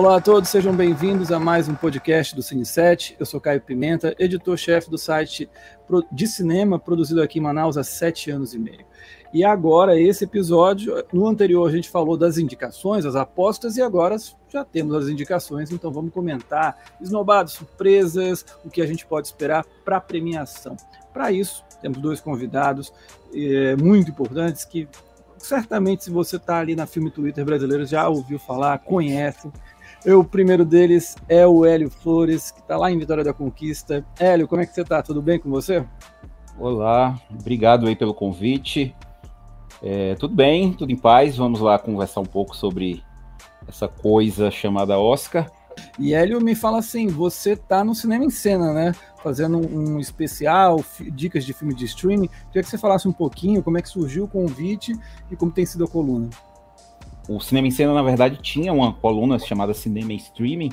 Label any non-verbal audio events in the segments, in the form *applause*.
Olá a todos, sejam bem-vindos a mais um podcast do Cine 7. Eu sou Caio Pimenta, editor-chefe do site de cinema, produzido aqui em Manaus há sete anos e meio. E agora, esse episódio, no anterior a gente falou das indicações, as apostas, e agora já temos as indicações, então vamos comentar esnobados, surpresas, o que a gente pode esperar para a premiação. Para isso, temos dois convidados é, muito importantes que certamente se você está ali na Filme Twitter brasileiro já ouviu falar, conhece. Eu, o primeiro deles é o Hélio Flores, que está lá em Vitória da Conquista. Hélio, como é que você está? Tudo bem com você? Olá, obrigado aí pelo convite. É, tudo bem, tudo em paz. Vamos lá conversar um pouco sobre essa coisa chamada Oscar. E Hélio me fala assim: você tá no cinema em cena, né? Fazendo um especial, dicas de filme de streaming. Queria que você falasse um pouquinho como é que surgiu o convite e como tem sido a coluna. O Cinema em Cena, na verdade, tinha uma coluna chamada Cinema Streaming,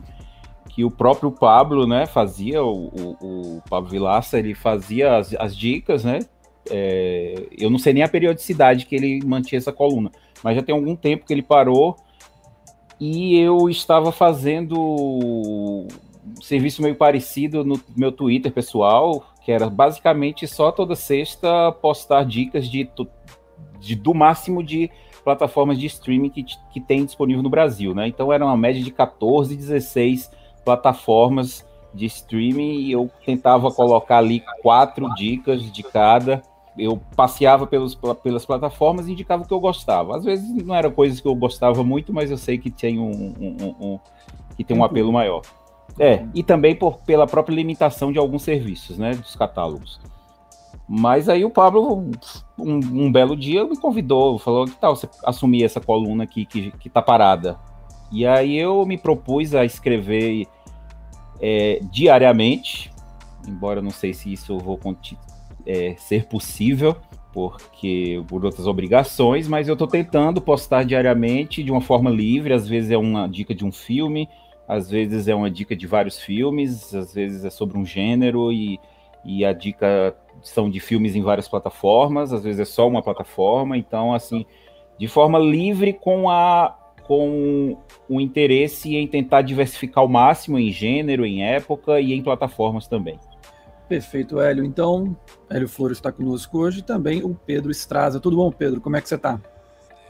que o próprio Pablo, né, fazia, o, o, o Pablo Vilaça, ele fazia as, as dicas, né, é, eu não sei nem a periodicidade que ele mantinha essa coluna, mas já tem algum tempo que ele parou e eu estava fazendo um serviço meio parecido no meu Twitter pessoal, que era basicamente só toda sexta postar dicas de, de do máximo de plataformas de streaming que, que tem disponível no Brasil, né? Então era uma média de 14, 16 plataformas de streaming e eu tentava colocar ali quatro dicas de cada eu passeava pelos, pelas plataformas e indicava o que eu gostava. Às vezes não eram coisas que eu gostava muito, mas eu sei que tem um, um, um que tem um apelo maior. É, e também por, pela própria limitação de alguns serviços, né, dos catálogos. Mas aí o Pablo, um, um belo dia, me convidou, falou que tal você assumir essa coluna aqui que, que tá parada. E aí eu me propus a escrever é, diariamente, embora não sei se isso vou é, ser possível, porque por outras obrigações, mas eu estou tentando postar diariamente de uma forma livre. Às vezes é uma dica de um filme, às vezes é uma dica de vários filmes, às vezes é sobre um gênero e, e a dica são de filmes em várias plataformas, às vezes é só uma plataforma. Então, assim, de forma livre com a com o interesse em tentar diversificar ao máximo em gênero, em época e em plataformas também. Perfeito, Hélio. Então, Hélio Flores está conosco hoje e também o Pedro Estraza. Tudo bom, Pedro? Como é que você está?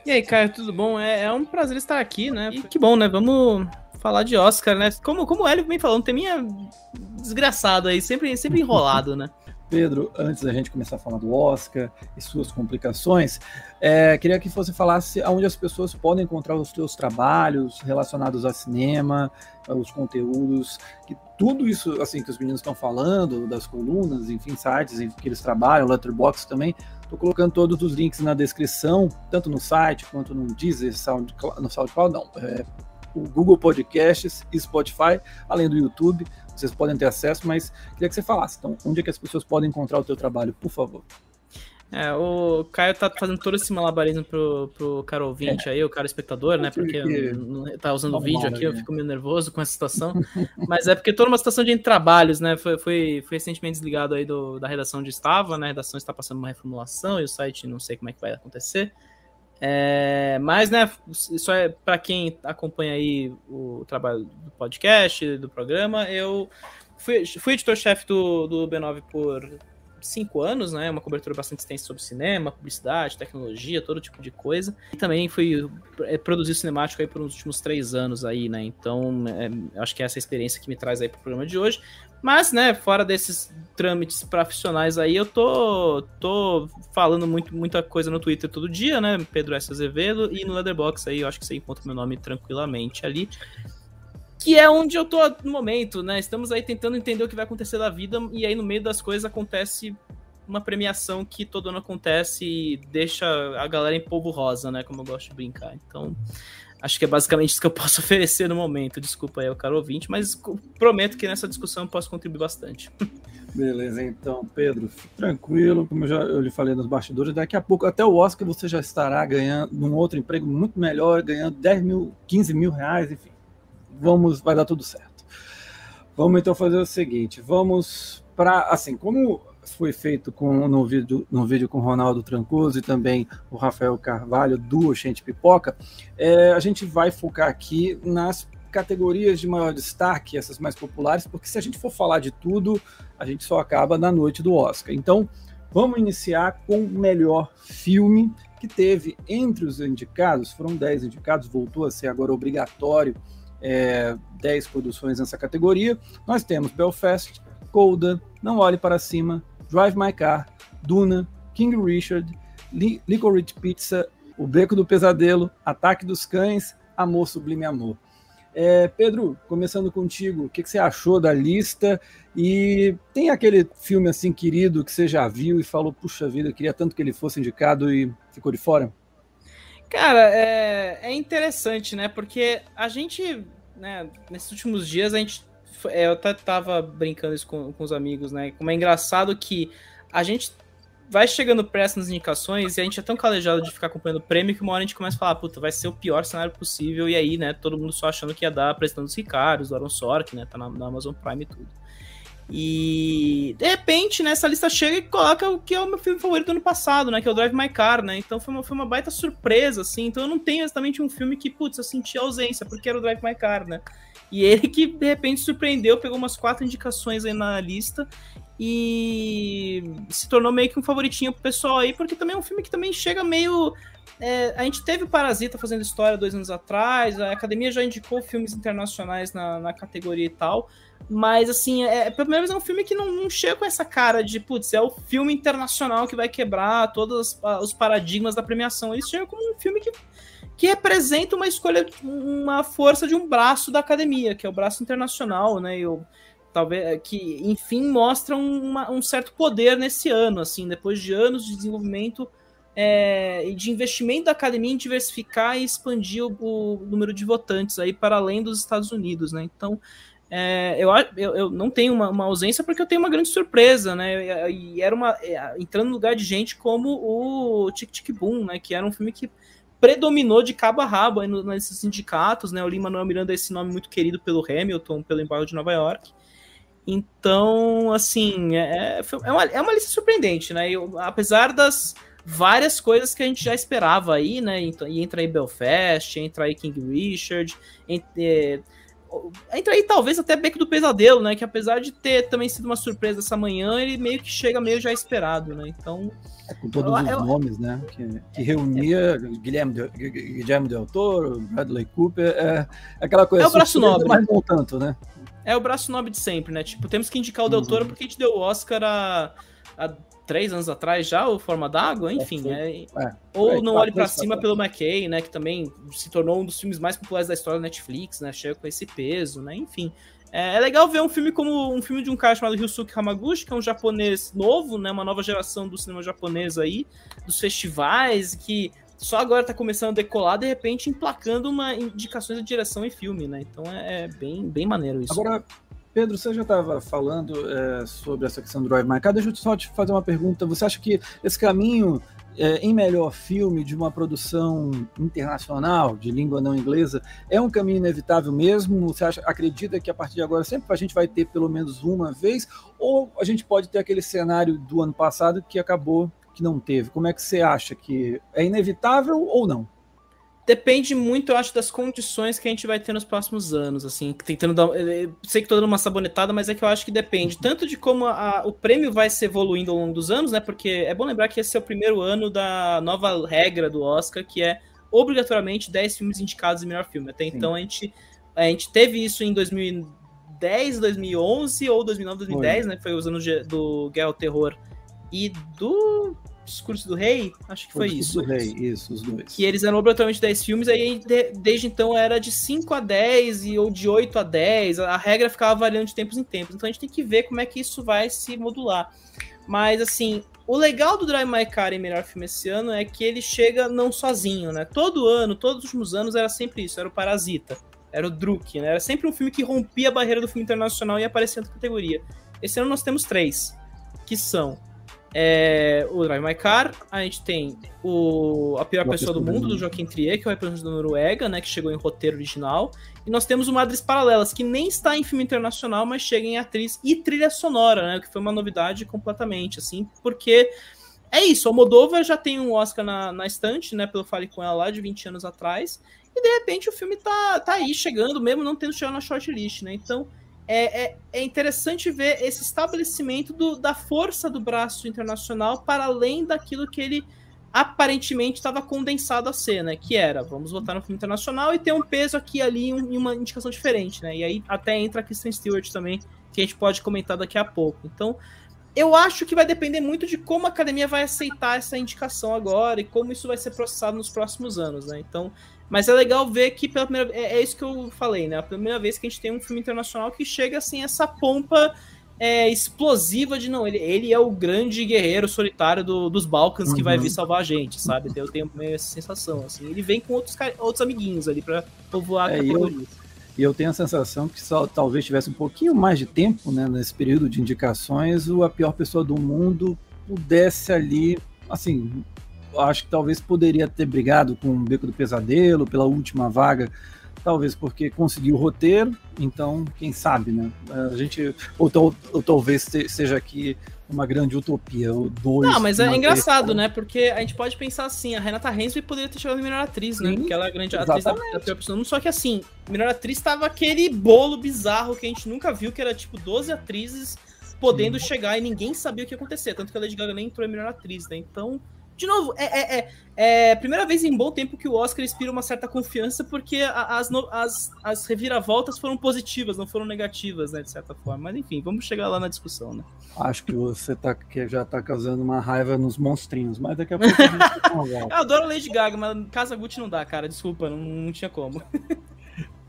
E aí, Caio, tudo bom? É, é, um prazer estar aqui, né? E que bom, né? Vamos falar de Oscar, né? Como, como o Hélio vem falando, tem minha desgraçado aí, sempre, sempre enrolado, né? *laughs* Pedro, antes da gente começar a falar do Oscar e suas complicações, é, queria que você falasse aonde as pessoas podem encontrar os seus trabalhos relacionados a cinema, os conteúdos, que tudo isso assim que os meninos estão falando, das colunas, enfim, sites em que eles trabalham, Letterboxd também, estou colocando todos os links na descrição, tanto no site quanto no Deezer, SoundCloud, no SoundCloud não, é, o Google Podcasts e Spotify, além do YouTube vocês podem ter acesso, mas queria que você falasse. Então, onde é que as pessoas podem encontrar o teu trabalho, por favor? É, o Caio tá fazendo todo esse malabarismo pro, pro cara ouvinte é. aí, o cara espectador, né? Porque tá usando o vídeo aqui, eu fico meio nervoso com essa situação. *laughs* Mas é porque toda uma situação de trabalhos, né? Foi, foi, foi recentemente desligado aí do, da redação de Estava, né? A redação está passando uma reformulação e o site não sei como é que vai acontecer. É, mas, né, isso é para quem acompanha aí o trabalho do podcast, do programa. Eu fui, fui editor-chefe do, do B9 por cinco anos, né? Uma cobertura bastante extensa sobre cinema, publicidade, tecnologia, todo tipo de coisa. E também fui é, produzir cinemático aí por uns últimos três anos aí, né? Então, é, acho que é essa experiência que me traz aí pro programa de hoje. Mas, né, fora desses trâmites profissionais aí, eu tô, tô falando muito, muita coisa no Twitter todo dia, né? Pedro S. Azevedo, e no Leatherbox aí, eu acho que você encontra meu nome tranquilamente ali. Que é onde eu tô no momento, né? Estamos aí tentando entender o que vai acontecer da vida, e aí no meio das coisas acontece uma premiação que todo ano acontece e deixa a galera em polvo rosa, né? Como eu gosto de brincar. Então, Acho que é basicamente isso que eu posso *laughs* oferecer no momento. Desculpa aí, o caro ouvinte, mas prometo que nessa discussão eu posso contribuir bastante. *laughs* Beleza, então, Pedro, tranquilo, como eu já eu lhe falei nos bastidores, daqui a pouco, até o Oscar, você já estará ganhando num outro emprego muito melhor, ganhando 10 mil, 15 mil reais, enfim. Vamos, vai dar tudo certo. Vamos então fazer o seguinte, vamos para, assim, como foi feito com, no, vídeo, no vídeo com Ronaldo Trancoso e também o Rafael Carvalho do Oxente Pipoca, é, a gente vai focar aqui nas categorias de maior destaque, essas mais populares, porque se a gente for falar de tudo, a gente só acaba na noite do Oscar. Então, vamos iniciar com o melhor filme que teve entre os indicados, foram 10 indicados, voltou a ser agora obrigatório é, 10 produções nessa categoria. Nós temos Belfast, Coda, Não Olhe Para Cima, Drive My Car, Duna, King Richard, Licorice Pizza, O Beco do Pesadelo, Ataque dos Cães, Amor Sublime Amor. É, Pedro, começando contigo, o que, que, você achou da lista? E tem aquele filme assim querido que você já viu e falou, puxa vida, queria tanto que ele fosse indicado e ficou de fora? Cara, é, é interessante, né? Porque a gente, né, nesses últimos dias, a gente. É, eu até tava brincando isso com, com os amigos, né? Como é engraçado que a gente vai chegando pressa nas indicações e a gente é tão calejado de ficar acompanhando o prêmio que uma hora a gente começa a falar, puta, vai ser o pior cenário possível. E aí, né, todo mundo só achando que ia dar apresentando os Ricardos, do Aaron Sork, né? Tá na, na, Amazon Prime e tudo. E de repente, né, lista chega e coloca o que é o meu filme favorito do ano passado, né? Que é o Drive My Car, né? Então foi uma, foi uma baita surpresa, assim. Então eu não tenho exatamente um filme que, putz, eu senti ausência, porque era o Drive My Car, né? E ele que de repente surpreendeu, pegou umas quatro indicações aí na lista e se tornou meio que um favoritinho pro pessoal aí, porque também é um filme que também chega meio. É, a gente teve o Parasita fazendo história dois anos atrás, a academia já indicou filmes internacionais na, na categoria e tal, mas assim, é, pelo menos é um filme que não, não chega com essa cara de, putz, é o filme internacional que vai quebrar todos os paradigmas da premiação. Ele chega como um filme que que representa uma escolha, uma força de um braço da academia, que é o braço internacional, né? Eu, talvez é, que enfim mostra uma, um certo poder nesse ano, assim, depois de anos de desenvolvimento é, e de investimento da academia em diversificar e expandir o, o, número de votantes aí para além dos Estados Unidos, né? Então é, eu, eu, eu, não tenho uma, uma, ausência porque eu tenho uma grande surpresa, né? E era uma é, entrando no lugar de gente como o Tic Tic Boom, né? Que era um filme que predominou de cabo a rabo aí nesses sindicatos, né? O Lima Manuel Miranda é esse nome muito querido pelo Hamilton, pelo embargo de Nova York. Então, assim, é, é, uma, é uma lista surpreendente, né? Eu, apesar das várias coisas que a gente já esperava aí, né? Então, e entra aí Belfast, entra aí King Richard, entra, entra aí talvez até Beco do Pesadelo, né? Que apesar de ter também sido uma surpresa essa manhã, ele meio que chega meio já esperado, né? Então. É, com todos eu, os eu, nomes, né? Que, que reunia é, Guilherme, Del, Guilherme Del Toro, Bradley Cooper, é, é aquela coisa. É o braço nobre. Mas não tanto, né? É o braço nobre de sempre, né? Tipo, temos que indicar o Del Toro uhum. porque a gente deu o Oscar há, há três anos atrás já, o Forma d'Água, enfim. É, é, ou é, Não Olhe para Cima pelo McKay, né? Que também se tornou um dos filmes mais populares da história da Netflix, né? Chega com esse peso, né? Enfim. É, é, legal ver um filme como um filme de um cara chamado Ryusuke Hamaguchi, que é um japonês novo, né? Uma nova geração do cinema japonês aí, dos festivais, que só agora tá começando a decolar, de repente emplacando uma indicações de direção em filme, né? Então é, é bem, bem maneiro isso. Agora, Pedro, você já estava falando é, sobre essa questão do Drive My Car. Deixa eu só te fazer uma pergunta. Você acha que esse caminho é, em melhor filme de uma produção internacional, de língua não inglesa, é um caminho inevitável mesmo? Você acha, acredita que a partir de agora sempre a gente vai ter pelo menos uma vez? Ou a gente pode ter aquele cenário do ano passado que acabou que não teve? Como é que você acha que é inevitável ou não? Depende muito, eu acho, das condições que a gente vai ter nos próximos anos, assim, tentando dar. Sei que tô dando uma sabonetada, mas é que eu acho que depende uhum. tanto de como a, o prêmio vai se evoluindo ao longo dos anos, né? Porque é bom lembrar que esse é o primeiro ano da nova regra do Oscar, que é obrigatoriamente 10 filmes indicados em melhor filme. Até Sim. então a gente, a gente teve isso em 2010, 2011 ou 2009, 2010, Foi. né? Foi os anos do Guerra ao Terror e do Discurso do Rei, acho que foi isso. do Rei, isso, os dois. Que eles eram obrigatoriamente 10 filmes, aí de, desde então era de 5 a 10 e, ou de 8 a 10, a regra ficava variando de tempos em tempos. Então a gente tem que ver como é que isso vai se modular. Mas assim, o legal do Drive My Car em melhor filme esse ano é que ele chega não sozinho, né? Todo ano, todos os últimos anos era sempre isso, era o Parasita, era o Druk, né? Era sempre um filme que rompia a barreira do filme internacional e aparecia na categoria. Esse ano nós temos três, que são é, o Drive My Car, a gente tem o A Pior Pessoa do Mundo, do Joaquim Trier, que é o representante da Noruega, né, que chegou em roteiro original, e nós temos o Madres Paralelas, que nem está em filme internacional, mas chega em atriz e trilha sonora, né, que foi uma novidade completamente, assim, porque é isso, o Moldova já tem um Oscar na, na estante, né, pelo Fale Com Ela lá, de 20 anos atrás, e de repente o filme tá, tá aí chegando, mesmo não tendo chegado na shortlist, né? Então é, é, é, interessante ver esse estabelecimento do, da força do braço internacional para além daquilo que ele aparentemente estava condensado a ser, né? Que era, vamos votar no filme internacional e ter um peso aqui ali em uma indicação diferente, né? E aí até entra a Kristen Stewart também, que a gente pode comentar daqui a pouco. Então, eu acho que vai depender muito de como a academia vai aceitar essa indicação agora e como isso vai ser processado nos próximos anos, né? Então, mas é legal ver que pela primeira é, é isso que eu falei, né? A primeira vez que a gente tem um filme internacional que chega assim essa pompa é, explosiva de não, ele, ele é o grande guerreiro solitário do, dos Balcãs uhum. que vai vir salvar a gente, sabe? Eu tenho meio essa sensação, assim. Ele vem com outros, outros amiguinhos ali para povoar a é, categoria. E eu tenho a sensação que só talvez tivesse um pouquinho mais de tempo, né, nesse período de indicações, o A Pior Pessoa do Mundo pudesse ali, assim, acho que talvez poderia ter brigado com o Beco do Pesadelo pela última vaga talvez porque conseguiu o roteiro, então quem sabe, né? A gente ou, ou talvez seja aqui uma grande utopia, ou dois. Não, mas é engraçado, né? Porque a gente pode pensar assim, a Renata Hensby poderia ter chegado melhor atriz, né? Porque ela é a grande atriz da, da pior pessoa. Só que assim, melhor atriz tava aquele bolo bizarro que a gente nunca viu, que era tipo 12 atrizes podendo Sim. chegar e ninguém sabia o que ia acontecer. Tanto que a Lady Gaga nem entrou em melhor atriz, né? Então, de novo, é, é, é, é, primeira vez em bom tempo que o Oscar inspira uma certa confiança, porque as, as, as reviravoltas foram positivas, não foram negativas, né, de certa forma. Mas enfim, vamos chegar lá na discussão, né? Acho que você tá, que já tá causando uma raiva nos monstrinhos, mas daqui a pouco a gente *laughs* Eu adoro Lady Gaga, mas Casa Gucci não dá, cara, desculpa, não, não tinha como.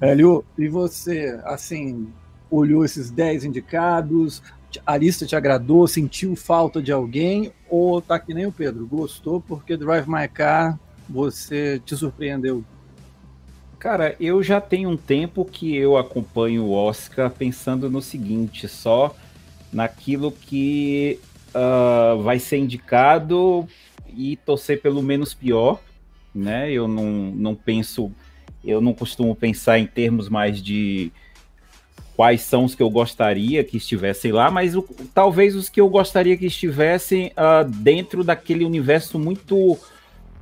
Hélio, e você, assim, olhou esses 10 indicados, a lista te agradou, sentiu falta de alguém, ou tá que nem o Pedro, gostou porque Drive My Car você te surpreendeu? Cara, eu já tenho um tempo que eu acompanho o Oscar pensando no seguinte, só naquilo que uh, vai ser indicado e torcer pelo menos pior, né? Eu não, não penso, eu não costumo pensar em termos mais de quais são os que eu gostaria que estivessem lá, mas o, talvez os que eu gostaria que estivessem uh, dentro daquele universo muito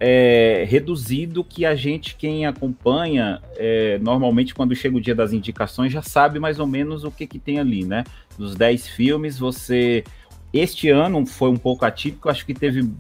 é, reduzido que a gente, quem acompanha, é, normalmente quando chega o dia das indicações, já sabe mais ou menos o que, que tem ali, né? Dos 10 filmes, você. Este ano foi um pouco atípico, acho que teve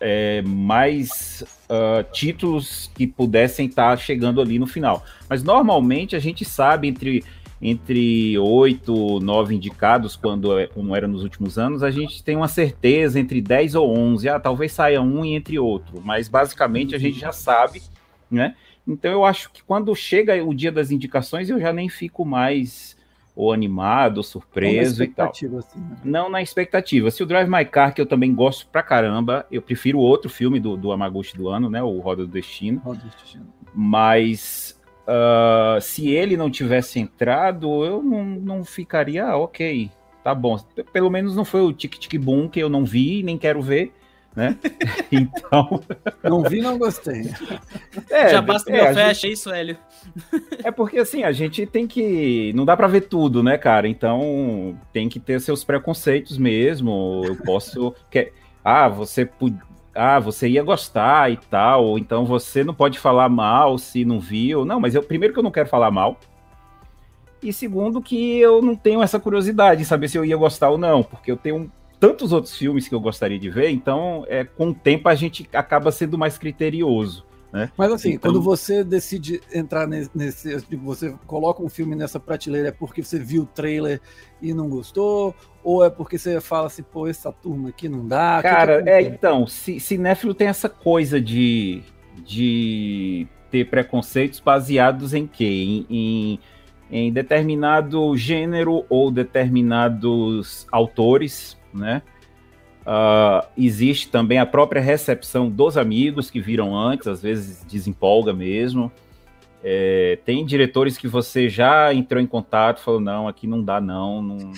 é, mais uh, títulos que pudessem estar chegando ali no final. Mas normalmente a gente sabe entre entre oito, nove indicados, quando é, como era nos últimos anos, a gente tem uma certeza entre 10 ou 11. Ah, talvez saia um e entre outro, mas basicamente a gente já sabe, né? Então eu acho que quando chega o dia das indicações, eu já nem fico mais ou animado, ou surpreso e tal. Assim, né? Não na expectativa. Se o Drive My Car, que eu também gosto pra caramba, eu prefiro outro filme do, do Amaguchi do ano, né? O Roda do Destino. Roda do Destino. Mas Uh, se ele não tivesse entrado, eu não, não ficaria, ah, ok, tá bom. Pelo menos não foi o Tic Tic Boom que eu não vi, nem quero ver, né? *laughs* então. Não vi, não gostei. É, Já basta é, meu fecha, gente... é isso, Hélio. É porque assim, a gente tem que. Não dá para ver tudo, né, cara? Então tem que ter seus preconceitos mesmo. Eu posso. Ah, você ah, você ia gostar e tal, ou então você não pode falar mal se não viu. Não, mas eu primeiro que eu não quero falar mal. E segundo que eu não tenho essa curiosidade de saber se eu ia gostar ou não, porque eu tenho tantos outros filmes que eu gostaria de ver, então é, com o tempo a gente acaba sendo mais criterioso. Né? Mas assim, então... quando você decide entrar nesse, tipo, você coloca um filme nessa prateleira é porque você viu o trailer e não gostou, ou é porque você fala assim, pô, essa turma aqui não dá? Cara, é, então, cinéfilo tem essa coisa de, de ter preconceitos baseados em quê? Em, em, em determinado gênero ou determinados autores, né? Uh, existe também a própria recepção dos amigos que viram antes, às vezes desempolga mesmo. É, tem diretores que você já entrou em contato, falou não, aqui não dá não, não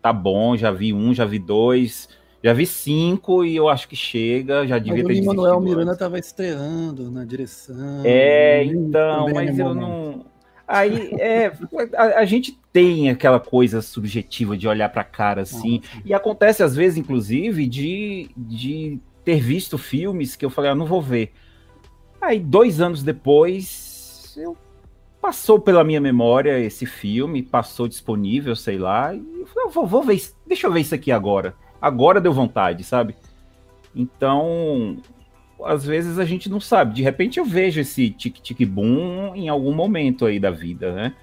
tá bom, já vi um, já vi dois, já vi cinco e eu acho que chega, já devia mas ter O Manuel Miranda estava estreando na direção. É, então, mas eu não Aí é, a, a, gente tem aquela coisa subjetiva de olhar para a cara assim, e acontece às vezes, inclusive, de, de ter visto filmes que eu falei, ah, não vou ver. Aí, dois anos depois, eu passou pela minha memória esse filme, passou disponível, sei lá, e eu falei, vou, vou ver, deixa eu ver isso aqui agora. Agora deu vontade, sabe? Então, às vezes a gente não sabe. De repente eu vejo esse tic-tic-boom em algum momento aí da vida, né?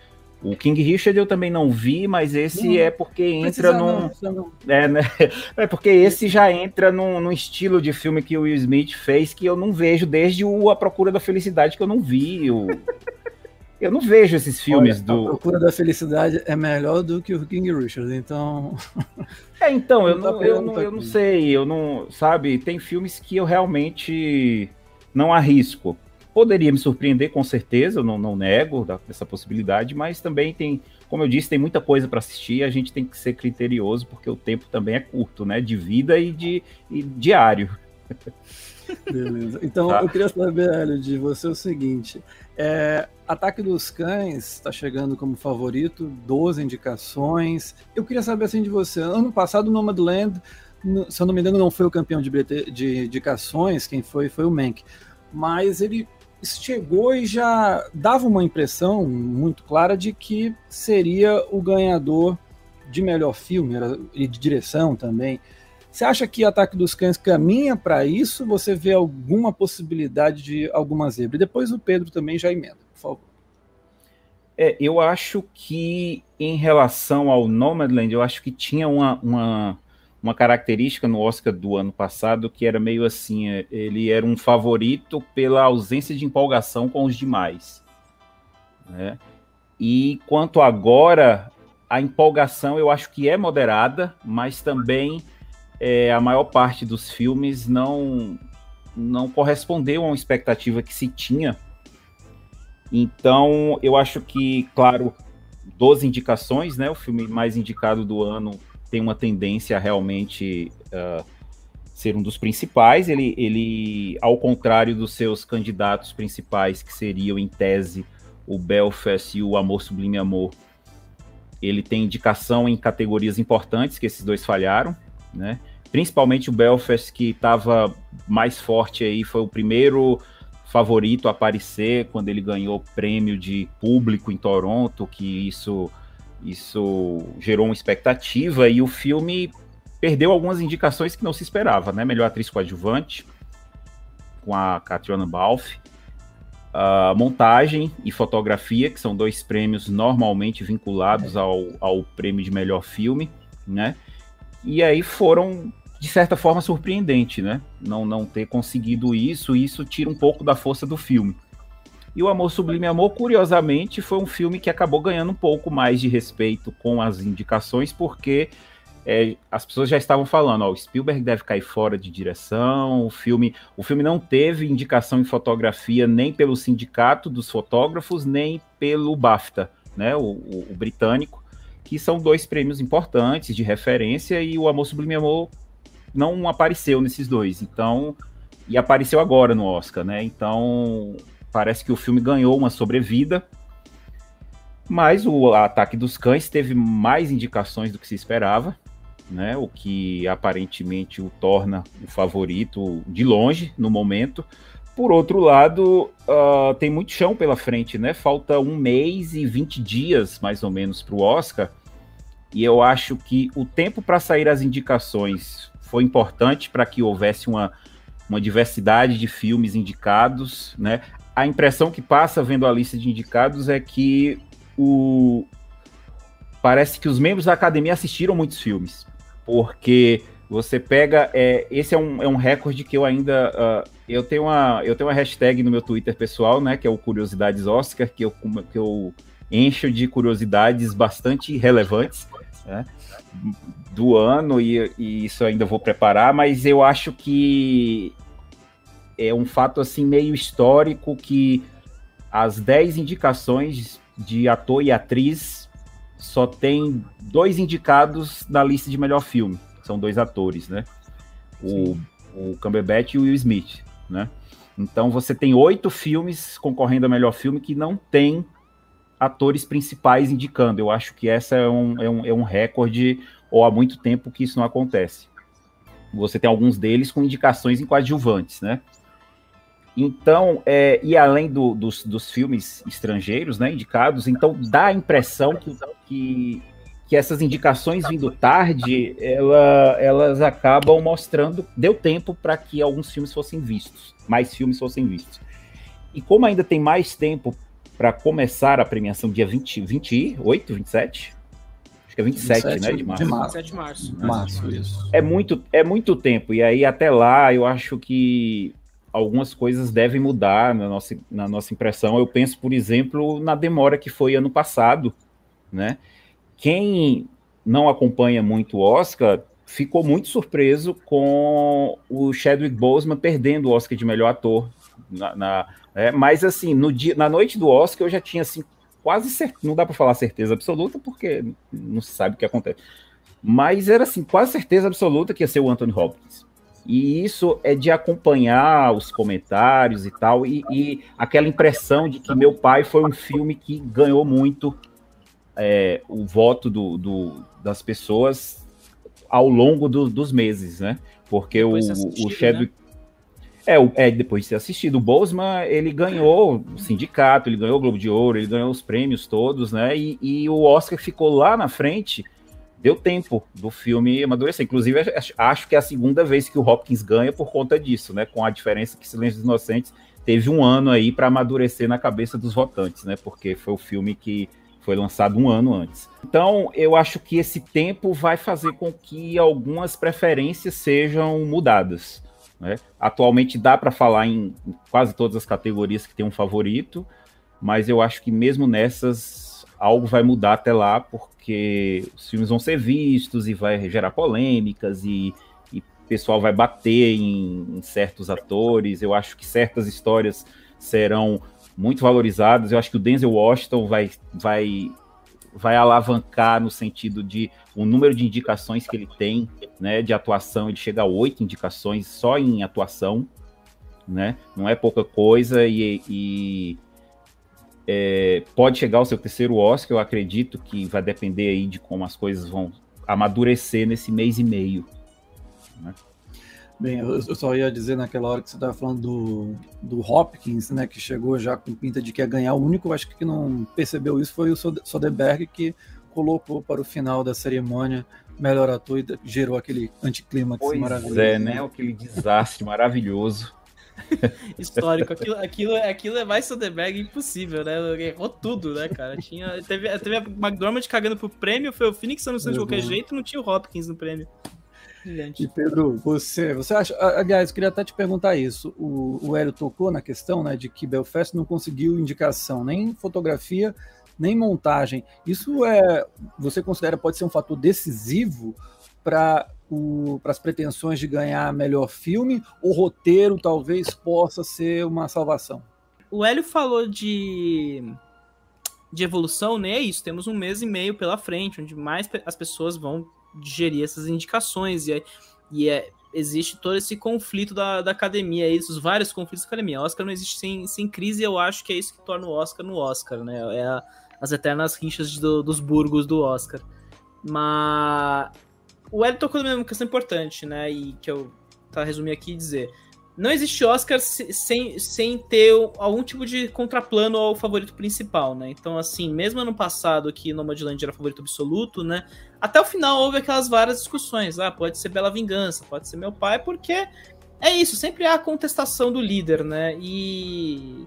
O King Richard eu também não vi, mas esse não, é porque entra num. Não, é, né? *laughs* é porque esse já entra num, num, estilo de filme que o Will Smith fez que eu não vejo desde o A Procura da Felicidade, que eu não vi. O... *laughs* eu não vejo esses filmes Olha, do. A Procura da Felicidade é melhor do que o King Richard, então. *laughs* É, então, eu, não, eu, não, eu não sei, eu não. Sabe, tem filmes que eu realmente não arrisco poderia me surpreender com certeza, eu não, não nego essa possibilidade, mas também tem, como eu disse, tem muita coisa para assistir, a gente tem que ser criterioso, porque o tempo também é curto, né? De vida e de e diário. *laughs* Beleza. Então tá. eu queria saber, Hélio, de você o seguinte: é, Ataque dos Cães está chegando como favorito, 12 indicações. Eu queria saber assim de você. Ano passado, o Nomadland, se eu não me engano, não foi o campeão de, de indicações, quem foi foi o Mank. Mas ele chegou e já dava uma impressão muito clara de que seria o ganhador de melhor filme e de direção também. Você acha que Ataque dos Cães caminha para isso? Você vê alguma possibilidade de alguma zebra? Depois o Pedro também já emenda, por favor. É, eu acho que em relação ao Nomadland, eu acho que tinha uma, uma uma característica no Oscar do ano passado que era meio assim, é, ele era um favorito pela ausência de empolgação com os demais. Né? E quanto agora, a empolgação eu acho que é moderada, mas também é, a maior parte dos filmes não, não correspondeu a uma expectativa que se tinha. Então, eu acho que, claro, 12 indicações, né? O filme mais indicado do ano tem uma tendência a realmente uh, ser um dos principais. Ele, ele, ao contrário dos seus candidatos principais, que seriam, em tese, o Belfast e o Amor Sublime Amor, ele tem indicação em categorias importantes, que esses dois falharam, né? Principalmente o Belfast, que estava mais forte aí, foi o primeiro favorito a aparecer quando ele ganhou prêmio de público em Toronto, que isso isso gerou uma expectativa e o filme perdeu algumas indicações que não se esperava, né? Melhor atriz coadjuvante, com a Catriona Balfe, uh, montagem e fotografia, que são dois prêmios normalmente vinculados ao, ao prêmio de melhor filme, né? E aí foram, de certa forma, surpreendente, né? Não, não ter conseguido isso, isso tira um pouco da força do filme. E o Amor Sublime Amor, curiosamente, foi um filme que acabou ganhando um pouco mais de respeito com as indicações, porque é, as pessoas já estavam falando, ó, o Spielberg deve cair fora de direção, o filme, o filme não teve indicação em fotografia nem pelo sindicato dos fotógrafos, nem pelo BAFTA, né, o, o, o britânico, que são dois prêmios importantes de referência, e o Amor Sublime Amor não apareceu nesses dois, então, e apareceu agora no Oscar, né, então parece que o filme ganhou uma sobrevida, mas o Ataque dos Cães teve mais indicações do que se esperava, né? O que aparentemente o torna o favorito de longe no momento. Por outro lado, uh, tem muito chão pela frente, né? Falta um mês e 20 dias, mais ou menos, para o Oscar. E eu acho que o tempo para sair as indicações foi importante para que houvesse uma, uma diversidade de filmes indicados, né? a impressão que passa vendo a lista de indicados é que o parece que os membros da academia assistiram muitos filmes, porque você pega é, esse é um, é um recorde que eu ainda uh, eu tenho uma eu tenho uma hashtag no meu Twitter pessoal, né, que é o curiosidades Oscar, que eu que eu encho de curiosidades bastante relevantes, né, do ano e, e isso ainda vou preparar, mas eu acho que é um fato assim meio histórico que as 10 indicações de ator e atriz só tem dois indicados na lista de melhor filme. São dois atores, né? O, o Cumberbatch e o Will Smith, né? Então você tem oito filmes concorrendo a melhor filme que não tem atores principais indicando. Eu acho que essa é um, é um, é um recorde, ou há muito tempo que isso não acontece. Você tem alguns deles com indicações em coadjuvantes, né? Então, é, e além do, dos, dos, filmes estrangeiros, né, indicados, então dá a impressão que, que, que essas indicações vindo tarde, ela, elas acabam mostrando, deu tempo para que alguns filmes fossem vistos, mais filmes fossem vistos. E como ainda tem mais tempo para começar a premiação dia 20, 28, 27, acho que é 27, 27 né, de março. De março. 27 de março. Março, isso. É muito, é muito tempo, e aí até lá eu acho que algumas coisas devem mudar na nossa, na nossa impressão. Eu penso, por exemplo, na demora que foi ano passado, né? Quem não acompanha muito o Oscar ficou muito surpreso com o Chadwick Boseman perdendo o Oscar de melhor ator. Na, na é, mas assim, no dia, na noite do Oscar eu já tinha assim quase certeza, não dá para falar certeza absoluta porque não se sabe o que acontece. Mas era assim, quase certeza absoluta que ia ser o Anthony Hopkins. E isso é de acompanhar os comentários e tal, e, e aquela impressão de que meu pai foi um filme que ganhou muito é, o voto do, do, das pessoas ao longo do, dos meses, né? Porque o, o Chadwick. Né? É, é, depois de ser assistido, o Bosman, ele ganhou o sindicato, ele ganhou o Globo de Ouro, ele ganhou os prêmios todos, né? E, e o Oscar ficou lá na frente deu tempo do filme amadurecer. Inclusive, acho que é a segunda vez que o Hopkins ganha por conta disso, né? Com a diferença que Silêncio dos Inocentes teve um ano aí para amadurecer na cabeça dos votantes, né? Porque foi o filme que foi lançado um ano antes. Então, eu acho que esse tempo vai fazer com que algumas preferências sejam mudadas. Né? Atualmente dá para falar em quase todas as categorias que tem um favorito, mas eu acho que mesmo nessas algo vai mudar até lá, porque os filmes vão ser vistos e vai gerar polêmicas e, e o pessoal vai bater em, em, certos atores. Eu acho que certas histórias serão muito valorizadas. Eu acho que o Denzel Washington vai, vai, vai alavancar no sentido de o número de indicações que ele tem, né, de atuação. Ele chega a oito indicações só em atuação, né? Não é pouca coisa e, e é, pode chegar ao seu terceiro Oscar, eu acredito que vai depender aí de como as coisas vão amadurecer nesse mês e meio. Né? Bem, eu, só ia dizer naquela hora que você estava falando do, do Hopkins, né, que chegou já com pinta de que ia ganhar. O único, acho que não percebeu isso foi o Soderbergh, que colocou para o final da cerimônia melhor ator e gerou aquele anticlímax maravilhoso. É, né? Aquele desastre maravilhoso. *laughs* histórico. Aquilo, aquilo, aquilo é mais Soderbergh impossível, né? Errou tudo, né, cara? Tinha, teve, teve a McDormand cagando pro prêmio, foi o Phoenix anunciando de qualquer jeito, não tinha o Hopkins no prêmio. E Pedro, você, você acha. Aliás, eu queria até te perguntar isso. O, o Hélio tocou na questão né, de que Belfast não conseguiu indicação nem fotografia, nem montagem. Isso é. Você considera pode ser um fator decisivo para para as pretensões de ganhar melhor filme, o roteiro talvez possa ser uma salvação. O Hélio falou de, de evolução, né? É isso, temos um mês e meio pela frente, onde mais as pessoas vão digerir essas indicações, e, é, e é, existe todo esse conflito da, da academia, esses vários conflitos da academia. O Oscar não existe sem, sem crise, e eu acho que é isso que torna o Oscar no Oscar, né? É a, as eternas rixas do, dos burgos do Oscar. Mas o Ed tocou numa questão importante, né? E que eu tá resumir aqui e dizer. Não existe Oscar sem, sem ter algum tipo de contraplano ao favorito principal, né? Então, assim, mesmo ano passado que Nomadland era favorito absoluto, né? Até o final houve aquelas várias discussões. Ah, pode ser Bela Vingança, pode ser Meu Pai, porque é isso, sempre há a contestação do líder, né? E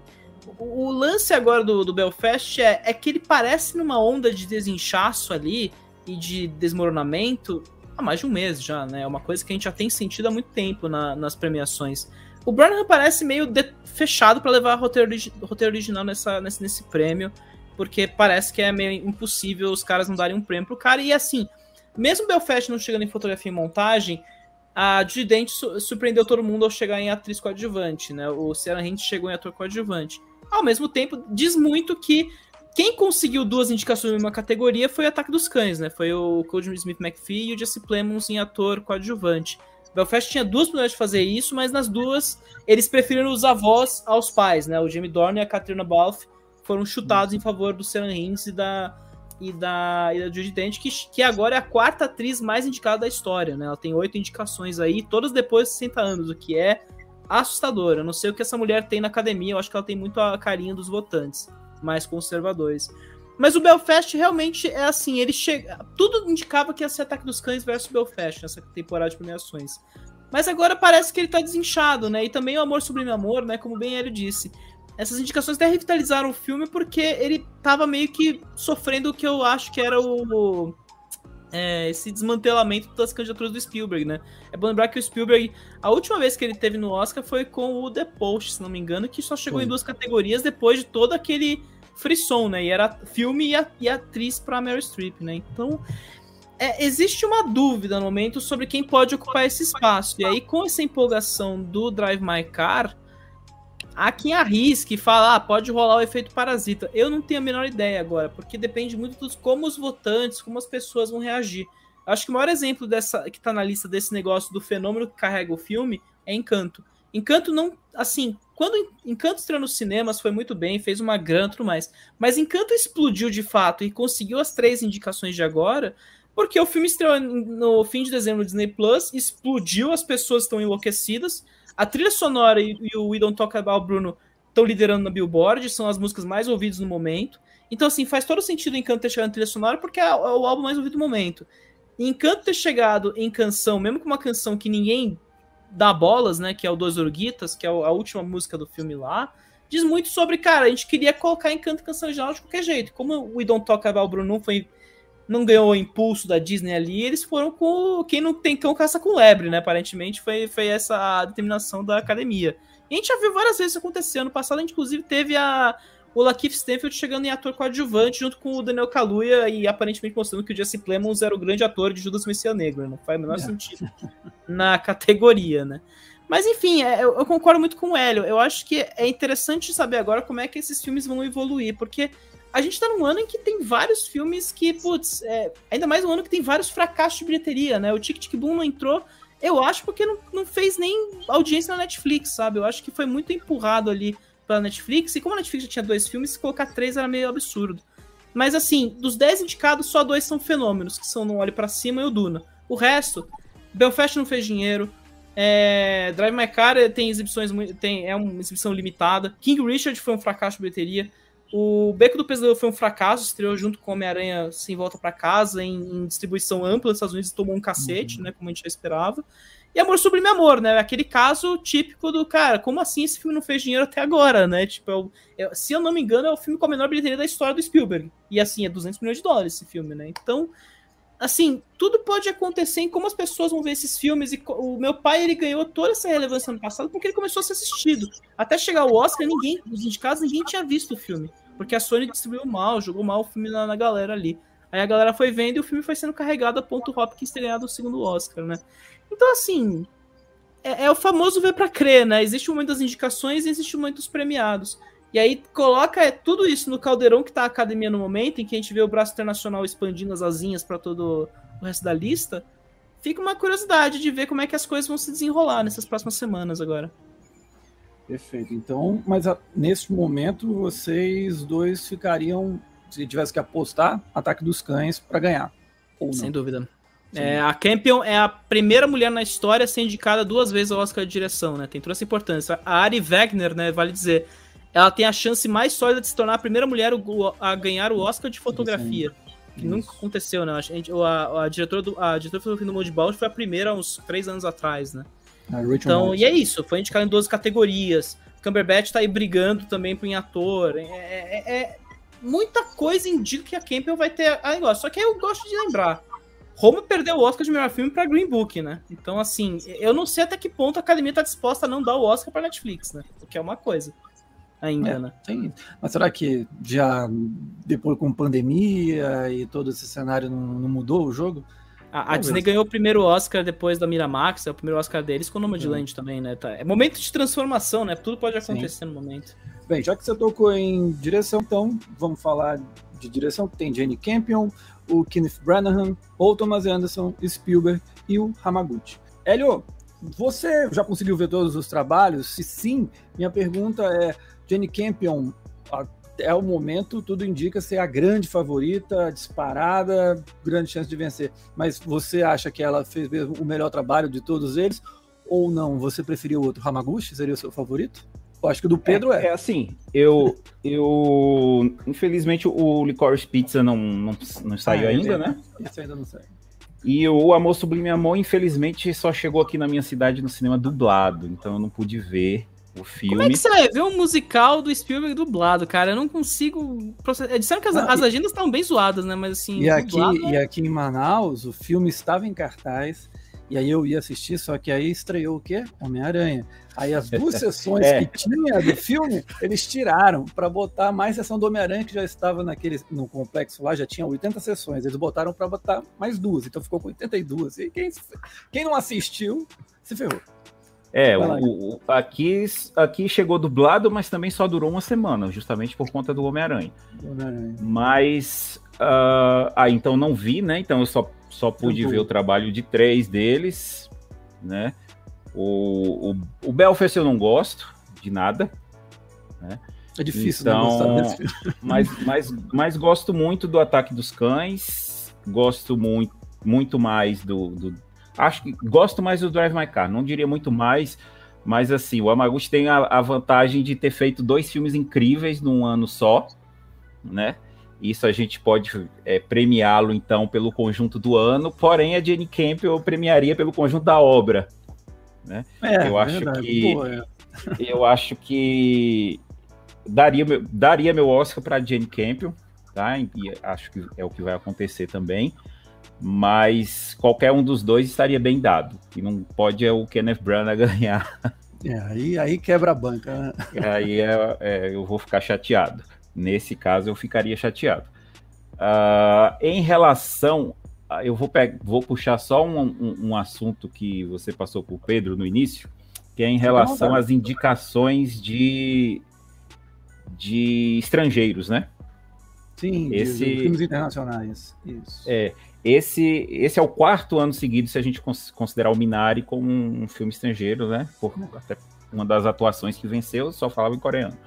o lance agora do, do Belfast é, é que ele parece numa onda de desinchaço ali e de desmoronamento há mais de um mês já, né? É uma coisa que a gente já tem sentido há muito tempo na, nas premiações. O Branagh parece meio fechado para levar roteiro, roteiro original nessa, nesse, nesse prêmio, porque parece que é meio impossível os caras não darem um prêmio pro cara. E assim, mesmo Belfast não chegando em fotografia e montagem, a Judy Dent su surpreendeu todo mundo ao chegar em atriz coadjuvante, né? O Sarah Hint chegou em ator coadjuvante. Ao mesmo tempo, diz muito que quem conseguiu duas indicações em uma categoria foi o Ataque dos Cães, né? Foi o Cody Smith McPhee e o Jesse Plemons em ator coadjuvante. Belfast tinha duas possibilidades de fazer isso, mas nas duas eles preferiram os avós aos pais, né? O Jamie Dornan e a Katrina Balfe foram chutados em favor do Sam Hinds e da e da, e da Judy Dent, que, que agora é a quarta atriz mais indicada da história, né? Ela tem oito indicações aí, todas depois de 60 anos, o que é assustador. Eu não sei o que essa mulher tem na academia, eu acho que ela tem muito a carinho dos votantes mais conservadores. Mas o Belfast realmente é assim, ele chega. Tudo indicava que ia ser Ataque dos Cães versus Belfast nessa temporada de premiações. Mas agora parece que ele tá desinchado, né? E também o Amor Sublime Amor, né? Como bem ele disse. Essas indicações até revitalizaram o filme porque ele tava meio que sofrendo o que eu acho que era o. É, esse desmantelamento das candidaturas do Spielberg, né? É bom lembrar que o Spielberg, a última vez que ele teve no Oscar foi com o The Post, se não me engano, que só chegou em duas categorias depois de todo aquele frisson, né? E era filme e, e atriz para Meryl Streep, né? Então, é, existe uma dúvida no momento sobre quem pode ocupar esse espaço. E aí, com essa empolgação do Drive My Car, Há quem arrisque e fala, ah, pode rolar o efeito parasita. Eu não tenho a menor ideia agora, porque depende muito dos como os votantes, como as pessoas vão reagir. Acho que o maior exemplo dessa que tá na lista desse negócio do fenômeno que carrega o filme é Encanto. Encanto não, assim, quando Encanto estreou nos cinemas foi muito bem, fez uma grana tudo mais, mas Encanto explodiu de fato e conseguiu as três indicações de agora, porque o filme estreou no fim de dezembro no Disney Plus, explodiu, as pessoas estão enlouquecidas, a trilha sonora e, e o We Don't Talk About Bruno estão liderando na Billboard, são as músicas mais ouvidas no momento. Então, assim, faz todo sentido o Encanto ter chegado na trilha sonora porque é, é o álbum mais ouvido do momento. Encanto ter chegado em canção, mesmo com uma canção que ninguém dá bolas, né? Que é o Dois Orguitas, que é a última música do filme lá, diz muito sobre, cara, a gente queria colocar Encanto canção original de qualquer jeito. Como o We Don't Talk About Bruno foi não ganhou o impulso da Disney ali, eles foram com quem não tem cão caça com lebre, né? Aparentemente foi, foi essa a determinação da academia. E a gente já viu várias vezes isso acontecer. Ano passado, a gente, inclusive, teve a, o Lakeith Stanfield chegando em ator coadjuvante junto com o Daniel Kaluuya e aparentemente mostrando que o Jesse Plemons era o grande ator de Judas Messias Negro. Não faz o menor é. sentido na *laughs* categoria, né? Mas enfim, é, eu, eu concordo muito com o Hélio. Eu acho que é interessante saber agora como é que esses filmes vão evoluir, porque a gente tá num ano em que tem vários filmes que, putz, é, ainda mais um ano que tem vários fracassos de bilheteria, né? O Tic Tic Boom não entrou, eu acho, porque não, não fez nem audiência na Netflix, sabe? Eu acho que foi muito empurrado ali pela Netflix, e como a Netflix já tinha dois filmes, se colocar três era meio absurdo. Mas assim, dos dez indicados, só dois são fenômenos, que são No Olho para Cima e o Duna. O resto, Belfast não fez dinheiro, é, Drive My Car tem exibições, tem, é uma exibição limitada, King Richard foi um fracasso de bilheteria, o Beco do Pesadelo foi um fracasso, estreou junto com Homem-Aranha Sem Volta para Casa, em, em, distribuição ampla nos Estados Unidos, tomou um cacete, uhum. né, como a gente já esperava. E Amor Sublime Amor, né, aquele caso típico do, cara, como assim esse filme não fez dinheiro até agora, né, tipo, é, é, se eu não me engano, é o filme com a menor bilheteria da história do Spielberg. E assim, é 200 milhões de dólares esse filme, né, então assim, tudo pode acontecer em como as pessoas vão ver esses filmes. E o meu pai, ele ganhou toda essa relevância no passado porque ele começou a ser assistido. Até chegar o Oscar, ninguém, os indicados, ninguém tinha visto o filme. Porque a Sony distribuiu mal, jogou mal o filme na, na galera ali. Aí a galera foi vendo e o filme foi sendo carregado a ponto Hopkins ter ganhado o segundo Oscar, né? Então, assim, é, é, o famoso ver para crer, né? Existe o momento das indicações e existe o momento dos premiados. E aí coloca tudo isso no caldeirão que tá a academia no momento, em que a gente vê o braço internacional expandindo as asinhas para todo o resto da lista. Fica uma curiosidade de ver como é que as coisas vão se desenrolar nessas próximas semanas agora. Perfeito. Então, mas a, nesse momento vocês dois ficariam, se tivesse que apostar, ataque dos cães para ganhar. Sem dúvida. É, a Campion é a primeira mulher na história a ser indicada duas vezes ao Oscar de direção, né? Tem toda essa importância. A Ari Wegner, né, vale dizer, ela tem a chance mais sólida de se tornar a primeira mulher a ganhar o Oscar de fotografia. Que Isso. nunca aconteceu, né? A, gente, a, a, diretora do, a diretora do Moldball foi a primeira uns três anos atrás, né? então, e é isso. Foi indicado em 12 categorias. Cumberbatch tá aí brigando também por em ator. É, é, é, muita coisa indica que a Campbell vai ter a negócio. Só que eu gosto de lembrar. Roma perdeu o Oscar de melhor filme para Green Book, né? Então, assim, eu não sei até que ponto a academia tá disposta a não dar o Oscar para Netflix, né? O que é uma coisa ainda, é, né? Tem. Mas será que já depois com pandemia e todo esse cenário não, não mudou o jogo? A, a Disney ganhou o primeiro Oscar depois da Miramax, é o primeiro Oscar deles com o Nomadland uhum. também, né? Tá. É momento de transformação, né? Tudo pode acontecer Sim. no momento. Bem, já que você tocou em direção, então vamos falar de direção. Tem Jane Campion, o Kenneth Branagh, o Thomas Anderson, Spielberg e o Hamaguchi. Hélio, você já conseguiu ver todos os trabalhos? Se sim, minha pergunta é: Jane Campion, é o momento, tudo indica ser a grande favorita, disparada, grande chance de vencer. Mas você acha que ela fez o melhor trabalho de todos eles? ou não, você preferiu outro? Hamaguchi seria o seu favorito? Eu acho que o do Pedro é. É, é assim, eu, eu. Infelizmente o Licorice Pizza não, não, não saiu é, ainda, né? Esse ainda não saiu. E o Amor Sublime Amor, infelizmente, só chegou aqui na minha cidade no cinema dublado, então eu não pude ver o filme. Como é que você vai ver um musical do Spielberg dublado, cara? Eu não consigo. Processar. Disseram que as, as agendas estavam bem zoadas, né? Mas assim. E aqui, e aqui em Manaus, o filme estava em cartaz. E aí eu ia assistir, só que aí estreou o quê? Homem-Aranha. Aí as duas *laughs* sessões é. que tinha do filme, eles tiraram para botar mais sessão do Homem-Aranha, que já estava naquele, no complexo lá, já tinha 80 sessões. Eles botaram para botar mais duas, então ficou com 82. E quem, quem não assistiu, se ferrou. É, o, o, aqui, aqui chegou dublado, mas também só durou uma semana, justamente por conta do Homem-Aranha. Homem mas. Uh, ah, então não vi, né? Então eu só, só pude ver o trabalho de três deles, né? O, o, o Belfast eu não gosto de nada, né? É difícil então, não gostar desse filme. *laughs* Mas, mas, mas gosto muito do Ataque dos Cães, gosto muito, muito mais do, do Acho que gosto mais do Drive My Car, não diria muito mais, mas assim, o Amaguchi tem a, a vantagem de ter feito dois filmes incríveis num ano só, né? Isso a gente pode é, premiá-lo então pelo conjunto do ano, porém a Jenny Camp eu premiaria pelo conjunto da obra, né? É, eu acho verdade. que é. *laughs* eu acho que daria daria meu Oscar para Jenny Campion, tá? E acho que é o que vai acontecer também mas qualquer um dos dois estaria bem dado. E não pode é o Kenneth Branagh *laughs* ganhar. É, aí, aí quebra a banca. Né? Aí é, é, eu vou ficar chateado. Nesse caso, eu ficaria chateado. Uh, em relação. Eu vou, vou puxar só um, um, um, assunto que você passou por Pedro no início, que é em relação às indicações de, de estrangeiros, né? Sim, Esse, de, de filmes internacionais. Isso. É, esse, esse é o quarto ano seguido, se a gente considerar o Minari como um, filme estrangeiro, né? Por até uma das atuações que venceu, só falava em coreano.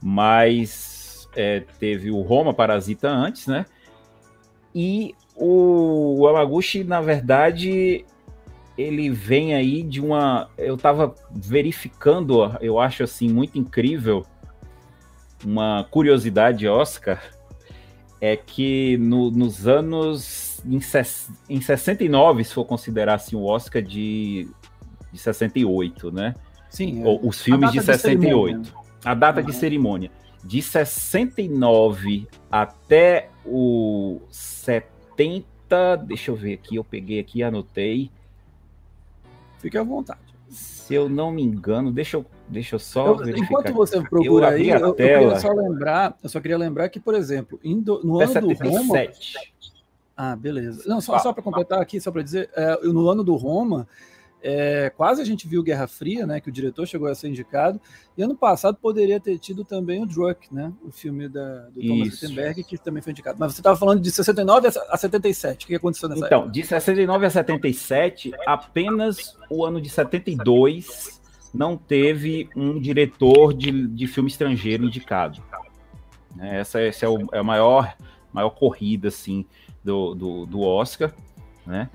Mas é, teve o Roma Parasita antes, né? E o, o Amaguchi, na verdade, ele vem aí de uma. Eu estava verificando, eu acho assim, muito incrível, uma curiosidade Oscar, é que no, nos anos em, em 69, se for considerar assim, o Oscar de, de 68, né? Sim. É. Os filmes de 68. De a data uhum. de cerimônia. De 69 até o 70. Deixa eu ver aqui, eu peguei aqui e anotei. Fique à vontade. Se eu não me engano, deixa eu, deixa eu só eu, verificar. Enquanto você procura eu aí, eu, eu, queria só lembrar, eu só queria lembrar que, por exemplo, indo, no ano 77. do Roma, ah, beleza. Não, só, só para completar aqui, só para dizer, é, no ano do Roma, é, quase a gente viu Guerra Fria, né? Que o diretor chegou a ser indicado. E ano passado poderia ter tido também o Druck, né? O filme da, do Thomas Wittenberg, que também foi indicado. Mas você estava falando de 69 a 77. O que aconteceu nessa então, época? Então, de 69 a 77, apenas o ano de 72 não teve um diretor de, de filme estrangeiro indicado. Essa, essa é, o, é a maior, maior corrida, assim, do, do, do Oscar, né?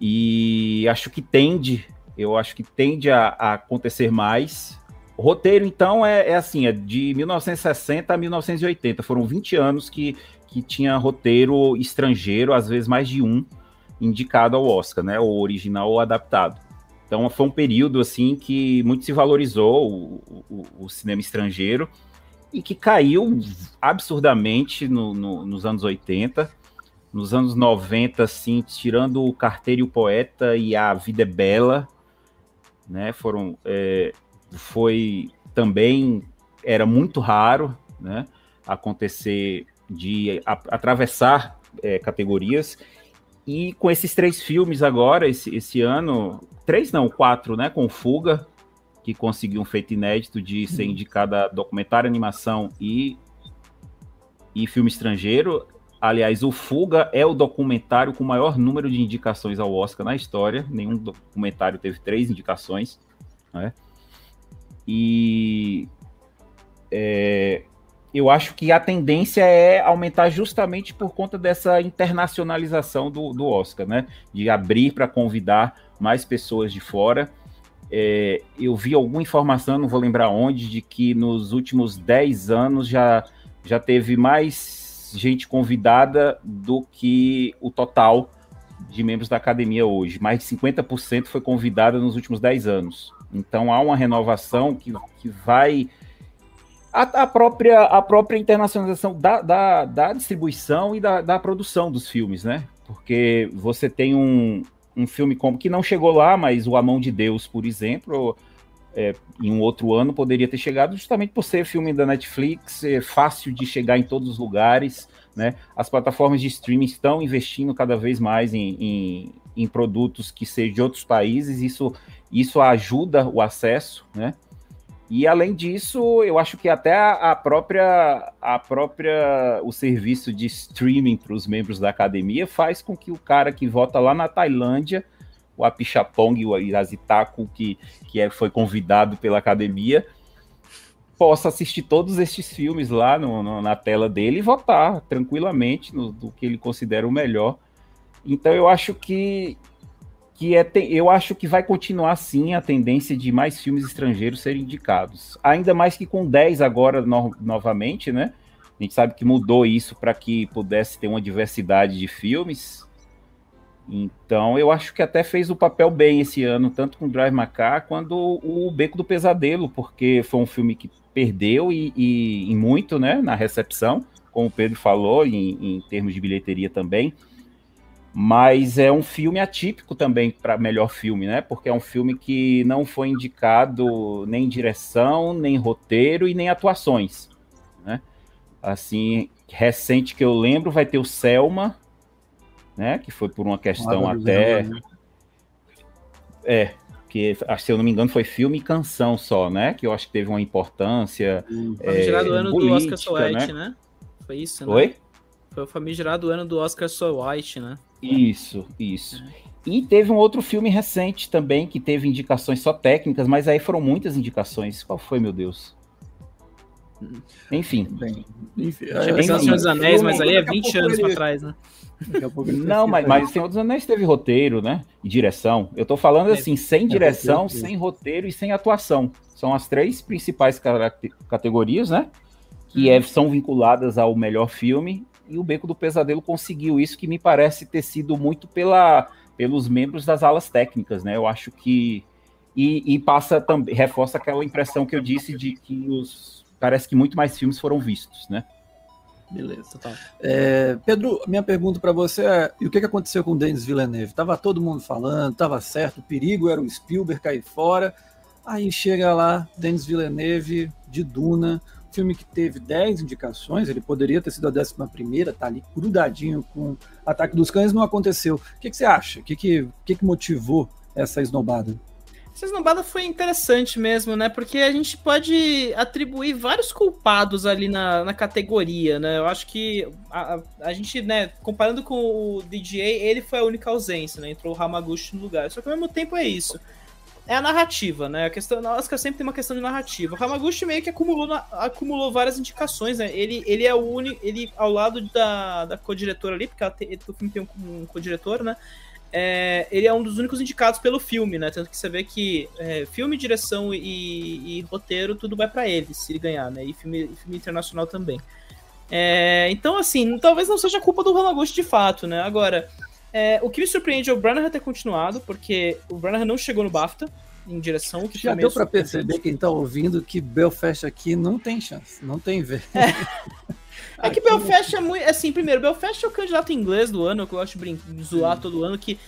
E acho que tende, eu acho que tende a, a acontecer mais. O roteiro, então, é, é, assim, é de 1960 a 1980. Foram 20 anos que, que tinha roteiro estrangeiro, às vezes mais de um, indicado ao Oscar, né? Ou original ou adaptado. Então foi um período assim que muito se valorizou o, o, o cinema estrangeiro e que caiu absurdamente no, no, nos anos 80 nos anos 90, assim, tirando o Carteiro e o Poeta e A Vida é Bela, né, foram, é, foi também, era muito raro, né, acontecer de a, atravessar é, categorias, e com esses três filmes agora, esse, esse ano, três não, quatro, né, com Fuga, que conseguiu um feito inédito de ser uhum. indicada documentário, animação e, e filme estrangeiro, Aliás, o Fuga é o documentário com o maior número de indicações ao Oscar na história. Nenhum documentário teve três indicações. Né? E é, eu acho que a tendência é aumentar justamente por conta dessa internacionalização do, do Oscar, né? De abrir para convidar mais pessoas de fora. é, eu vi alguma informação, não vou lembrar onde, de que nos últimos 10 anos já, já teve mais gente convidada do que o total de membros da academia hoje. Mais de 50% foi convidada nos últimos 10 anos. Então há uma renovação que, que vai. A, a própria, a própria internacionalização da, da, da distribuição e da, da produção dos filmes, né? Porque você tem um, um filme como que não chegou lá, mas O A Mão de Deus, por exemplo, é, em um outro ano poderia ter chegado justamente por ser filme da Netflix, é fácil de chegar em todos os lugares, né? As plataformas de streaming estão investindo cada vez mais em, em, em produtos que sejam de outros países, isso, isso ajuda o acesso, né? E além disso, eu acho que até a própria, a própria o serviço de streaming para os membros da academia faz com que o cara que vota lá na Tailândia, o Apichapong, o Irazitaku, que, que é, foi convidado pela academia, possa assistir todos estes filmes lá no, no, na tela dele e votar tranquilamente no do que ele considera o melhor. Então eu acho que que é eu acho que vai continuar sim a tendência de mais filmes estrangeiros serem indicados. Ainda mais que com 10 agora no, novamente, né? A gente sabe que mudou isso para que pudesse ter uma diversidade de filmes. Então, eu acho que até fez o papel bem esse ano, tanto com Drive Macar quanto o Beco do Pesadelo, porque foi um filme que perdeu e, e, e muito, né, na recepção, como o Pedro falou, em, em termos de bilheteria também mas é um filme atípico também para melhor filme, né? Porque é um filme que não foi indicado nem direção, nem roteiro e nem atuações, né? Assim, recente que eu lembro vai ter o Selma, né? Que foi por uma questão até é que se eu não me engano foi filme e canção só, né? Que eu acho que teve uma importância. Hum. É, do ano política, do Oscar So White, né? né? Foi isso, né? Oi? Foi o famigerado ano do Oscar So White, né? Isso, isso. E teve um outro filme recente também que teve indicações só técnicas, mas aí foram muitas indicações. Qual foi, meu Deus? Enfim. Bem, enfim, Tinha pensado dos Anéis, mas aí é 20 anos ele... para trás, né? Não, mas, mas Senhor dos Anéis teve roteiro, né? E direção. Eu tô falando assim, sem direção, sem roteiro e sem atuação. São as três principais categorias, né? Que uhum. é, são vinculadas ao melhor filme e o Beco do Pesadelo conseguiu isso, que me parece ter sido muito pela, pelos membros das alas técnicas, né? Eu acho que. E, e passa também, reforça aquela impressão que eu disse de que os. Parece que muito mais filmes foram vistos, né? Beleza. Tá. É, Pedro, minha pergunta para você é: e o que, que aconteceu com o Denis Villeneuve? Tava todo mundo falando, tava certo, o perigo era o Spielberg cair fora. Aí chega lá, Denis Villeneuve de Duna, filme que teve 10 indicações, ele poderia ter sido a 11 tá ali grudadinho com Ataque dos Cães, não aconteceu. O que, que você acha? O que, que, que, que motivou essa esnobada? Essa esnobada foi interessante mesmo, né? Porque a gente pode atribuir vários culpados ali na, na categoria, né? Eu acho que a, a, gente, né, comparando com o DJ, ele foi a única ausência, né? Entrou o Hamaguchi no lugar. Só que ao mesmo tempo é isso é a narrativa, né? A questão, na Oscar sempre tem uma questão de narrativa. O Hamaguchi meio que acumulou, acumulou várias indicações, né? Ele, ele é o único, ele ao lado da, da co-diretora ali, porque ela tem, o filme tem um, um co-diretor, né? É, ele é um dos únicos indicados pelo filme, né? Tanto que você vê que é, filme, direção e, e, roteiro, tudo vai para ele, se ele ganhar, né? E filme, filme internacional também. É, então, assim, talvez não seja culpa do Hamaguchi de fato, né? Agora, é, o que me surpreende é o Branagh ter continuado, porque o Branagh não chegou no BAFTA em direção. Que Já deu para perceber, quem tá ouvindo, que Belfast aqui não tem chance, não tem ver. *laughs* É. É que Belfast é muito. Assim, primeiro, Belfast é o candidato inglês do ano, que eu gosto de zoar todo ano, que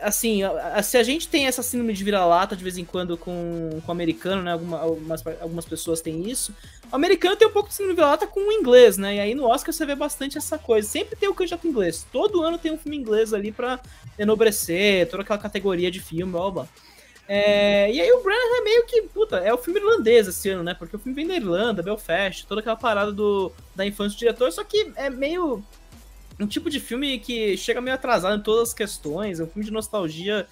assim, se a gente tem essa síndrome de vira-lata de vez em quando com, com o americano, né? Alguma, algumas, algumas pessoas têm isso. O americano tem um pouco de síndrome de vira-lata com o inglês, né? E aí no Oscar você vê bastante essa coisa. Sempre tem o candidato inglês. Todo ano tem um filme inglês ali pra enobrecer, toda aquela categoria de filme, blá blá. É, e aí o Brennan é meio que, puta, é o filme irlandês esse ano, né? Porque o filme vem da Irlanda, Belfast, toda aquela parada do, da infância do diretor, só que é meio um tipo de filme que chega meio atrasado em todas as questões, é um filme de nostalgia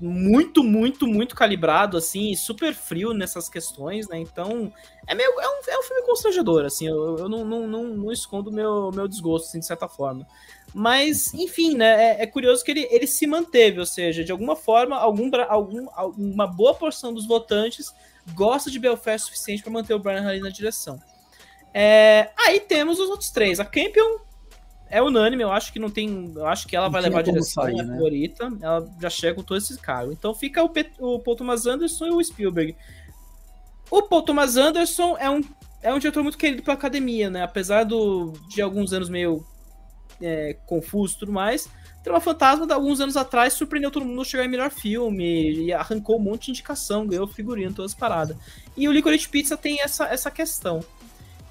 muito, muito, muito calibrado, assim, super frio nessas questões, né? Então, é meio. É um, é um filme constrangedor, assim, eu, eu não, não, não, não escondo meu, meu desgosto, assim, de certa forma. Mas, enfim, né? É, é, curioso que ele, ele se manteve, ou seja, de alguma forma, algum, algum, uma boa porção dos votantes gosta de Belfast o suficiente para manter o Brian ali na direção. É, aí temos os outros três. A Campion é unânime, eu acho que não tem. Eu acho que ela não vai levar a direção, sair, é né? favorita. Ela já chega com todo esse cargo. Então fica o, o Paul Thomas Anderson e o Spielberg. O Paul Thomas Anderson é um, é um diretor muito querido pela academia, né? Apesar do, de alguns anos meio é, confuso e tudo mais. Trama Fantasma, de alguns anos atrás, surpreendeu todo mundo chegar em melhor filme e arrancou um monte de indicação, ganhou figurino, todas as paradas. E o Licorice Pizza tem essa, essa questão.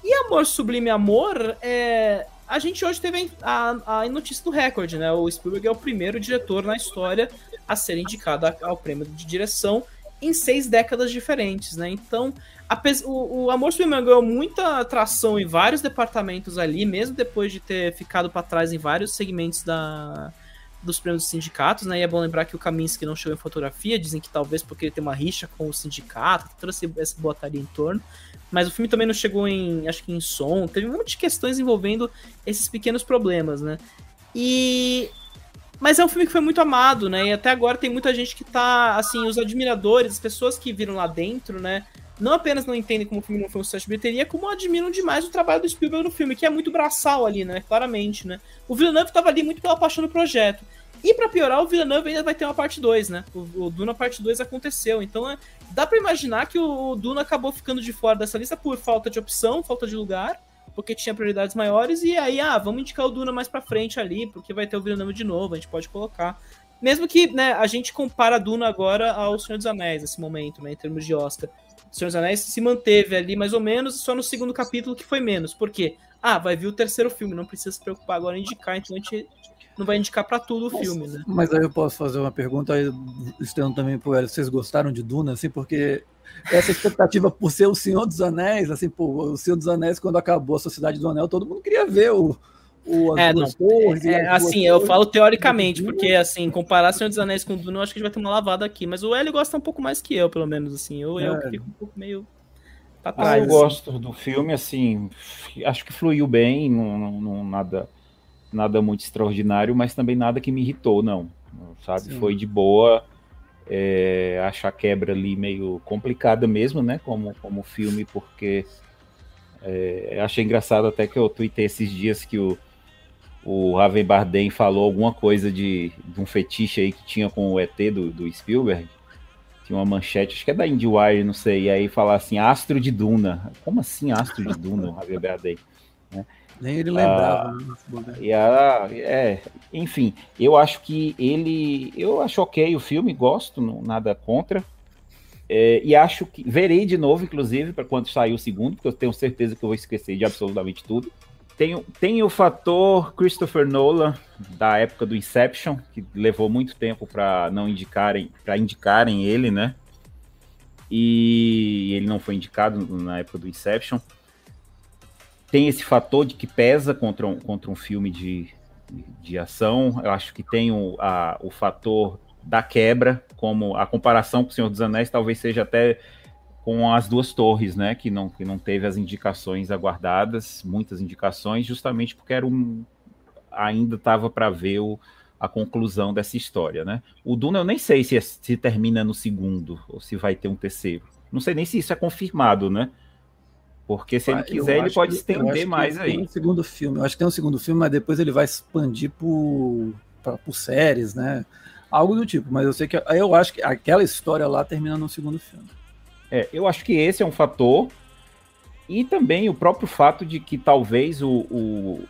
E Amor Sublime Amor, é... a gente hoje teve a, a notícia do recorde, né? O Spielberg é o primeiro diretor na história a ser indicado ao prêmio de direção em seis décadas diferentes, né? Então, o, o Amor Sublime ganhou muita atração em vários departamentos ali, mesmo depois de ter ficado para trás em vários segmentos da, dos prêmios dos sindicatos, né? E é bom lembrar que o Kaminsky não chegou em fotografia, dizem que talvez porque ele tem uma rixa com o sindicato, toda essa botaria em torno. Mas o filme também não chegou em, acho que em som, teve um monte de questões envolvendo esses pequenos problemas, né? E mas é um filme que foi muito amado, né? E até agora tem muita gente que tá, assim, os admiradores, as pessoas que viram lá dentro, né? Não apenas não entendem como o filme não foi um sucesso de bilheteria, como admiram demais o trabalho do Spielberg no filme, que é muito braçal ali, né? Claramente, né? O Villeneuve tava ali muito pela paixão do projeto. E para piorar, o Villeneuve ainda vai ter uma parte 2, né? O, o, Duna parte 2 aconteceu. Então é, dá para imaginar que o, o Duna acabou ficando de fora dessa lista por falta de opção, falta de lugar porque tinha prioridades maiores, e aí, ah, vamos indicar o Duna mais pra frente ali, porque vai ter o Villeneuve de novo, a gente pode colocar. Mesmo que, né, a gente compara a Duna agora ao Senhor dos Anéis, nesse momento, né, em termos de Oscar. Senhor dos Anéis se manteve ali mais ou menos, só no segundo capítulo que foi menos. Por quê? Ah, vai vir o terceiro filme, não precisa se preocupar agora em indicar, então a gente não vai indicar para tudo o filme, né? Mas aí eu posso fazer uma pergunta estando também pro Hélio, vocês gostaram de Duna, assim, porque essa expectativa por ser o Senhor dos Anéis, assim, pô, o Senhor dos Anéis, quando acabou a Sociedade do Anel, todo mundo queria ver o. o é, não. Torres, é, assim, eu falo teoricamente, porque, assim, comparar Senhor dos Anéis com o Duna, eu acho que a gente vai ter uma lavada aqui. Mas o Hélio gosta um pouco mais que eu, pelo menos, assim. Eu, é. eu fico um pouco meio. Pra trás, ah, eu assim. gosto do filme, assim, acho que fluiu bem, não, não, não, nada, nada muito extraordinário, mas também nada que me irritou, não. Sabe? Sim. Foi de boa é, acho a quebra ali meio complicada mesmo, né? Como, como filme, porque é, achei engraçado até que eu tuitei esses dias que o, o Raven Bardem falou alguma coisa de, de, um fetiche aí que tinha com o ET do, do Spielberg. Tinha uma manchete, acho que é da IndieWire, não sei, e aí falar assim, Astro de Duna. Como assim Astro de Duna, o Raven Bardem? *laughs* Né? Nem ele lembrava. Ah, né? e a, é, enfim, eu acho que ele. Eu acho ok o filme, gosto, não, nada contra. É, e acho que. Verei de novo, inclusive, para quando sair o segundo, porque eu tenho certeza que eu vou esquecer de absolutamente tudo. Tem, tem o fator Christopher Nolan, da época do Inception, que levou muito tempo para não indicarem, para indicarem ele, né? E ele não foi indicado na época do Inception tem esse fator de que pesa contra um, contra um filme de, de ação. Eu acho que tem o, a, o fator da quebra, como a comparação com o Senhor dos Anéis talvez seja até com as duas torres, né? Que não, que não teve as indicações aguardadas, muitas indicações, justamente porque era um. Ainda estava para ver o, a conclusão dessa história, né? O Duna eu nem sei se, se termina no segundo ou se vai ter um terceiro. Não sei nem se isso é confirmado, né? Porque se ele quiser, ele pode estender mais aí. Tem um segundo filme. Eu acho que tem um segundo filme, mas depois ele vai expandir por, pra, por séries, né? Algo do tipo. Mas eu sei que eu acho que aquela história lá termina no segundo filme. É, eu acho que esse é um fator. E também o próprio fato de que talvez o, o,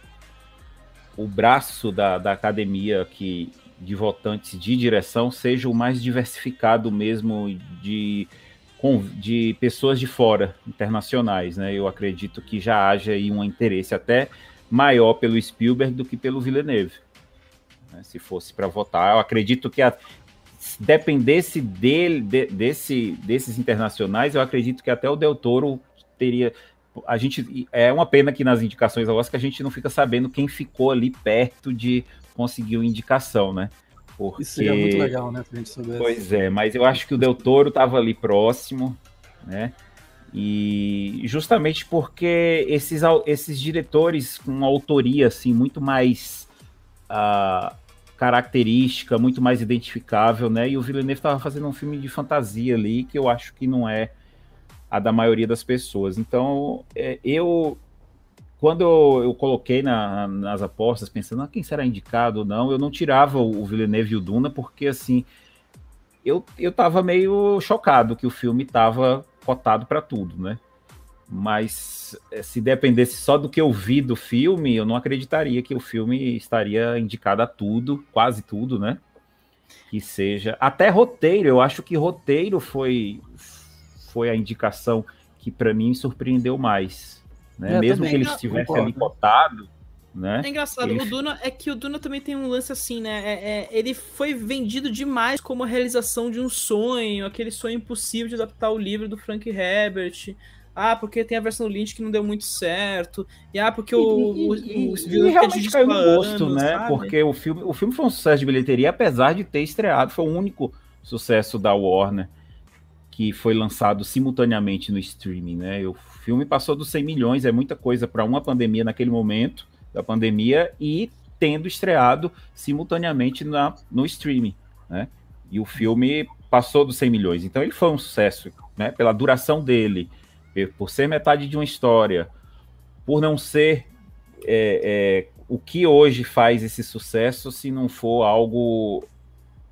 o braço da, da academia que, de votantes de direção seja o mais diversificado mesmo de de pessoas de fora, internacionais, né? Eu acredito que já haja aí um interesse até maior pelo Spielberg do que pelo Villeneuve. Né? Se fosse para votar, eu acredito que a, dependesse dele, de, desse, desses internacionais, eu acredito que até o Del Toro teria. A gente é uma pena que nas indicações ao Oscar a gente não fica sabendo quem ficou ali perto de conseguir uma indicação, né? Porque... Isso seria muito legal, né? Pra gente saber. Pois é, mas eu acho que o Del Toro estava ali próximo, né? E justamente porque esses, esses diretores com autoria assim muito mais uh, característica, muito mais identificável, né? E o Villeneuve estava fazendo um filme de fantasia ali que eu acho que não é a da maioria das pessoas. Então, é, eu quando eu, eu coloquei na, nas apostas, pensando ah, quem será indicado ou não, eu não tirava o, Villeneuve e o Duna, porque assim, eu, eu tava meio chocado que o filme tava cotado para tudo, né? Mas eh, se dependesse só do que eu vi do filme, eu não acreditaria que o filme estaria indicado a tudo, quase tudo, né? Que seja. Até roteiro, eu acho que roteiro foi, foi a indicação que para mim surpreendeu mais. Né? É, Mesmo que ele estivesse ali cotado. Né? É engraçado, ele... o Duna é que o Duna também tem um lance assim, né? É, é, ele foi vendido demais como a realização de um sonho, aquele sonho impossível de adaptar o livro do Frank Herbert. Ah, porque tem a versão do Lynch que não deu muito certo. E ah, porque o, e, o, o, e, e realmente caiu no gosto, né? Sabe? Porque o filme, o filme foi um sucesso de bilheteria, apesar de ter estreado, foi o único sucesso da Warner que foi lançado simultaneamente no streaming, né? O filme passou dos 100 milhões, é muita coisa para uma pandemia naquele momento da pandemia e tendo estreado simultaneamente na, no streaming, né? E o filme passou dos 100 milhões, então ele foi um sucesso, né? Pela duração dele, por ser metade de uma história, por não ser é, é, o que hoje faz esse sucesso se não for algo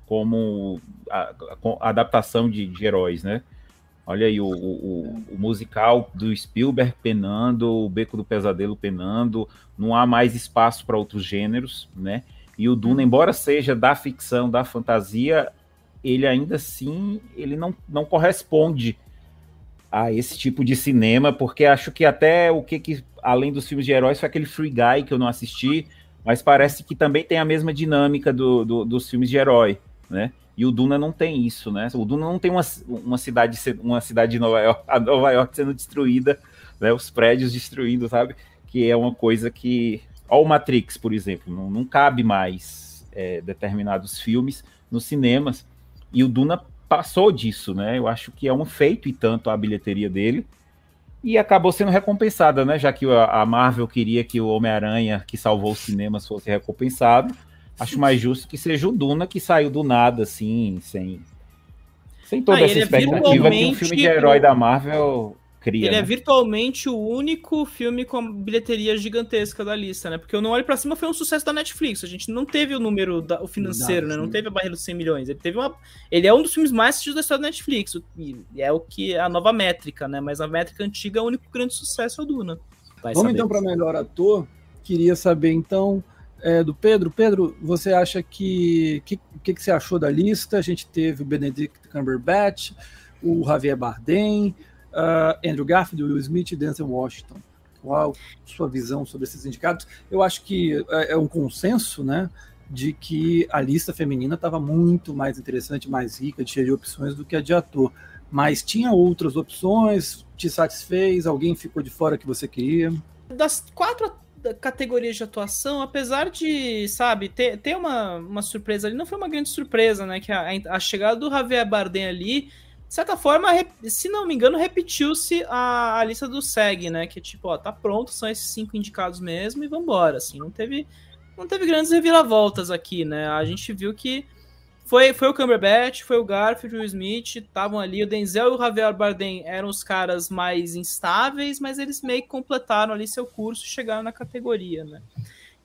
como a, a adaptação de, de, heróis, né? Olha aí o, o, o, musical do Spielberg penando, o Beco do Pesadelo penando, não há mais espaço para outros gêneros, né? E o Duna, embora seja da ficção, da fantasia, ele ainda assim ele não, não corresponde a esse tipo de cinema, porque acho que até o que, que além dos filmes de heróis foi aquele Free Guy que eu não assisti, mas parece que também tem a mesma dinâmica do, do, dos filmes de herói, né? E o Duna não tem isso, né? O Duna não tem uma, uma cidade uma cidade de Nova York, *laughs* a Nova York sendo destruída, né? Os prédios destruindo, sabe? Que é uma coisa que, ó, o Matrix, por exemplo, não, não cabe mais é, determinados filmes nos cinemas. E o Duna passou disso, né? Eu acho que é um feito e tanto a bilheteria dele. E acabou sendo recompensada, né? Já que a Marvel queria que o Homem-Aranha, que salvou os cinemas, fosse recompensado. Acho mais justo que seja o Duna, que saiu do nada, assim, sem, sem toda ah, essa é expectativa é que um filme de herói da Marvel cria. Ele é né? é virtualmente o único filme com bilheteria gigantesca da lista, né? Porque o Não Olhe Pra Cima foi um sucesso da Netflix. A gente não teve o número da, o financeiro, não, né? Não teve a barreira dos 100 milhões. Ele teve uma. Ele é um dos filmes mais assistidos da história da Netflix. E é o que é a nova métrica, né? Mas a métrica antiga, o único grande sucesso é o Duna. Vai Vamos saber. então para melhor ator. Queria saber então. É, do Pedro. Pedro, você acha que. O que, que, que você achou da lista? A gente teve o Benedict Cumberbatch, o Javier Bardem, uh, Andrew Garfield, Will Smith e Denzel Washington. Qual sua visão sobre esses indicados? Eu acho que é, é um consenso, né, de que a lista feminina estava muito mais interessante, mais rica, cheia de opções do que a de ator. Mas tinha outras opções, te satisfez? Alguém ficou de fora que você queria? Das quatro categorias de atuação, apesar de, sabe, ter, ter uma, uma surpresa ali, não foi uma grande surpresa, né? Que a, a chegada do Javier Bardem ali de certa forma, se não me engano, repetiu-se a, a, lista do SEG, né? Que tipo, ó, tá pronto, são esses cinco indicados mesmo e vambora, assim, não teve, não teve grandes reviravoltas aqui, né? A gente viu que foi, foi o Cumberbatch, foi o Garfield, o Smith, estavam ali, o Denzel e o Javier Bardem eram os caras mais instáveis, mas eles meio que completaram ali seu curso e chegaram na categoria, né?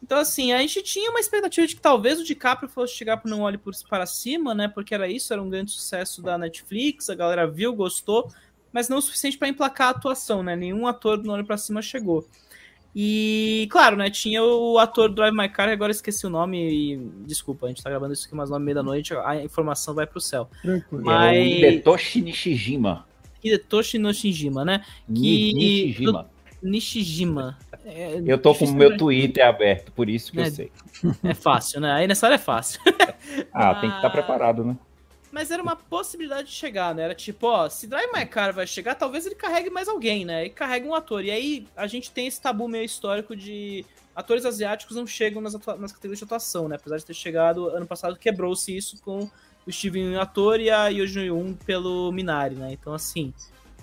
Então, assim, a gente tinha uma expectativa de que talvez o DiCaprio fosse chegar para Não Olhe por, para Cima, né? Porque era isso, era um grande sucesso da Netflix, a galera viu, gostou, mas não o suficiente para emplacar a atuação, né? Nenhum ator do Não Olhe para Cima chegou. E, claro, né? Tinha o ator do Drive My Car, agora esqueci o nome e. Desculpa, a gente tá gravando isso aqui umas nove e meia da noite, a informação vai pro céu. Mas... É o Hidetoshi Nishijima. Hidetoshi Nishijima, né? Que... Nishijima. Nishijima. É, eu tô com o meu Twitter aberto, por isso que é, eu sei. É fácil, né? Aí nessa hora é fácil. *laughs* ah, tem que estar tá preparado, né? Mas era uma possibilidade de chegar, né? Era tipo, ó, se Drive My Car vai chegar, talvez ele carregue mais alguém, né? E carregue um ator. E aí a gente tem esse tabu meio histórico de atores asiáticos não chegam nas, nas categorias de atuação, né? Apesar de ter chegado ano passado, quebrou-se isso com o Steven ator e a Yoo Jun pelo Minari, né? Então, assim,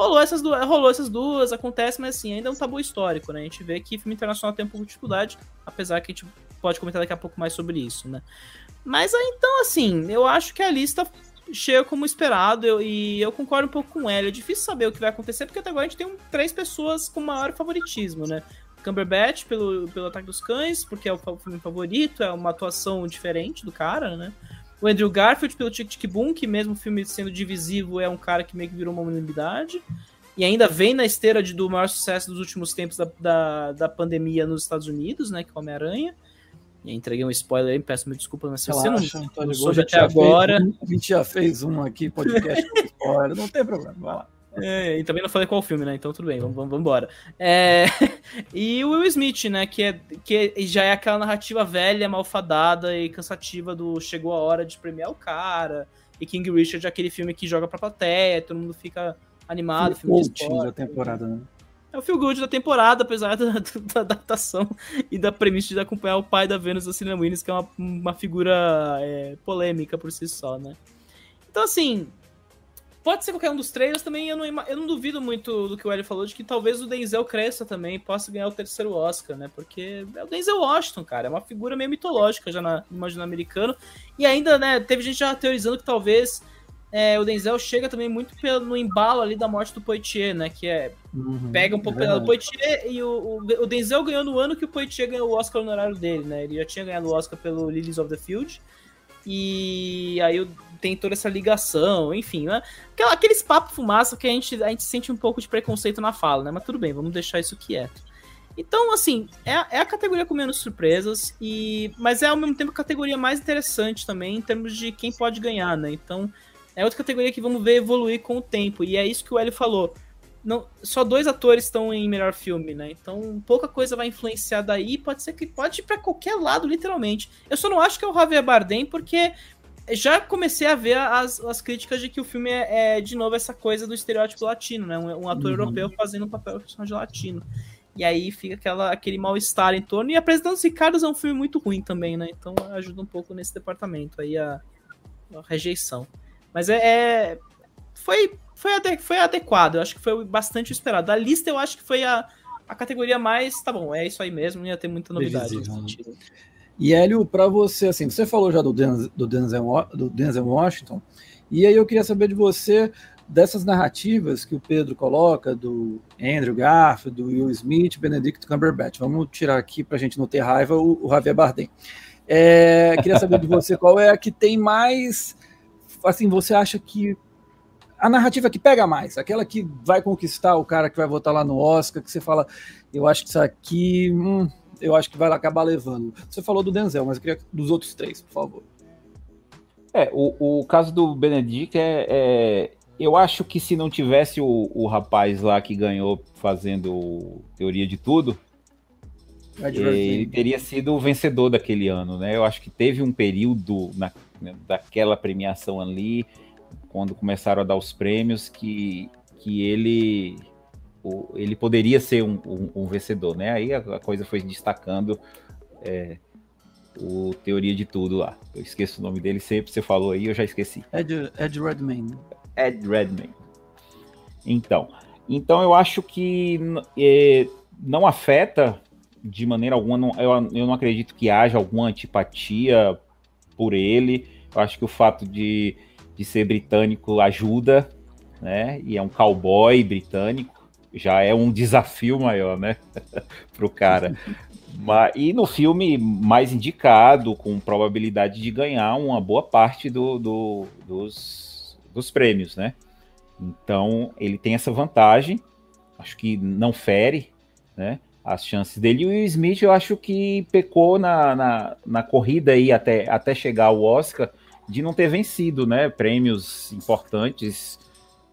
Rolou essas, duas, rolou essas duas, acontece, mas assim, ainda é um tabu histórico, né? A gente vê que filme internacional tem um pouco de dificuldade, apesar que a gente pode comentar daqui a pouco mais sobre isso, né? Mas então, assim, eu acho que a lista chega como esperado eu, e eu concordo um pouco com ela. É difícil saber o que vai acontecer, porque até agora a gente tem um, três pessoas com maior favoritismo, né? Cumberbatch pelo, pelo Ataque dos Cães, porque é o filme favorito, é uma atuação diferente do cara, né? O Andrew Garfield pelo Tic Tic Boom, que mesmo o filme sendo divisivo é um cara que meio que virou uma unanimidade. E ainda vem na esteira de, do maior sucesso dos últimos tempos da, da, da pandemia nos Estados Unidos, né? Que é Homem-Aranha. E entreguei um spoiler aí, peço me desculpa, mas se Relaxa, você não, não soube até agora. Fez, a gente já fez um aqui, podcast com spoiler, não tem problema, vai lá. É, e também não falei qual filme, né? Então tudo bem, vamos, vamos, vamos embora. É, *laughs* e o Will Smith, né? Que, é, que já é aquela narrativa velha, malfadada e cansativa do chegou a hora de premiar o cara. E King Richard é aquele filme que joga pra plateia, todo mundo fica animado. Filme de esporte, da temporada, né? É o feel good da temporada, apesar da, *laughs* da, adaptação e da premissa de acompanhar o pai da Venus da Cillian Williams, que é uma, uma figura é, polêmica por si só, né? Então, assim, Pode ser qualquer um dos trailers também. Eu não, eu não duvido muito do que o Eli falou, de que talvez o Denzel cresça também, possa ganhar o terceiro Oscar, né? Porque é o Denzel Washington, cara. É uma figura meio mitológica já na, no imaginário americano. E ainda, né, teve gente já teorizando que talvez é, o Denzel chega também muito pelo, no embalo ali da morte do Poitier, né? Que é. Uhum, pega um pouco é do Poitier e o, o, Denzel ganhou no ano que o Poitier ganhou o Oscar honorário dele, né? Ele já tinha ganhado o Oscar pelo Lilies of the Field. E aí tem toda essa ligação, enfim, né? Aqueles papos fumaça que a gente, a gente sente um pouco de preconceito na fala, né? Mas tudo bem, vamos deixar isso quieto. Então, assim, é, é a categoria com menos surpresas, e mas é ao mesmo tempo a categoria mais interessante também em termos de quem pode ganhar, né? Então, é outra categoria que vamos ver evoluir com o tempo, e é isso que o Hélio falou não, só dois atores estão em melhor filme, né? Então pouca coisa vai influenciar daí. Pode ser que pode ir para qualquer lado, literalmente. Eu só não acho que é o Javier Bardem, porque já comecei a ver as, as críticas de que o filme é, é de novo essa coisa do estereótipo latino, né? Um, um ator uhum. europeu fazendo um papel de personagem latino. E aí fica aquela, aquele mal-estar em torno. E Apresentando os Ricardos é um filme muito ruim também, né? Então ajuda um pouco nesse departamento aí a, a rejeição. Mas é, é foi foi, ade foi adequado, eu acho que foi bastante esperado. Da lista, eu acho que foi a, a categoria mais. Tá bom, é isso aí mesmo, não ia ter muita novidade. Né? E Hélio, para você, assim, você falou já do Denzel, do, Denzel, do Denzel Washington, e aí eu queria saber de você dessas narrativas que o Pedro coloca, do Andrew Garfield, do Will Smith, Benedict Cumberbatch. Vamos tirar aqui para a gente não ter raiva o, o Javier Bardem. É, queria saber de você qual é a que tem mais, assim, você acha que a narrativa que pega mais, aquela que vai conquistar o cara que vai votar lá no Oscar, que você fala, eu acho que isso aqui, hum, eu acho que vai acabar levando. Você falou do Denzel, mas eu queria dos outros três, por favor. É, o, o caso do Benedict é, é, Eu acho que se não tivesse o, o rapaz lá que ganhou fazendo Teoria de Tudo, ele teria sido o vencedor daquele ano, né? Eu acho que teve um período na, daquela premiação ali quando começaram a dar os prêmios, que, que ele, o, ele poderia ser um, um, um, vencedor, né? Aí a, a coisa foi destacando é, o Teoria de Tudo lá. Eu esqueço o nome dele sempre, você falou aí, eu já esqueci. Ed, Ed Redmayne. Ed Redmayne. Então, então eu acho que é, não afeta de maneira alguma, não, eu, eu não acredito que haja alguma antipatia por ele. Eu acho que o fato de de ser britânico ajuda, né? E é um cowboy britânico, já é um desafio maior, né? *laughs* para o cara. Mas, e no filme mais indicado, com probabilidade de ganhar uma boa parte do, do, dos, dos prêmios, né? Então ele tem essa vantagem, acho que não fere, né? As chances dele. E o Smith, eu acho que pecou na, na, na corrida aí até, até chegar ao Oscar, de não ter vencido, né? Prêmios importantes,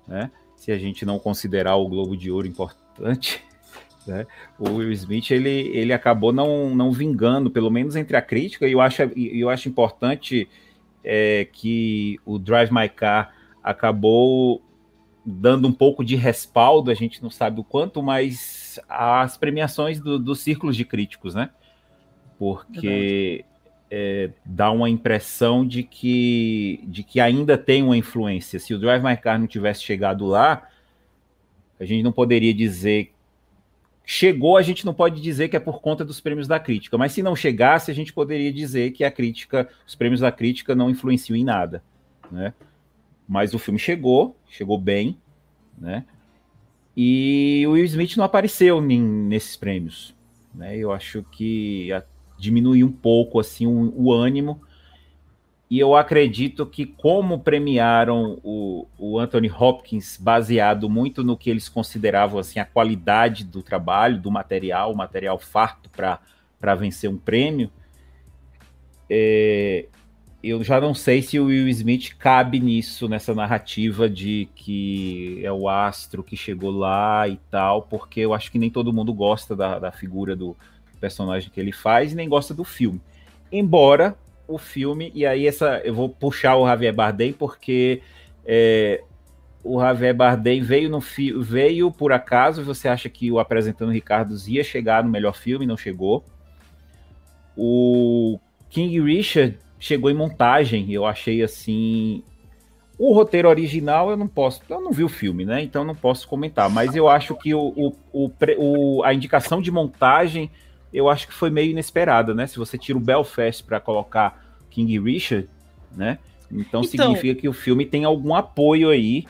né? Se a gente não considerar o Globo de Ouro importante, *laughs* né? O Will Smith ele, ele acabou não, não vingando, pelo menos entre a crítica, e eu acho, eu acho importante é, que o Drive My Car acabou dando um pouco de respaldo, a gente não sabe o quanto, mas as premiações do, dos círculos de críticos, né? Porque é, dá uma impressão de que, de que ainda tem uma influência. Se o Drive My Car não tivesse chegado lá, a gente não poderia dizer chegou, a gente não pode dizer que é por conta dos prêmios da crítica, mas se não chegasse, a gente poderia dizer que a crítica, os prêmios da crítica não influenciam em nada, né? Mas o filme chegou, chegou bem, né? E o Will Smith não apareceu nesses prêmios, né? Eu acho que diminuiu um pouco assim o, o ânimo. E eu acredito que, como premiaram o, o, Anthony Hopkins baseado muito no que eles consideravam assim, a qualidade do trabalho, do material, material farto para vencer um prêmio, é, eu já não sei se o Will Smith cabe nisso, nessa narrativa de que é o astro que chegou lá e tal, porque eu acho que nem todo mundo gosta da, da figura do personagem que ele faz e nem gosta do filme. Embora o filme, e aí essa eu vou puxar o Javier Bardem, porque é, o Javier Bardem veio no veio por acaso, você acha que o Apresentando Ricardos ia chegar no melhor filme, não chegou. O King Richard chegou em montagem, eu achei assim. O roteiro original eu não posso, eu não vi o filme, né? Então não posso comentar, mas eu acho que o, o, o a indicação de montagem eu acho que foi meio inesperada, né? Se você tira o Belfast para colocar King Richard, né? Então, então, significa que o filme tem algum apoio aí.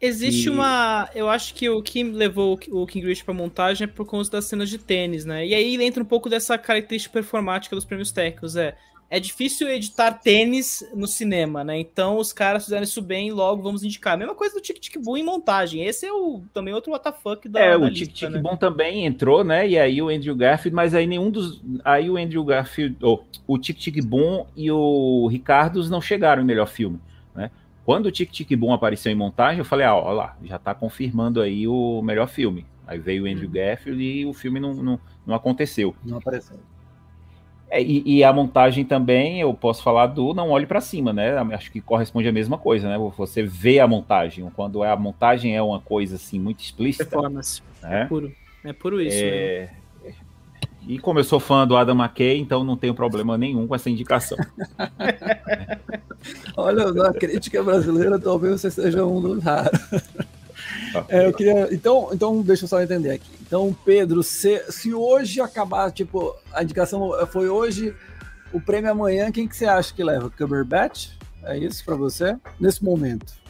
Existe e... uma. Eu acho que o que levou o King Richard pra montagem é por conta das cenas de tênis, né? E aí entra um pouco dessa característica performática dos prêmios técnicos. É é difícil editar tênis no cinema, né? Então os caras fizeram isso bem logo vamos indicar. Mesma coisa do Tic Tic Boom em montagem. Esse é o também outro WTF da É, da o Tic Tic né? Boom também entrou, né? E aí o Andrew Garfield, mas aí nenhum dos aí o Andrew Garfield, oh, o Tic Tic Boom e o Ricardo não chegaram em melhor filme, né? Quando o Tic Tic Boom apareceu em montagem, eu falei, ah, ó lá, já tá confirmando aí o melhor filme. Aí veio o Andrew hum. Garfield e o filme não, não, não aconteceu. Não apareceu. É, e, e, a montagem também, eu posso falar do não olhe para cima, né? Acho que corresponde à mesma coisa, né? Você vê a montagem, quando a montagem é uma coisa assim muito explícita. Performance. Né? É puro. É puro isso. É... Né? E como eu sou fã do Adam McKay, então não tenho problema nenhum com essa indicação. *laughs* Olha, na crítica brasileira, talvez você seja um dos raros. É, eu queria. Então, então, deixa eu só entender aqui. Então, Pedro, se, se hoje acabar, tipo, a indicação foi hoje, o prêmio amanhã, quem que você acha que leva? Cumberbatch? É isso para você? Nesse momento?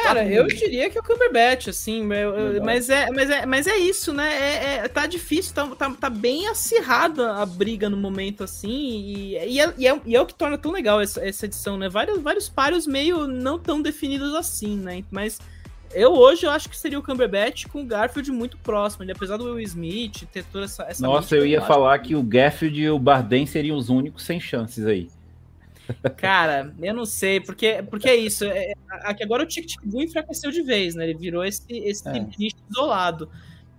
Cara, eu diria que é o Cumberbatch, assim, mas é, mas, é, mas é isso, né? É, é, tá difícil, tá, tá, tá, bem acirrada a briga no momento, assim, e, e, é, e, é, e é o que torna tão legal essa, essa edição, né? Vários, vários páreos meio não tão definidos assim, né? Mas eu hoje eu acho que seria o Cumberbatch com o Garfield muito próximo, ele, apesar do Will Smith ter toda essa. essa Nossa, eu ia falar que o Garfield e o Bardem seriam os únicos sem chances aí. Cara, eu não sei, porque, porque é isso. É, aqui agora o Tic Tic Boom enfraqueceu de vez, né? Ele virou esse, esse é. isolado.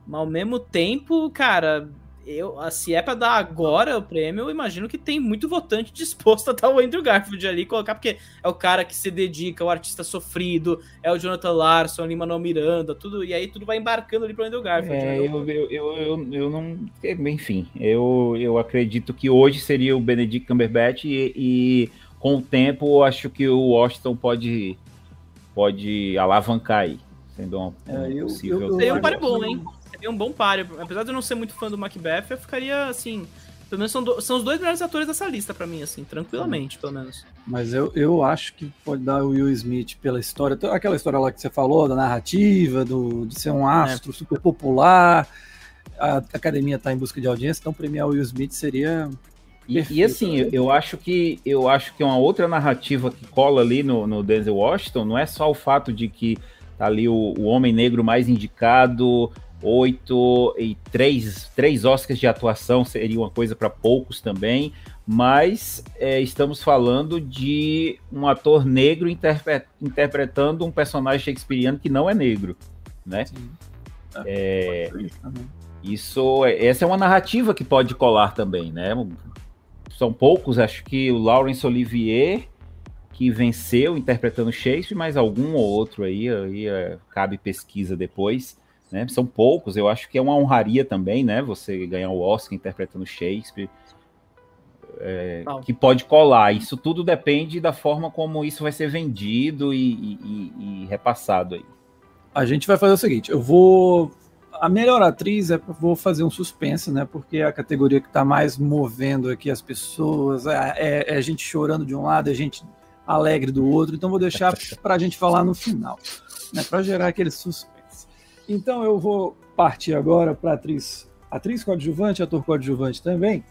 Mas ao mesmo tempo, cara, eu, se é para dar agora o prêmio, eu imagino que tem muito votante *laughs* disposto a dar o Andrew Garfield ali, colocar, porque é o cara que se dedica, o artista sofrido, é o Jonathan Larson, ali Manuel Miranda, tudo, e aí tudo vai embarcando ali pro Andrew Garfield. É, né? eu, eu, eu, eu, eu não. Enfim, eu, eu acredito que hoje seria o Benedict Cumberbatch e, e com o tempo acho que o Washington pode, pode alavancar aí. Sendo um, é, eu, possível. Eu, eu, eu, um pare bom, hein? Seria um bom páreo. Apesar de eu não ser muito fã do Macbeth, eu ficaria assim. Pelo menos são, do, são os dois melhores atores dessa lista para mim, assim, tranquilamente, pelo menos. Mas eu, eu acho que pode dar o Will Smith pela história. Aquela história lá que você falou, da narrativa, do, de ser um astro é. super popular. A academia tá em busca de audiência, então premiar o Will Smith seria. E, e, assim, eu, eu, acho que eu acho que uma outra narrativa que cola ali no, no Denzel Washington não é só o fato de que tá ali o, o homem negro mais indicado, oito e três, três Oscars de atuação seria uma coisa para poucos também, mas é, estamos falando de um ator negro interpre interpretando um personagem shakespeariano que não é negro, né? É, isso, essa é uma narrativa que pode colar também, né? São poucos, acho que o Laurence Olivier que venceu interpretando Shakespeare, mas algum ou outro aí, aí é, cabe pesquisa depois. Né? São poucos, eu acho que é uma honraria também, né? Você ganhar o Oscar interpretando Shakespeare, é, que pode colar. Isso tudo depende da forma como isso vai ser vendido e, e, e repassado aí. A gente vai fazer o seguinte: eu vou a melhor atriz é vou fazer um suspense, né? Porque é a categoria que está mais movendo aqui as pessoas, é, é, é, a gente chorando de um lado, é a gente alegre do outro. Então vou deixar para a gente falar no final, né? Para gerar aquele suspense. Então eu vou partir agora para atriz, atriz coadjuvante, ator coadjuvante também.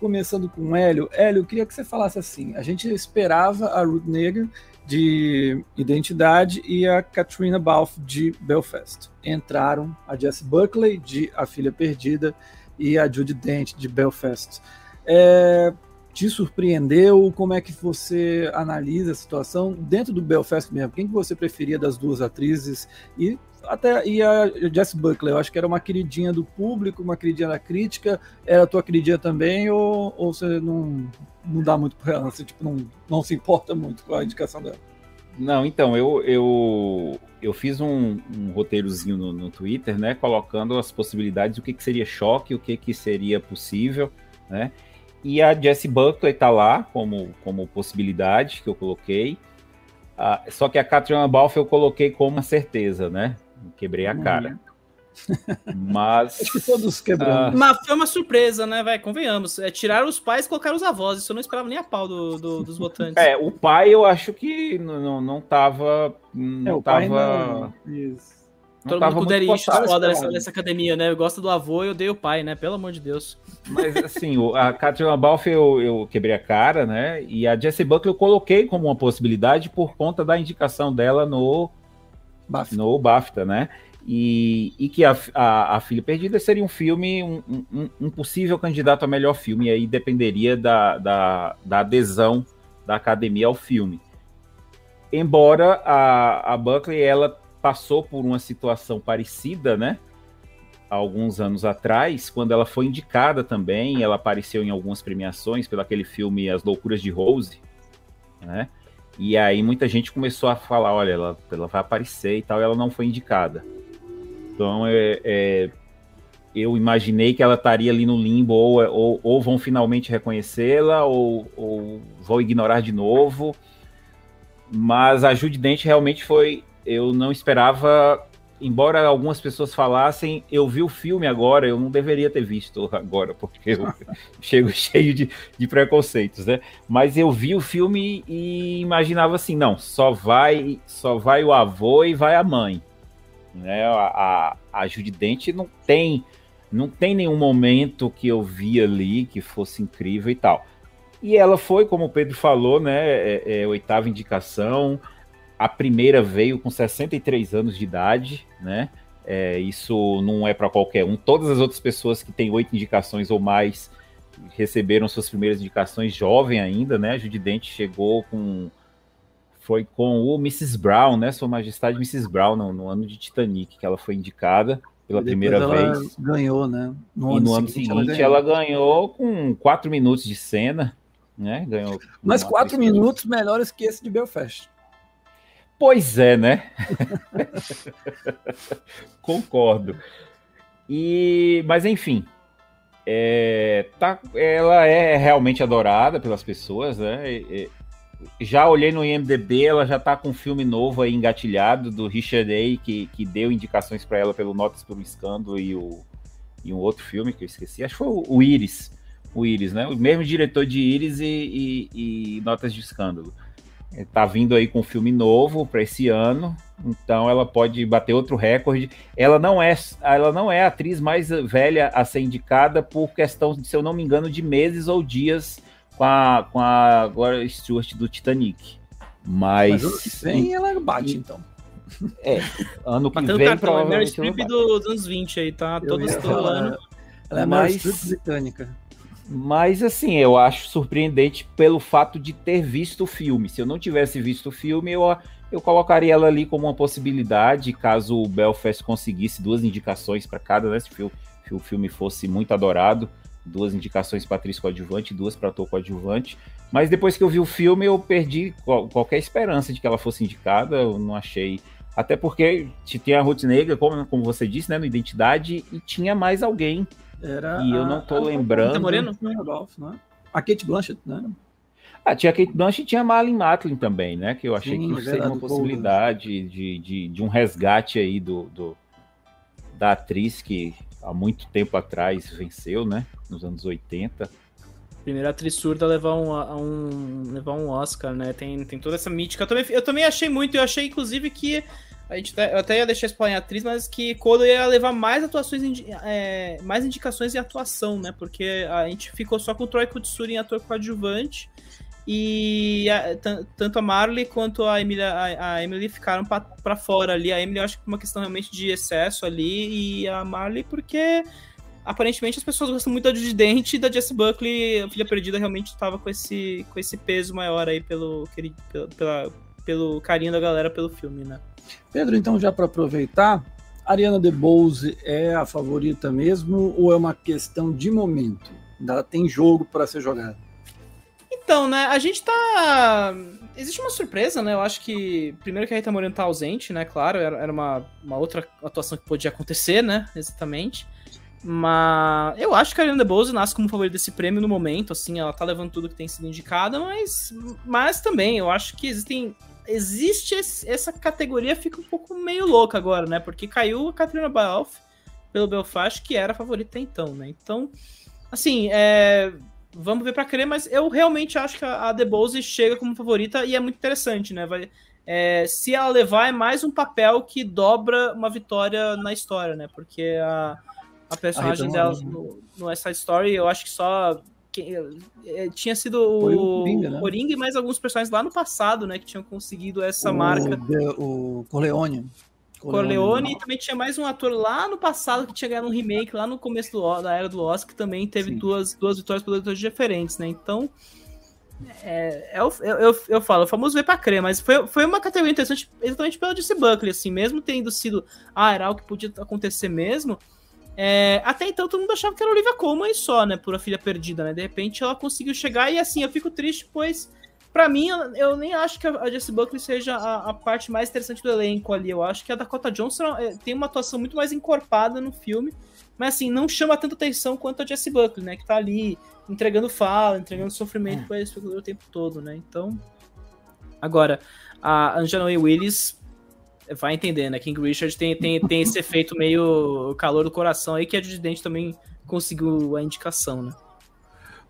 Começando com Hélio. Hélio, eu queria que você falasse assim: a gente esperava a Ruth Negro de Identidade e a Katrina Balfe de Belfast. Entraram a Jessie Buckley de A Filha Perdida e a Judy Dent de Belfast. É, te surpreendeu? Como é que você analisa a situação dentro do Belfast mesmo? Quem que você preferia das duas atrizes? E até e a Jessie Buckley, eu acho que era uma queridinha do público, uma queridinha da crítica. Era a tua queridinha também ou, ou você não não dá muito para ela, você tipo, não, não se importa muito com a indicação dela. Não, então, eu, eu, eu fiz um, um roteirozinho no, no, Twitter, né, colocando as possibilidades, o que, que seria choque, o que, que seria possível, né, e a Jessie Buckley tá lá como, como possibilidade que eu coloquei, ah, só que a Catriona Balfe eu coloquei como uma certeza, né, quebrei a cara. *laughs* Mas. Acho que todos quebramos. Uh... Mas foi uma surpresa, né, vai? Convenhamos. É, tiraram os pais e colocaram os avós. Isso eu não esperava nem a pau do, do dos votantes. É, o pai eu acho que não, não tava. Não é, o tava... pai não. Isso. Todo mundo com Daddy foda dessa, dessa academia, né? Eu gosto do avô e odeio o pai, né? Pelo amor de Deus. Mas assim, a Katrina Balfe eu, eu, quebrei a cara, né? E a Jessie Buckley eu coloquei como uma possibilidade por conta da indicação dela no BAFTA, no BAFTA né? E, e que a, a, a, Filha Perdida seria um filme, um, um, um, possível candidato a melhor filme, e aí dependeria da, da, da adesão da academia ao filme. Embora a, a Buckley ela passou por uma situação parecida, né? Alguns anos atrás, quando ela foi indicada também, ela apareceu em algumas premiações pelo aquele filme As Loucuras de Rose, né? E aí muita gente começou a falar, olha, ela, ela vai aparecer e tal, e ela não foi indicada. Então, é, é, eu imaginei que ela estaria ali no limbo, ou, ou, ou vão finalmente reconhecê-la, ou, ou, vão ignorar de novo. Mas a Judy Dent realmente foi. Eu não esperava, embora algumas pessoas falassem, eu vi o filme agora, eu não deveria ter visto agora, porque eu *laughs* chego cheio de, de preconceitos, né? Mas eu vi o filme e imaginava assim, não, só vai, só vai o avô e vai a mãe. Né? A, a, a Dente não tem, não tem nenhum momento que eu vi ali que fosse incrível e tal. E ela foi, como o Pedro falou, né? É, é, oitava indicação. A primeira veio com 63 anos de idade, né? É, isso não é para qualquer um. Todas as outras pessoas que têm oito indicações ou mais receberam suas primeiras indicações jovem ainda, né? A Judy Dente chegou com foi com o Mrs. Brown, né? Sua Majestade Mrs. Brown, no, no ano de Titanic, que ela foi indicada pela primeira vez. Ganhou, né? No e ano no ano seguinte, seguinte ela, ganhou. ela, ganhou. com quatro minutos de cena, né? Ganhou. Mas quatro minutos melhores que esse de Belfast. Pois é, né? *laughs* Concordo. E, mas enfim, é, tá, ela é realmente adorada pelas pessoas, né? já olhei no IMDB, ela já tá com um filme novo aí engatilhado do Richard A. que, que deu indicações para ela pelo Notas pelo Escândalo e, o, e um outro filme que eu esqueci, acho que foi o Iris. O Iris, né? O mesmo diretor de Iris e, e, e Notas de Escândalo. Tá vindo aí com um filme novo para esse ano, então ela pode bater outro recorde. Ela não é, ela não é a atriz mais velha a ser indicada por questão, se eu não me engano, de meses ou dias com a, com a Gloria Stewart do Titanic. Mas. Mas vem ela bate, então. É, ano que Batendo vem. Cartão, é Meryl Streep dos anos 20 aí, tá? Todo ano. Ela é mais britânica. Mas assim, eu acho surpreendente pelo fato de ter visto o filme. Se eu não tivesse visto o filme, eu, eu colocaria ela ali como uma possibilidade, caso o Belfast conseguisse duas indicações para cada, né? Se o filme fosse muito adorado duas indicações para atriz coadjuvante, duas para ator coadjuvante. Mas depois que eu vi o filme, eu perdi qualquer esperança de que ela fosse indicada. Eu não achei. Até porque tinha a Ruth Negra, como, como você disse, né, no Identidade, e tinha mais alguém. Era e eu não tô a, lembrando. A Moreno? Não é? A Kate Blanchett, né? Ah, tinha a Kate Blanchett e tinha a Marlene Matlin também, né? Que eu achei Sim, que é seria uma possibilidade de, de, de, um resgate aí do, do da atriz que há muito tempo atrás venceu, né? Nos anos 80. Primeira atriz surda a levar um, a um, levar um Oscar, né? Tem, tem toda essa mítica. Eu também, eu também achei muito, eu achei inclusive que. A gente, eu até ia deixar isso em atriz, mas que Kodo ia levar mais atuações, é, mais indicações em atuação, né? Porque a gente ficou só com o Troy Kutsuri em ator coadjuvante. E a, tanto a Marley quanto a Emily, a, a Emily ficaram para fora ali. A Emily eu acho que uma questão realmente de excesso ali, e a Marley porque aparentemente as pessoas gostam muito da Judy Dent e da Jessie Buckley, a filha perdida, realmente estava com esse, com esse peso maior aí pelo, pela, pelo carinho da galera pelo filme, né? Pedro, então já para aproveitar, Ariana DeBose é a favorita mesmo ou é uma questão de momento? Ela tem jogo para ser jogado? Então, né, a gente tá. Existe uma surpresa, né? Eu acho que. Primeiro que a Rita Moreno tá ausente, né? Claro, era, era uma, uma outra atuação que podia acontecer, né? Exatamente. Mas eu acho que a Ariana DeBose nasce como favorita desse prêmio no momento, assim, ela tá levando tudo que tem sido indicada, mas, mas também eu acho que existem. Existe esse, essa categoria, fica um pouco meio louca agora, né? Porque caiu a Katrina Balfe pelo Belfast, que era a favorita então, né? Então, assim, é, vamos ver para crer, mas eu realmente acho que a, a DeBose chega como favorita e é muito interessante, né? Vai, é, se ela levar, é mais um papel que dobra uma vitória na história, né? Porque a, a personagem a dela no, no Side Story, eu acho que só é, tinha sido o Coringa, né? Coringa e mais alguns personagens lá no passado, né? Que tinham conseguido essa o, marca. o Corleone. Corleone, e também tinha mais um ator lá no passado que tinha ganhado um remake lá no começo do, da era do Oscar, que também teve duas, duas vitórias por atores diferentes, né? Então, é, é eu, eu, eu falo, o famoso ver pra crer, mas foi, foi uma categoria interessante exatamente pela DC Buckley, assim, mesmo tendo sido, ah, era algo que podia acontecer mesmo, é, até então todo mundo achava que era Olivia Colman e só, né, por A Filha Perdida, né, de repente ela conseguiu chegar e assim, eu fico triste, pois para mim, eu nem acho que a Jessie Buckley seja a, a, parte mais interessante do elenco ali. Eu acho que a Dakota Johnson é, tem uma atuação muito mais encorpada no filme, mas assim, não chama tanta atenção quanto a Jessie Buckley, né? Que tá ali entregando fala, entregando sofrimento é. para esse o tempo todo, né? Então. Agora, a Angela Willis vai entender, né? King Richard tem, tem, tem esse efeito meio calor do coração aí que a Dent também conseguiu a indicação, né?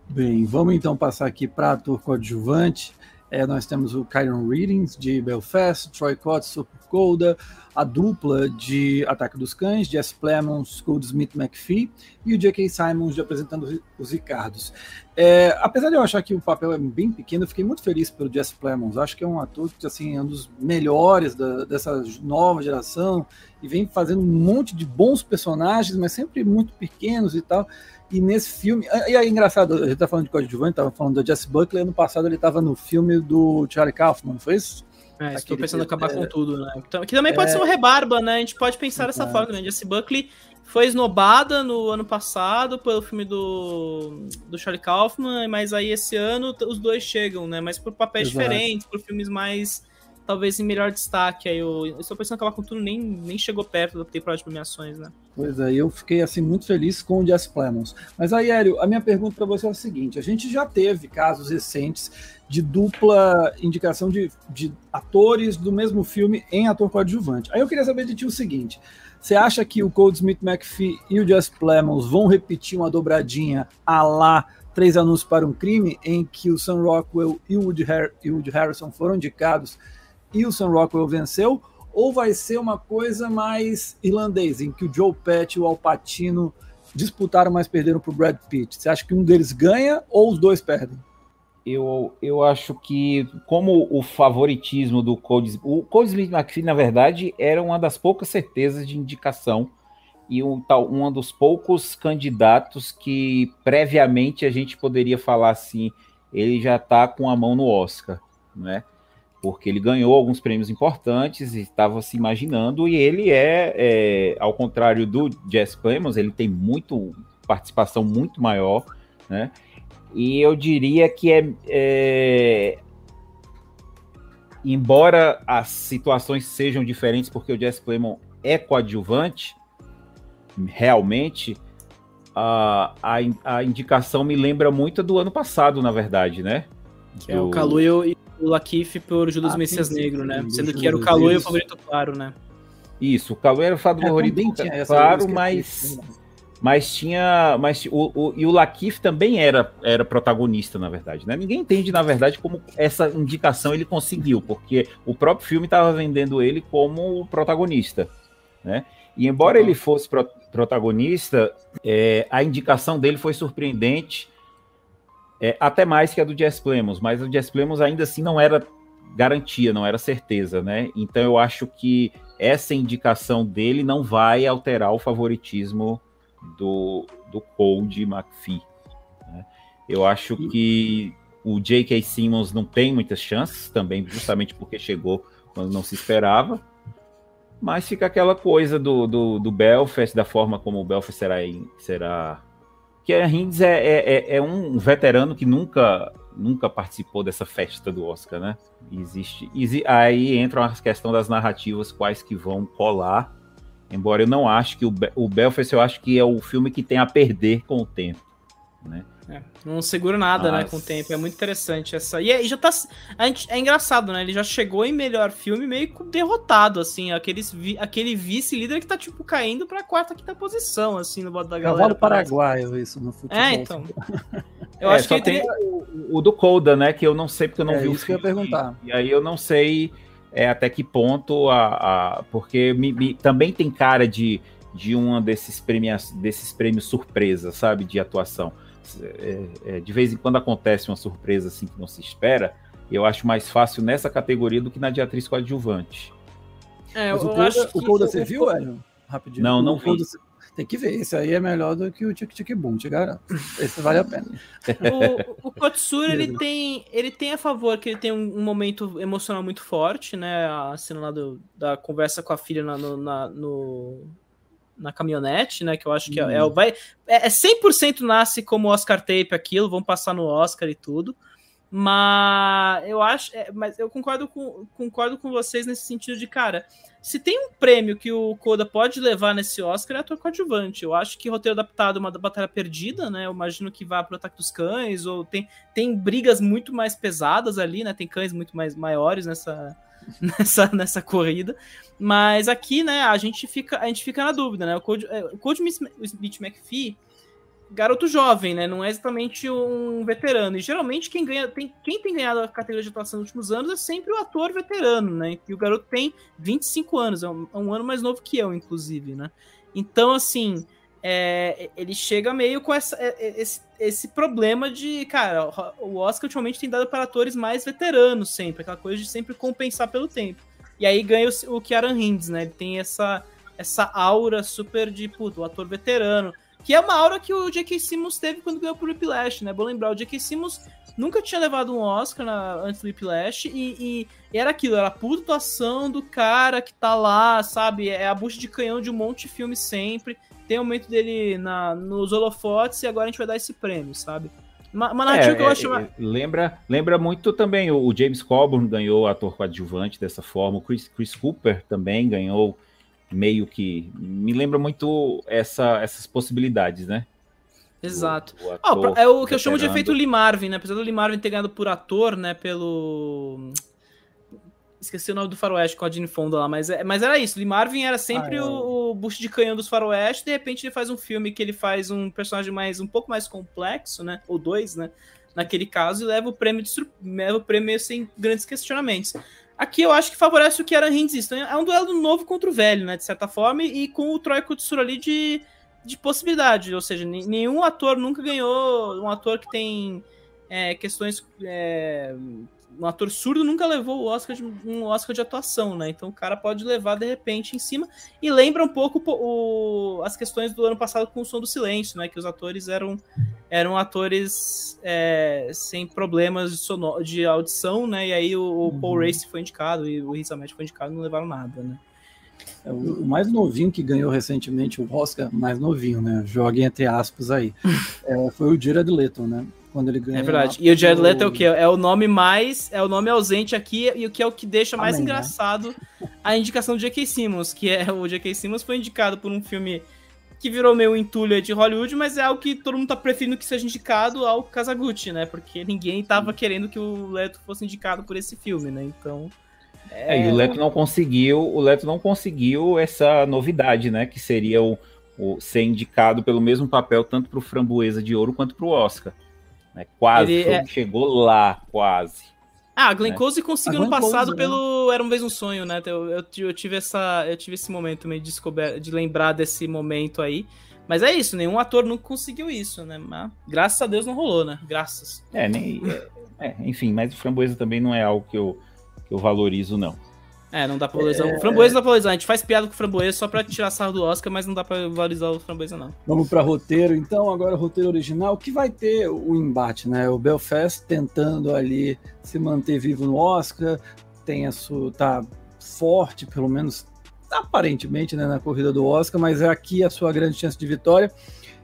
Bem, vamos então passar aqui para ator coadjuvante. É, nós temos o Kyron Readings, de Belfast, Troy Cotts, Colda, a dupla de Ataque dos Cães, Jess Plemons, Goldsmith McPhee, e o J.K. Simons de Apresentando os Ricardos. É, apesar de eu achar que o papel é bem pequeno, eu fiquei muito feliz pelo Jess Plemons. Acho que é um ator que assim, é um dos melhores da, dessa nova geração e vem fazendo um monte de bons personagens, mas sempre muito pequenos e tal. E nesse filme. E é engraçado, a gente tá falando de coadjuvante, tava falando da Jess Buckley, ano passado ele tava no filme do Charlie Kaufman, foi isso? É, estou pensando em acabar é... com tudo, né? Então, que também pode é... ser uma rebarba, né? A gente pode pensar dessa forma, né? Jesse Buckley foi esnobada no ano passado pelo filme do, do Charlie Kaufman, mas aí esse ano os dois chegam, né? Mas por papéis Exato. diferentes, por filmes mais talvez em melhor destaque. Aí eu, eu estou pensando que a Tudo nem, nem chegou perto da temporada de premiações, né? Pois é, eu fiquei assim muito feliz com o Jess Plemons. Mas aí, Hélio, a minha pergunta para você é a seguinte: a gente já teve casos recentes de dupla indicação de, de atores do mesmo filme em ator coadjuvante. Aí eu queria saber de ti o seguinte: você acha que o Cold Smith McPhee e o Jess Plemons vão repetir uma dobradinha a lá Três Anúncios para um Crime, em que o Sam Rockwell e o Woody, Har Woody Harrison foram indicados e o Sam Rockwell venceu, ou vai ser uma coisa mais irlandês, em que o Joe Pesci e o Al Pacino disputaram, mas perderam para o Brad Pitt? Você acha que um deles ganha ou os dois perdem? Eu, eu acho que, como o favoritismo do Cole, o Cole Smith McPhee, na verdade, era uma das poucas certezas de indicação e um, tal, um dos poucos candidatos que previamente a gente poderia falar assim, ele já está com a mão no Oscar, né? Porque ele ganhou alguns prêmios importantes e estava se imaginando, e ele é, é ao contrário do Jess Clemons, ele tem muito participação muito maior, né? E eu diria que é, é embora as situações sejam diferentes, porque o Jess Clemons é coadjuvante, realmente, a, a, a indicação me lembra muito do ano passado, na verdade, né? Que do... é o Kaluuya e o Lakif por Judas ah, Messias Negro, né? Sendo que era o Kalu e o favorito claro, né? Isso, o Calo era o fado é, favorito, claro, mas mas tinha. Mas o, o, e o Lakif também era, era protagonista, na verdade. Né? Ninguém entende, na verdade, como essa indicação ele conseguiu, porque o próprio filme estava vendendo ele como protagonista. Né? E embora uhum. ele fosse pro, protagonista, é, a indicação dele foi surpreendente, é, até mais que a do Jess Plemons, mas o Jess Plemons ainda assim não era garantia, não era certeza, né? Então eu acho que essa indicação dele não vai alterar o favoritismo do, do Cold McPhee. Né? Eu acho que o J.K. Simmons não tem muitas chances, também justamente porque chegou quando não se esperava. Mas fica aquela coisa do, do, do Belfast, da forma como o Belfast será. será... A Hinds é, é, é, é um veterano que nunca nunca participou dessa festa do Oscar, né? Existe. Aí entra a questão das narrativas, quais que vão colar Embora eu não acho que o, o Belfast, eu acho que é o filme que tem a perder com o tempo, né? É, não segura nada, Mas... né, com o tempo. É muito interessante essa. E, e já tá. A gente, é engraçado, né? Ele já chegou em melhor filme meio derrotado, assim. Aqueles, aquele vice-líder que tá, tipo, caindo pra quarta, quinta posição, assim, no voto da galera. Cavalo paraguaio, isso, no futebol. É, então. *laughs* Eu é, acho que tem o, o, do Colda, né? Que eu não sei porque eu não é, vi o filme. Que eu ia perguntar. E aí eu não sei é, até que ponto a. a porque me, me, também tem cara de, de um desses prêmios, desses prêmios surpresa, sabe? De atuação. É, é, de vez em quando acontece uma surpresa assim que não se espera. Eu acho mais fácil nessa categoria do que na de atriz coadjuvante. É, Mas o Colda, o você viu, Hélio? Rapidinho. Não, não vi. Tem que ver, esse aí é melhor do que o Tic Tic Boom, te garanto. Esse vale a pena. O, o Kotsura, ele *laughs* tem, ele tem a favor que ele tem um, um, momento emocional muito forte, né? A cena lá do, da conversa com a filha na, no, na, no, na caminhonete, né? Que eu acho que hum. é, é, vai, é, é 100% nasce como Oscar Tape aquilo, vão passar no Oscar e tudo. Mas eu acho, é, mas eu concordo com, concordo com vocês nesse sentido de, cara, se tem um prêmio que o Coda pode levar nesse Oscar é ator coadjuvante. Eu acho que roteiro adaptado é uma batalha perdida, né? Eu imagino que vá pro Ataque dos Cães, ou tem, tem brigas muito mais pesadas ali, né? Tem cães muito mais maiores nessa, *laughs* nessa, nessa corrida. Mas aqui, né, a gente fica, a gente fica na dúvida, né? O Code, é, o Smith McPhee garoto jovem, né? Não é exatamente um veterano. E geralmente quem ganha, tem, quem tem ganhado a categoria de atuação nos últimos anos é sempre o ator veterano, né? E o garoto tem 25 anos, é um, é um ano mais novo que eu, inclusive, né? Então, assim, é, ele chega meio com essa, é, é, esse, esse problema de, cara, o Oscar ultimamente tem dado para atores mais veteranos sempre, aquela coisa de sempre compensar pelo tempo. E aí ganha o, o Kieran Hinds, né? Ele tem essa, essa aura super de, puto, ator veterano que é uma aura que o J.K. Simmons teve quando ganhou pro Whiplash, né? Bom lembrar, o J.K. Simmons nunca tinha levado um Oscar na, antes do Whiplash e, e, era aquilo, era a puta atuação do cara que tá lá, sabe? É a bucha de canhão de um monte de filme sempre. Tem o momento dele na, nos holofotes e agora a gente vai dar esse prêmio, sabe? Uma, uma narrativa é, que eu acho. É, lembra, lembra muito também o, James Coburn ganhou ator coadjuvante dessa forma, o Chris, Chris Cooper também ganhou meio que me lembra muito essa, essas possibilidades, né? Exato. O, é o que eu chamo de efeito Lee Marvin, né? Apesar do Lee Marvin ter ganhado por ator, né? Pelo. Esqueci o nome do faroeste com a Jane Fonda lá, mas, é, mas era isso. Lee Marvin era sempre ah, é. o, o busto de canhão dos faroeste. De repente ele faz um filme que ele faz um personagem mais um pouco mais complexo, né? Ou dois, né? Naquele caso, e leva o prêmio de leva o prêmio sem grandes questionamentos. Aqui eu acho que favorece o Kieran Hintz. Então é um duelo novo contra o velho, né? De certa forma, e com o Troy Kutsura ali de, de possibilidade. Ou seja, nenhum ator nunca ganhou. Um ator que tem é, questões é, um ator surdo nunca levou o Oscar de, um Oscar de atuação, né? Então o cara pode levar de repente em cima. E lembra um pouco o, as questões do ano passado com o som do silêncio, né? Que os atores eram, eram atores é, sem problemas de, de audição, né? E aí o, o uhum. Paul Race foi indicado e o Riz Ahmed foi indicado não levaram nada, né? É, o mais novinho que ganhou recentemente o Oscar, mais novinho, né? Jogue entre aspas aí, *laughs* é, foi o Jared Leto, né? Quando ele ganha. É verdade. E o Jared Leto é o que? É o nome mais. É o nome ausente aqui e o que é o que deixa mais Amém, né? engraçado né? a indicação do J.K. Simmons, que é o J.K. Simmons foi indicado por um filme que virou meio entulho de Hollywood, mas é algo que todo mundo tá preferindo que seja indicado ao Kazaguchi, né? Porque ninguém tava querendo que o Leto fosse indicado por esse filme, né? Então. É, e o Leto não conseguiu, o Leto não conseguiu essa novidade, né? Que seria o, o ser indicado pelo mesmo papel tanto para o Framboesa de Ouro quanto para o Oscar. Né? Quase, é... chegou lá, quase. Ah, a Glenn né? Close conseguiu no passado Close, pelo né? Era um vez um sonho, né? Eu, eu, eu, tive essa, eu tive esse momento meio de descober, de lembrar desse momento aí. Mas é isso, nenhum ator nunca conseguiu isso, né? Mas, graças a Deus não rolou, né? Graças. É, nem, é, enfim, mas o Framboesa também não é algo que eu, que eu valorizo, não. É, não dá pra valorizar. É... O framboesa não dá pra valorizar. A gente faz piada com o framboesa só pra tirar sarro do Oscar, mas não dá pra valorizar o framboesa, não. Vamos pra roteiro, então. Agora, roteiro original, que vai ter o embate, né? O Belfast tentando ali se manter vivo no Oscar, tem a sua. tá forte, pelo menos aparentemente, né, na corrida do Oscar, mas é aqui a sua grande chance de vitória.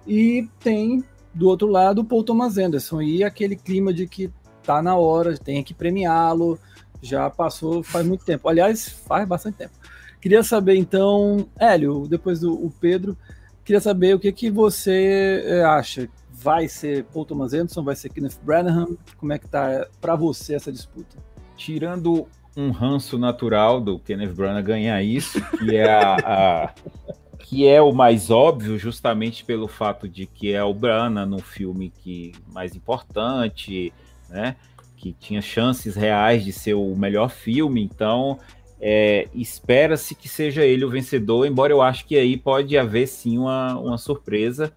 E tem do outro lado o Paul Thomas Anderson e aquele clima de que tá na hora, tem que premiá-lo já passou faz muito tempo. Aliás, faz bastante tempo. Queria saber então, Hélio, depois do o Pedro, queria saber o que, que você eh, acha. Vai ser Paul Thomas Anderson, vai ser Kenneth Branagh? Como é que tá para você essa disputa? Tirando um ranço natural do Kenneth Branagh ganhar isso, que é a, a *laughs* que é o mais óbvio, justamente pelo fato de que é o Branagh no filme que mais importante, né? Que tinha chances reais de ser o melhor filme, então é, espera-se que seja ele o vencedor, embora eu acho que aí pode haver sim uma, uma surpresa.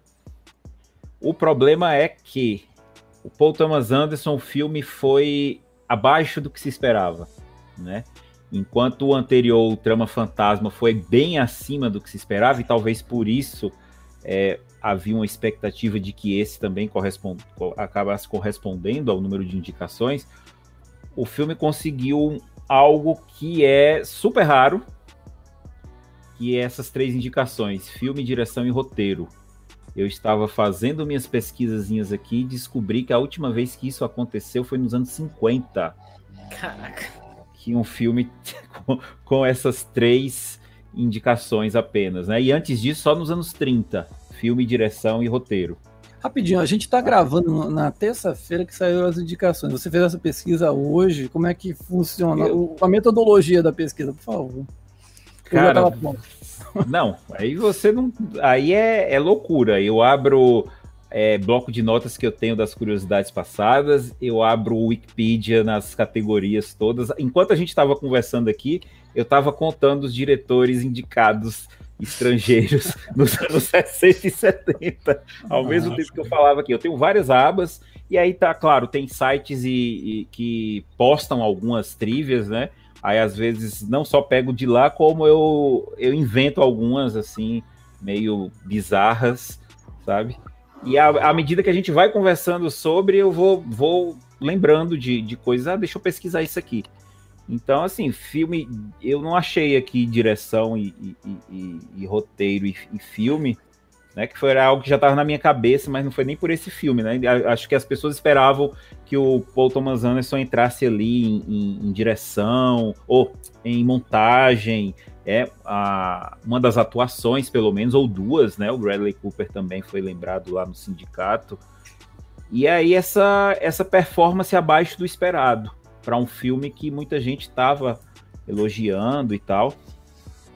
O problema é que o Paul Thomas Anderson, o filme foi abaixo do que se esperava, né? Enquanto o anterior, o Trama Fantasma, foi bem acima do que se esperava, e talvez por isso é, havia uma expectativa de que esse também correspond, acabasse correspondendo ao número de indicações, o filme conseguiu algo que é super raro, que é essas três indicações: filme, direção e roteiro. Eu estava fazendo minhas pesquisazinhas aqui e descobri que a última vez que isso aconteceu foi nos anos 50. Caraca. Que um filme *laughs* com, com essas três indicações apenas, né? E antes disso, só nos anos 30 filme, direção e roteiro. Rapidinho, a gente está gravando na terça-feira que saiu as indicações. Você fez essa pesquisa hoje? Como é que funciona? Eu... A metodologia da pesquisa, por favor. Cara, não, aí você não. Aí é, é loucura. Eu abro é, bloco de notas que eu tenho das curiosidades passadas, eu abro o Wikipedia nas categorias todas. Enquanto a gente estava conversando aqui, eu estava contando os diretores indicados estrangeiros *laughs* nos anos 60 e 70, ao Nossa. mesmo tempo que eu falava aqui. Eu tenho várias abas, e aí tá, claro, tem sites e, e, que postam algumas trivias, né? Aí às vezes não só pego de lá, como eu, eu invento algumas, assim, meio bizarras, sabe? E à, medida que a gente vai conversando sobre, eu vou, vou lembrando de, de coisas. Ah, deixa eu pesquisar isso aqui. Então, assim, filme, eu não achei aqui direção e, e, e, e roteiro e, filme, né? Que foi algo que já estava na minha cabeça, mas não foi nem por esse filme, né? Acho que as pessoas esperavam que o Paul Thomas Anderson entrasse ali em, em, em direção ou em montagem, é a, uma das atuações, pelo menos, ou duas, né? O Bradley Cooper também foi lembrado lá no sindicato. E aí essa, essa performance abaixo do esperado para um filme que muita gente estava elogiando e tal.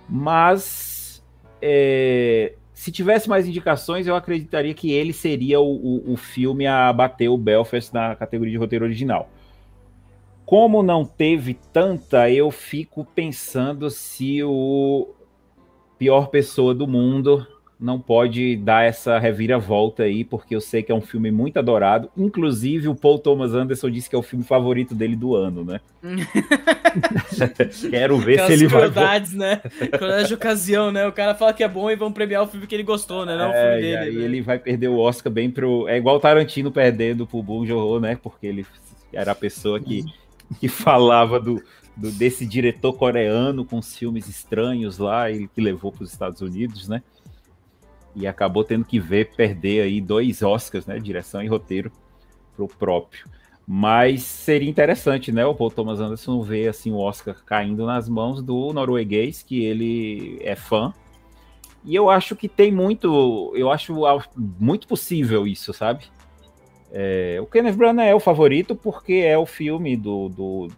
Mas é, se tivesse mais indicações, eu acreditaria que ele seria o, o, o, filme a bater o Belfast na categoria de roteiro original. Como não teve tanta, eu fico pensando se o pior pessoa do mundo não pode dar essa reviravolta aí, porque eu sei que é um filme muito adorado. Inclusive, o Paul Thomas Anderson disse que é o filme favorito dele do ano, né? *laughs* Quero ver Aquelas se ele crueldades, vai. né? Crueldade de ocasião, né? O cara fala que é bom e vão premiar o filme que ele gostou, né? Não é, o filme dele. E aí né? ele vai perder o Oscar bem pro. É igual o Tarantino perdendo pro Bong Joon, né? Porque ele era a pessoa que, que falava do, do, desse diretor coreano com os filmes estranhos lá, e que levou para os Estados Unidos, né? e acabou tendo que ver perder aí dois Oscars, né, direção e roteiro pro próprio. Mas seria interessante, né, o Paul Thomas Anderson ver assim o Oscar caindo nas mãos do norueguês, que ele é fã. E eu acho que tem muito, eu acho muito possível isso, sabe? É, o Kenneth Branagh é o favorito porque é o filme do, do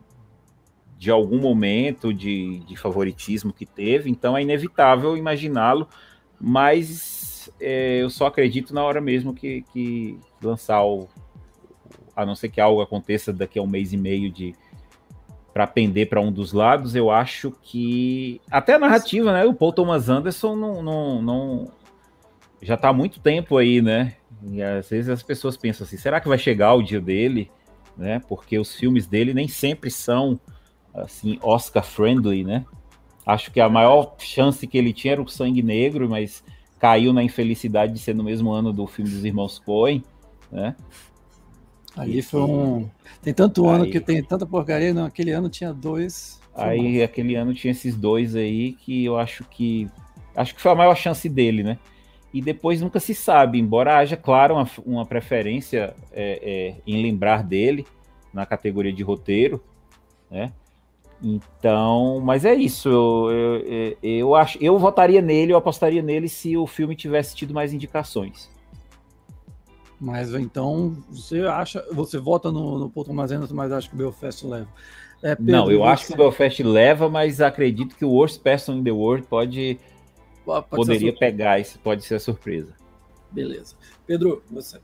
de algum momento de, de favoritismo que teve, então é inevitável imaginá-lo, mas é, eu só acredito na hora mesmo que, que lançar o. A não ser que algo aconteça daqui a um mês e meio de para pender para um dos lados, eu acho que até a narrativa, né? O Paul Thomas Anderson não, não, não já está há muito tempo aí, né? E às vezes as pessoas pensam assim, será que vai chegar o dia dele? Né? Porque os filmes dele nem sempre são assim Oscar friendly, né? Acho que a maior chance que ele tinha era o Sangue Negro, mas caiu na infelicidade de ser no mesmo ano do filme dos Irmãos Coen, né? Ali foi um. Tem tanto ano que tem tanta porcaria, não. Aquele ano tinha dois. Aí aquele ano tinha esses dois aí que eu acho que. Acho que foi a maior chance dele, né? E depois nunca se sabe, embora haja, claro, uma, uma preferência é, é, em lembrar dele na categoria de roteiro, né? Então, mas é isso. Eu, eu, eu, acho, eu votaria nele, eu apostaria nele se o filme tivesse tido mais indicações. Mas então você acha, você vota no, no Thomas Anderson, mas acha que o Belfast leva? É, Pedro, Não, eu você... acho que o Belfast leva, mas acredito que o Worst Person in the World pode, pode poderia pegar isso, pode ser a surpresa. Beleza. Pedro, você.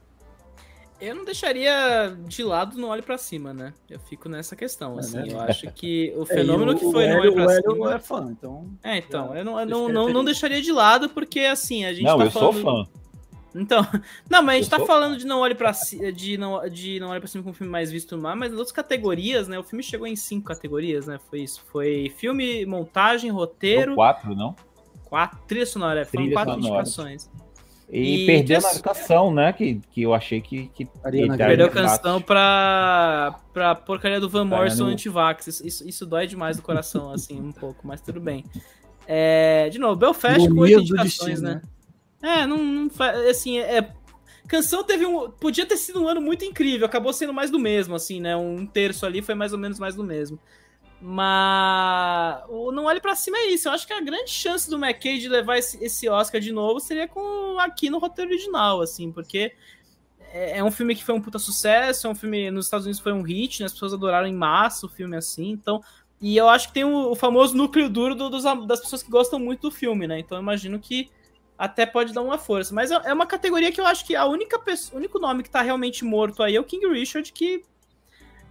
Eu não deixaria de lado no olho para cima, né? Eu fico nessa questão, é, assim. Né? Eu acho que o *laughs* é, fenômeno é, o, que foi no olho para cima. é fã, então. É, então. Eu não, eu não, não, não, deixaria de lado, porque assim, a gente. Não, tá eu falando... sou fã. Então, *laughs* não, mas a gente eu tá falando fã. de não olhe para de não de não olhe para cima com um filme mais visto no mar, mas nas outras categorias, né? O filme chegou em cinco categorias, né? Foi isso, foi filme, montagem, roteiro. Quatro, não? Quatro, trilha sonora, foram quatro sonora. indicações. E, e perdeu a canção, né? Que, que eu achei que. que perdeu a canção pra, pra porcaria do Van Morrison no... anti-vax. Isso, isso, isso, dói demais do coração, *laughs* assim, um pouco, mas tudo bem. É, de novo, Belfast com oito indicações, destino, né? né? É, não, não assim, é, canção teve um. Podia ter sido um ano muito incrível, acabou sendo mais do mesmo, assim, né? Um terço ali foi mais ou menos mais do mesmo. Mas o Não Olhe para Cima é isso. Eu acho que a grande chance do McKay de levar esse, esse, Oscar de novo seria com aqui no roteiro original, assim, porque é, é, um filme que foi um puta sucesso, é um filme nos Estados Unidos foi um hit, né? as pessoas adoraram em massa o filme assim, então. E eu acho que tem o, o famoso núcleo duro do, dos, das pessoas que gostam muito do filme, né? Então eu imagino que até pode dar uma força. Mas é, é uma categoria que eu acho que a única o único nome que tá realmente morto aí é o King Richard, que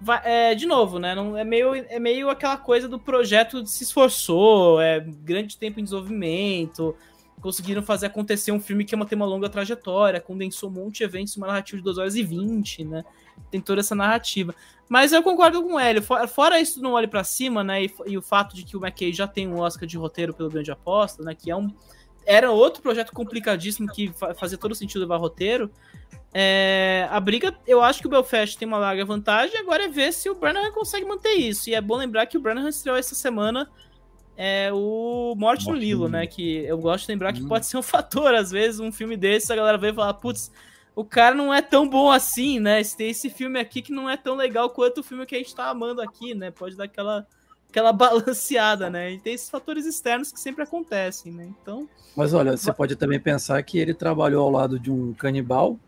vai, é, de novo, né? Não, é, meio, é meio aquela coisa do projeto se esforçou, é grande tempo em desenvolvimento, conseguiram fazer acontecer um filme que é uma, tem uma longa trajetória, condensou um monte de eventos, uma narrativa de 2 horas e 20, né? Tem toda essa narrativa. Mas eu concordo com o Hélio. Fora, fora isso não olhe para cima, né? E, e, o fato de que o McKay já tem um Oscar de roteiro pelo Grande Aposta, né? Que é um. Era outro projeto complicadíssimo que fazia todo sentido levar roteiro. É, a briga, eu acho que o Belfast tem uma larga vantagem, agora é ver se o Branagh consegue manter isso. E é bom lembrar que o Branagh estreou essa semana é, o Morte, Morte no Lilo, né? Que eu gosto de lembrar hum. que pode ser um *laughs* fator, às vezes, um filme desse, a galera vai falar, putz, o cara não é tão bom assim, né? Tem esse filme aqui que não é tão legal quanto o filme que a gente tá amando aqui, né? Pode dar aquela, aquela *laughs* balanceada, né? E tem esses fatores externos que sempre acontecem, né? Então. Mas olha, você pode também pensar que ele trabalhou ao lado de um canibal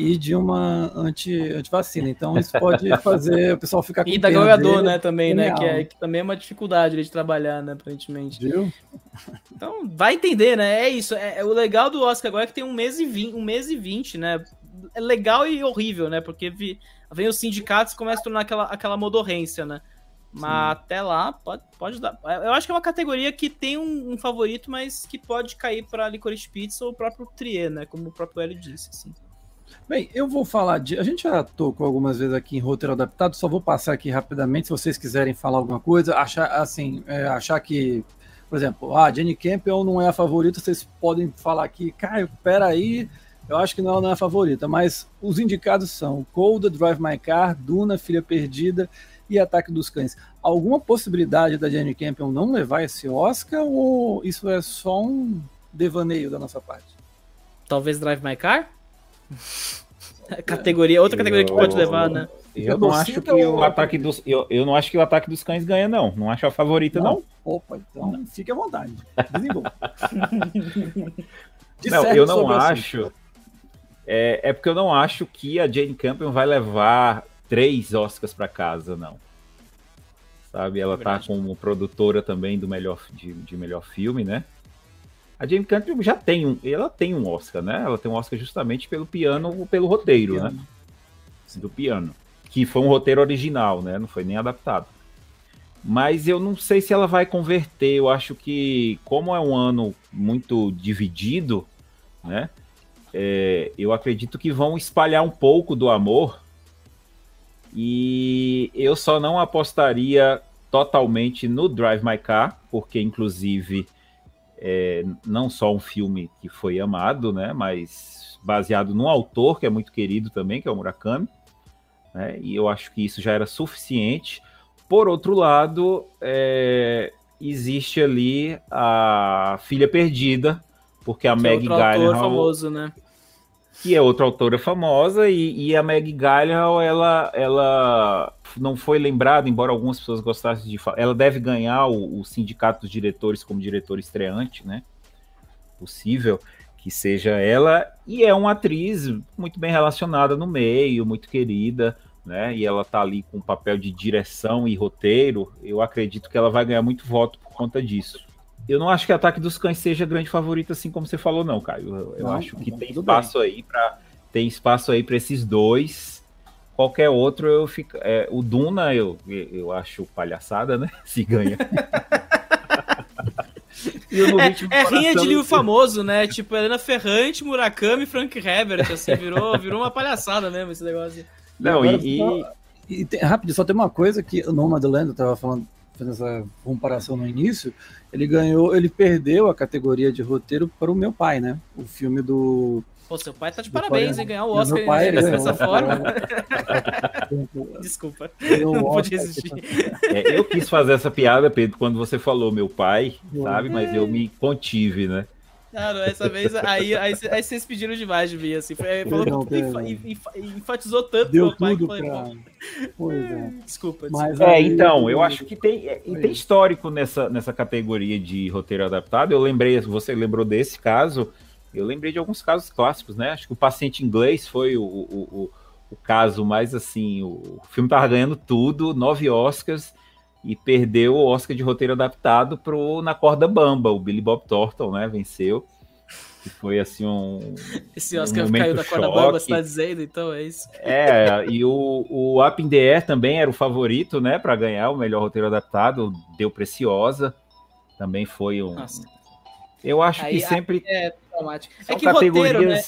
e de uma anti, antivacina. Então isso pode fazer o pessoal ficar com E da Galgador, né, também, né, que, é, que também é uma dificuldade de trabalhar, né, aparentemente. Viu? Então, vai entender, né? É isso. É, é, o legal do Oscar agora é que tem um mês e vinte, um mês e vinte, né? É legal e horrível, né? Porque vi, vem os sindicatos e começa a tornar aquela, aquela modorrência, né? Mas Sim. até lá, pode, pode dar. Eu acho que é uma categoria que tem um, um favorito, mas que pode cair para Licorice Pizza ou o próprio Trier, né? Como o próprio Hélio disse, assim. Bem, eu vou falar de. A gente já tocou algumas vezes aqui em roteiro adaptado, só vou passar aqui rapidamente, se vocês quiserem falar alguma coisa, achar assim, é, achar que, por exemplo, ah, Jenny Campbell não é a favorita, vocês podem falar aqui, Caio, peraí, eu acho que não, não é a favorita, mas os indicados são Cold, Drive My Car, Duna, Filha Perdida e Ataque dos Cães. Alguma possibilidade da Jenny Campbell não levar esse Oscar ou isso é só um devaneio da nossa parte? Talvez Drive My Car? *laughs* categoria, outra categoria que pode levar, né? Eu não acho que o ataque dos eu, eu não acho que o ataque dos cães ganha não. Não acho a favorita não. não. Opa, então fique à vontade. *laughs* não, eu não acho. É, é porque eu não acho que a Jane Campion vai levar três Oscars para casa, não. sabe? Ela é tá como produtora também do melhor de, de melhor filme, né? A Jamie Campion já tem um, ela tem um Oscar, né? Ela tem um Oscar justamente pelo piano, pelo roteiro, piano. né? Do piano, que foi um roteiro original, né? Não foi nem adaptado. Mas eu não sei se ela vai converter. Eu acho que, como é um ano muito dividido, né? É, eu acredito que vão espalhar um pouco do amor. E eu só não apostaria totalmente no Drive My Car, porque inclusive é, não só um filme que foi amado, né, mas baseado num autor que é muito querido também, que é o Murakami, né, e eu acho que isso já era suficiente. Por outro lado, é, existe ali a Filha Perdida, porque a que Meg é Gyllenhaal... famoso, né? Que é outra autora famosa, e, e a Meg Gyllenhaal, ela, ela não foi lembrada, embora algumas pessoas gostassem de falar, ela deve ganhar o, o sindicato dos diretores como diretor estreante, né? Possível que seja ela, e é uma atriz muito bem relacionada no meio, muito querida, né? E ela tá ali com o papel de direção e roteiro. Eu acredito que ela vai ganhar muito voto por conta disso. Eu não acho que Ataque dos Cães seja grande favorito, assim como você falou, não, Caio. Eu, eu acho que tem espaço para tem espaço aí para esses dois Qualquer outro eu fico. É, o Duna eu, eu acho palhaçada, né? *laughs* Se ganha. *laughs* é, é rinha de livro famoso, né? Tipo, Helena Ferrante, Murakami, Frank Herbert, assim, virou, *laughs* virou uma palhaçada mesmo esse negócio. Não, e, e, e tem, rápido, só tem uma coisa que o Nomadland tava falando, fazendo essa comparação no início, ele ganhou, ele perdeu a categoria de roteiro para o meu pai, né? O filme do Pô, seu pai tá de parabéns em ganhar o Oscar pai, dessa forma. *laughs* Desculpa, não pude resistir. É, eu quis fazer essa piada, Pedro, quando você falou meu pai, sabe? Mas eu me contive, né? Não, não, essa vez aí, aí, aí, vocês pediram demais de mim, assim. Foi, falou que enfatizou tanto Deu meu pai tudo que pra... Pois é. *laughs* Desculpa, desculpa. é, então, eu acho que tem, é, tem histórico nessa, nessa categoria de roteiro adaptado. Eu lembrei, você lembrou desse caso eu lembrei de alguns casos clássicos, né? Acho que o paciente inglês foi o, o, o, o caso mais assim. O filme tava ganhando tudo, nove Oscars, e perdeu o Oscar de roteiro adaptado pro Na Corda Bamba. O Billy Bob Thornton, né? Venceu. Que foi assim um. *laughs* Esse Oscar um caiu da corda bamba, você tá dizendo, então é isso. É, e o, o Up in the Air também era o favorito, né, para ganhar o melhor roteiro adaptado, deu Preciosa, também foi um, Nossa. Eu acho Aí, que sempre. É traumático. É que categorias. Roteiro, né?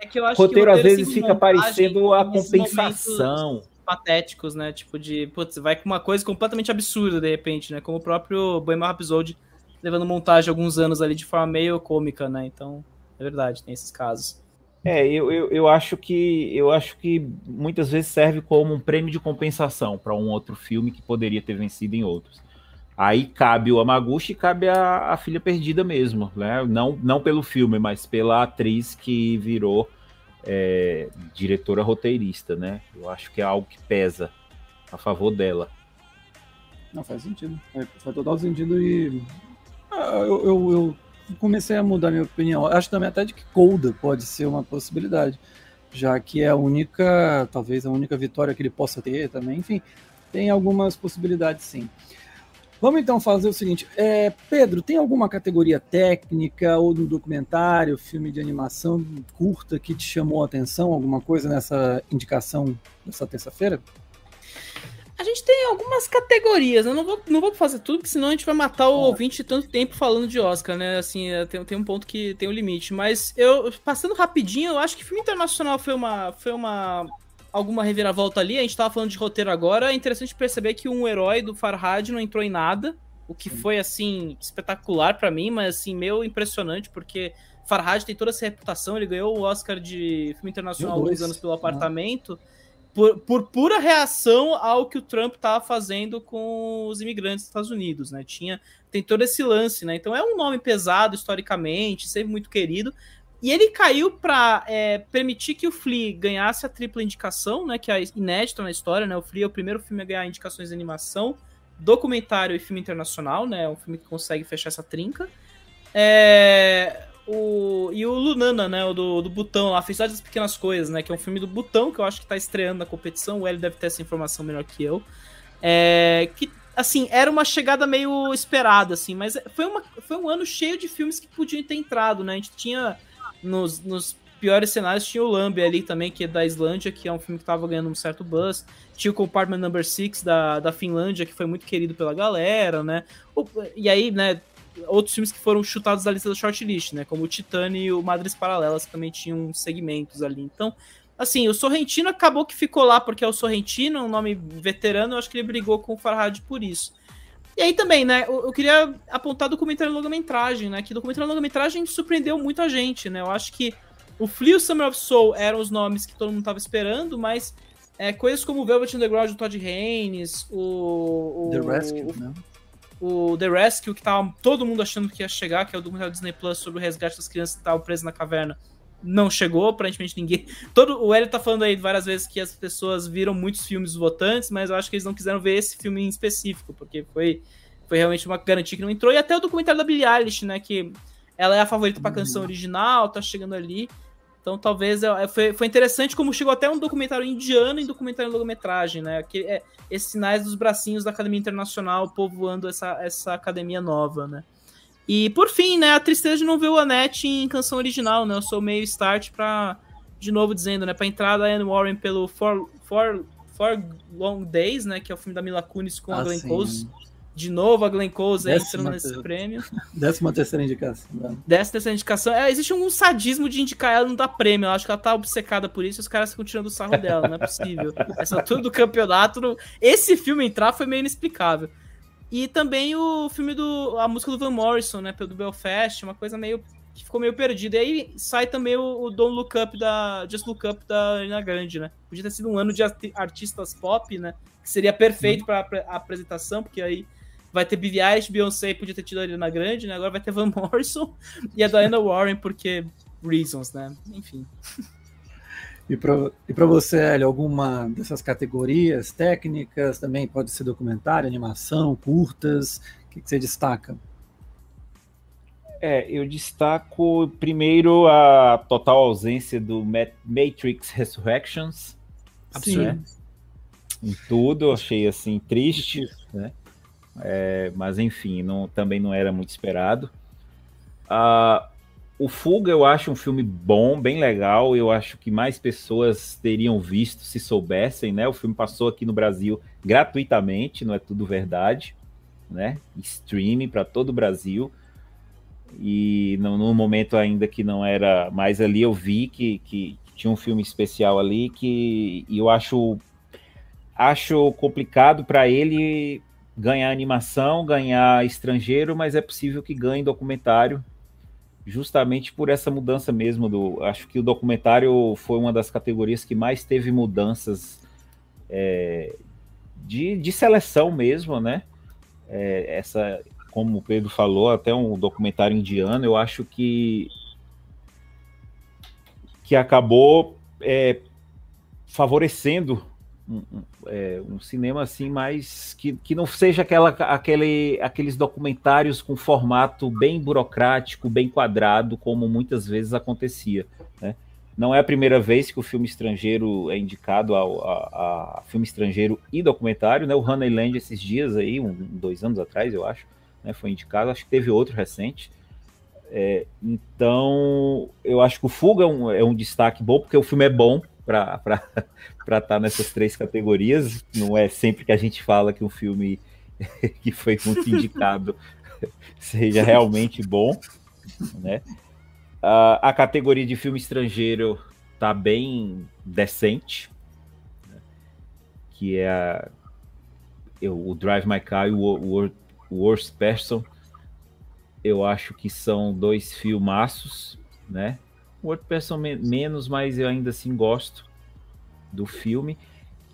É que eu acho roteiro, roteiro, às vezes fica parecendo a compensação. Patéticos, né? Tipo de, putz, vai com uma coisa completamente absurda de repente, né? Como o próprio Bohemian Episode levando montagem alguns anos ali de forma meio cômica, né? Então, é verdade, tem esses casos. É, eu, eu, eu acho que eu acho que muitas vezes serve como um prêmio de compensação para um outro filme que poderia ter vencido em outros. Aí cabe o Amaguchi e cabe a, a filha perdida mesmo, né? Não, não pelo filme, mas pela atriz que virou é, diretora roteirista, né? Eu acho que é algo que pesa a favor dela. Não, faz sentido. É, faz total sentido e ah, eu, eu, eu, comecei a mudar minha opinião. Acho também até de que Colda pode ser uma possibilidade, já que é a única, talvez a única vitória que ele possa ter também. Enfim, tem algumas possibilidades sim. Vamos então fazer o seguinte, é, Pedro, tem alguma categoria técnica ou no documentário, filme de animação curta que te chamou a atenção, alguma coisa nessa indicação dessa terça-feira? A gente tem algumas categorias, eu não vou, não vou fazer tudo, porque senão a gente vai matar o ah. ouvinte de tanto tempo falando de Oscar, né? Assim, é, tem, tem um ponto que tem um limite. Mas eu, passando rapidinho, eu acho que filme internacional foi uma, foi uma alguma reviravolta ali. A gente tava falando de roteiro agora. É interessante perceber que um herói do Farhad não entrou em nada. O que foi, assim, espetacular para mim, mas, assim, meio impressionante, porque Farhad tem toda essa reputação. Ele ganhou o Oscar de filme internacional há alguns anos pelo apartamento. Por, por, pura reação ao que o Trump estava fazendo com os imigrantes dos Estados Unidos, né? Tinha, tem todo esse lance, né? Então é um nome pesado historicamente, sempre muito querido, e ele caiu para é, permitir que o Flea ganhasse a tripla indicação, né? Que é inédita na história, né? O Flea é o primeiro filme a ganhar indicações de animação, documentário e filme internacional, né? É um filme que consegue fechar essa trinca. É, o, e o Lunana, né? O do, do Butão lá, Felicidade das Pequenas Coisas, né? Que é um filme do Butão, que eu acho que tá estreando na competição. O L deve ter essa informação melhor que eu. É, que assim, era uma chegada meio esperada, assim, mas foi, uma, foi um ano cheio de filmes que podiam ter entrado, né? A gente tinha nos, nos piores cenários, tinha o Lambe ali também, que é da Islândia, que é um filme que tava ganhando um certo buzz. Tinha o Compartment Number 6 da, da Finlândia, que foi muito querido pela galera, né? E aí, né, outros filmes que foram chutados da lista da shortlist, né? Como o Titane e o Madres Paralelas, que também tinham segmentos ali. Então, assim, o Sorrentino acabou que ficou lá porque é o Sorrentino, um nome veterano, eu acho que ele brigou com o Farhad por isso. E aí também, né, eu, eu queria apontar documentário longa-metragem, né, que documentário longa-metragem surpreendeu muita gente, né, eu acho que o Flea e o Summer of Soul eram os nomes que todo mundo estava esperando, mas é, coisas como o Velvet Underground do Todd Haynes, o... o The Rescue, o, né? O The Rescue, que tava todo mundo achando que ia chegar, que é o documentário Disney Plus sobre o resgate das crianças que estavam presas na caverna, não chegou, aparentemente ninguém. *laughs* Todo o Hélio tá falando aí várias vezes que as pessoas viram muitos filmes votantes, mas eu acho que eles não quiseram ver esse filme em específico, porque foi, foi realmente uma garantia que não entrou. E até o documentário da Billie Eilish, né, que ela é a favorita para canção uhum. original, tá chegando ali. Então talvez é, foi, foi interessante como chegou até um documentário indiano em documentário em longometragem, né? Que é esses sinais dos bracinhos da Academia Internacional povoando essa, essa academia nova, né? E por fim, né, a tristeza de não ver o Annette em canção original, né? Eu sou meio start para de novo dizendo, né, para entrada da Anne Warren pelo For, For, For Long Days, né, que é o filme da Mila Kunis com ah, a Glenn Close. De novo a Glenn Close entrando nesse prêmio. *laughs* Décima terceira indicação. Né? Décima terceira indicação. É, existe algum sadismo de indicar ela não dar prêmio. Eu acho que ela tá obcecada por isso e os caras ficam tirando o sarro dela. Não é possível. Essa altura do campeonato. Esse filme entrar foi meio inexplicável. E também o filme do. a música do Van Morrison, né? Pelo Belfast, uma coisa meio. que ficou meio perdida. E aí sai também o, o Don't Look Up da. Just Look Up da Arena Grande, né? Podia ter sido um ano de artistas pop, né? Que seria perfeito para a apresentação, porque aí vai ter Billie Eilish, Beyoncé, podia ter tido a Arena Grande, né? Agora vai ter Van *laughs* Morrison e a Diana Warren, porque reasons, né? Enfim. *laughs* E para você, Hélio, alguma dessas categorias técnicas, também pode ser documentário, animação, curtas, o que, que você destaca? É, eu destaco primeiro a total ausência do Matrix Resurrections. Absurdo. Né? Em tudo, achei assim triste, né? É, mas enfim, não, também não era muito esperado. Uh, o Fuga eu acho um filme bom, bem legal. Eu acho que mais pessoas teriam visto se soubessem, né? O filme passou aqui no Brasil gratuitamente, não é tudo verdade, né? Streaming para todo o Brasil. E no, no, momento ainda que não era mais ali, eu vi que, que tinha um filme especial ali que eu acho acho complicado para ele ganhar animação, ganhar estrangeiro, mas é possível que ganhe documentário justamente por essa mudança mesmo do. Acho que o documentário foi uma das categorias que mais teve mudanças é, de, de seleção mesmo, né? É, essa, como o Pedro falou, até um documentário indiano, eu acho que que acabou é, favorecendo um, é, um, cinema assim mais que, que não seja aquela, aquele, aqueles documentários com formato bem burocrático, bem quadrado, como muitas vezes acontecia. Né? Não é a primeira vez que o filme estrangeiro é indicado ao, a, a filme estrangeiro e documentário, né? O Honeyland esses dias aí, um, dois anos atrás, eu acho, né? foi indicado. Acho que teve outro recente. É, então, eu acho que o Fuga é um, é um destaque bom, porque o filme é bom, para estar *laughs* tá nessas três categorias. Não é sempre que a gente fala que um filme *laughs* que foi muito *laughs* indicado seja realmente bom, né? Uh, a categoria de filme estrangeiro tá bem decente, né? que é a, eu, o Drive My Car e o, o, o Worst Person. Eu acho que são dois filmaços, né? Person menos, mas eu ainda assim gosto do filme.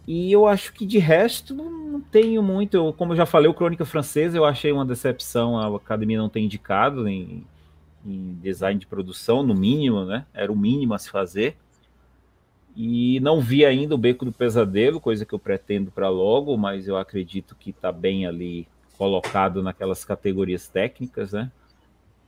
E eu acho que de resto não, não tenho muito. Eu, como eu já falei, o Crônica Francesa eu achei uma decepção a academia não ter indicado em, em design de produção, no mínimo, né? Era o mínimo a se fazer. E não vi ainda o Beco do Pesadelo, coisa que eu pretendo para logo, mas eu acredito que está bem ali colocado naquelas categorias técnicas, né?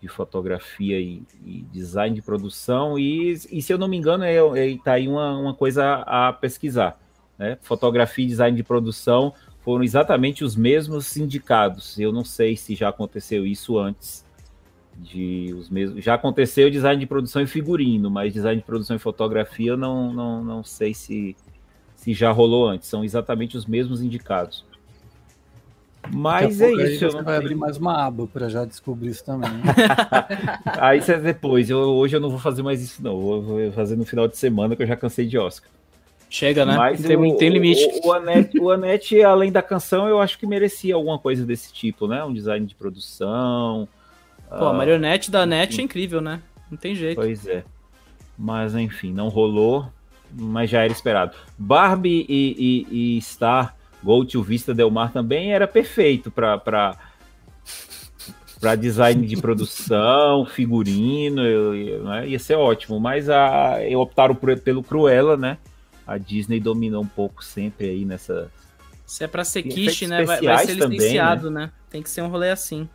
De fotografia e, e, design de produção, e, e se eu não me engano, é, é, tá aí uma, uma coisa a pesquisar. Né? Fotografia e design de produção foram exatamente os mesmos sindicados. Eu não sei se já aconteceu isso antes. De os mesmos, já aconteceu design de produção e figurino, mas design de produção e fotografia não, não, não sei se, se já rolou antes. São exatamente os mesmos indicados. Mas é isso. Você vai abrir mais uma aba para já descobrir isso também. *laughs* *laughs* aí isso é depois. Eu, hoje eu não vou fazer mais isso, não. Eu vou fazer no final de semana que eu já cansei de Oscar. Chega, né? Mas tem, o, tem limite. O, o, Anete, o Anete, além da canção, eu acho que merecia alguma coisa desse tipo, né? Um design de produção. Pô, a marionete da Net é incrível, né? Não tem jeito. Pois é. Mas enfim, não rolou, mas já era esperado. Barbie e, e, e Star Go to Vista Del Mar também era perfeito para para design de produção, *laughs* figurino, eu, né? ia ser ótimo. Mas a, eu optaram por, pelo Cruella, né? A Disney dominou um pouco sempre aí nessa. Se é para ser quiche, né? Vai, vai, ser licenciado, né? né? Tem que ser um rolê assim.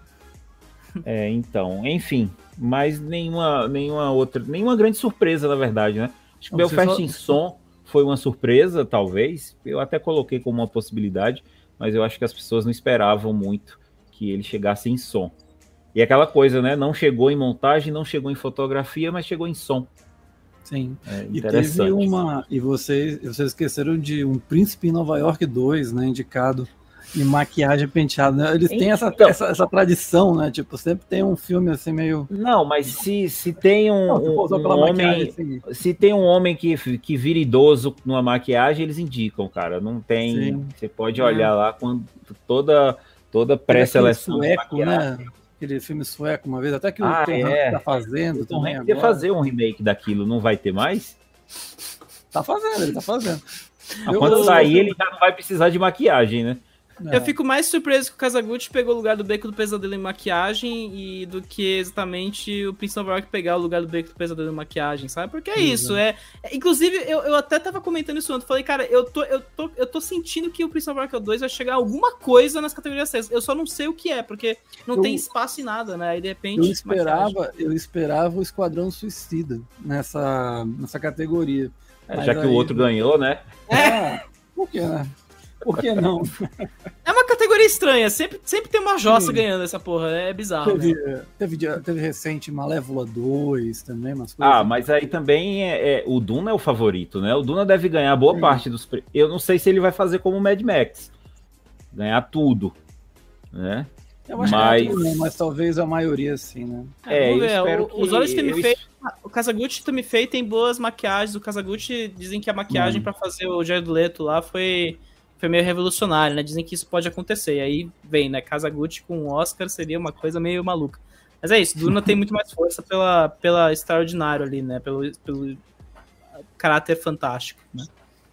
É, então, enfim, mas nenhuma, nenhuma outra, nenhuma grande surpresa, na verdade, né? Acho que o Belfast só... em som foi uma surpresa, talvez. Eu até coloquei como uma possibilidade, mas eu acho que as pessoas não esperavam muito que ele chegasse em som. E aquela coisa, né? Não chegou em montagem, não chegou em fotografia, mas chegou em som. Sim. É e teve uma. E vocês, vocês esqueceram de um Príncipe em Nova York 2, né? Indicado e maquiagem penteada. Né? Eles têm essa, então, essa, essa, tradição, né? Tipo, sempre tem um filme assim meio. Não, mas se, se tem um, não, um, um homem. Assim. Se tem um homem que, que vira idoso numa maquiagem, eles indicam, cara. Não tem. Sim. Você pode olhar é. lá quando toda, toda pré-seleção. Né? Aquele filme sueco uma vez, até que o ah, Tom é. tá fazendo. O Tom Hanks fazer um remake daquilo, não vai ter mais? Tá fazendo, ele tá fazendo. Quando sair, ele já não vai precisar de maquiagem, né? É. Eu fico mais surpreso que o Kazaguchi pegou o lugar do Beco do Pesadelo em maquiagem e do que exatamente o Prince of Rock pegar o lugar do Beco do Pesadelo em maquiagem, sabe? Porque é uhum. isso, é... é... Inclusive, eu, eu até tava comentando isso ontem, falei, cara, eu tô, eu, tô, eu tô sentindo que o Prince of Rock 2 vai chegar alguma coisa nas categorias 6. Eu só não sei o que é, porque não eu, tem espaço em nada, né? Aí, de repente... Eu esperava, eu esperava o Esquadrão Suicida nessa, nessa categoria. É, já que o outro ganhou, né? É, *laughs* por quê, né? Por que não? É uma categoria estranha. Sempre, sempre tem uma jossa Sim. ganhando essa porra. É bizarro. Teve, né? teve, teve, recente Malévola 2 também, umas coisas. Ah, mas aí também é, é, o Duna é o favorito, né? O Duna deve ganhar boa Sim. parte dos. Eu não sei se ele vai fazer como o Mad Max ganhar tudo, né? Eu acho mas... que é tudo, mas talvez a maioria sim, né? É, é o, que... Os olhos que me fez. O Kazaguchi também fez tem boas maquiagens. O Kazaguchi dizem que a maquiagem hum. para fazer o Jared Leto lá foi foi meio revolucionário, né? Dizem que isso pode acontecer. E aí vem, né? Kazaguchi com Oscar seria uma coisa meio maluca. Mas é isso, Duna tem muito mais força pela, pela extraordinário ali, né? Pelo, pelo caráter fantástico, né?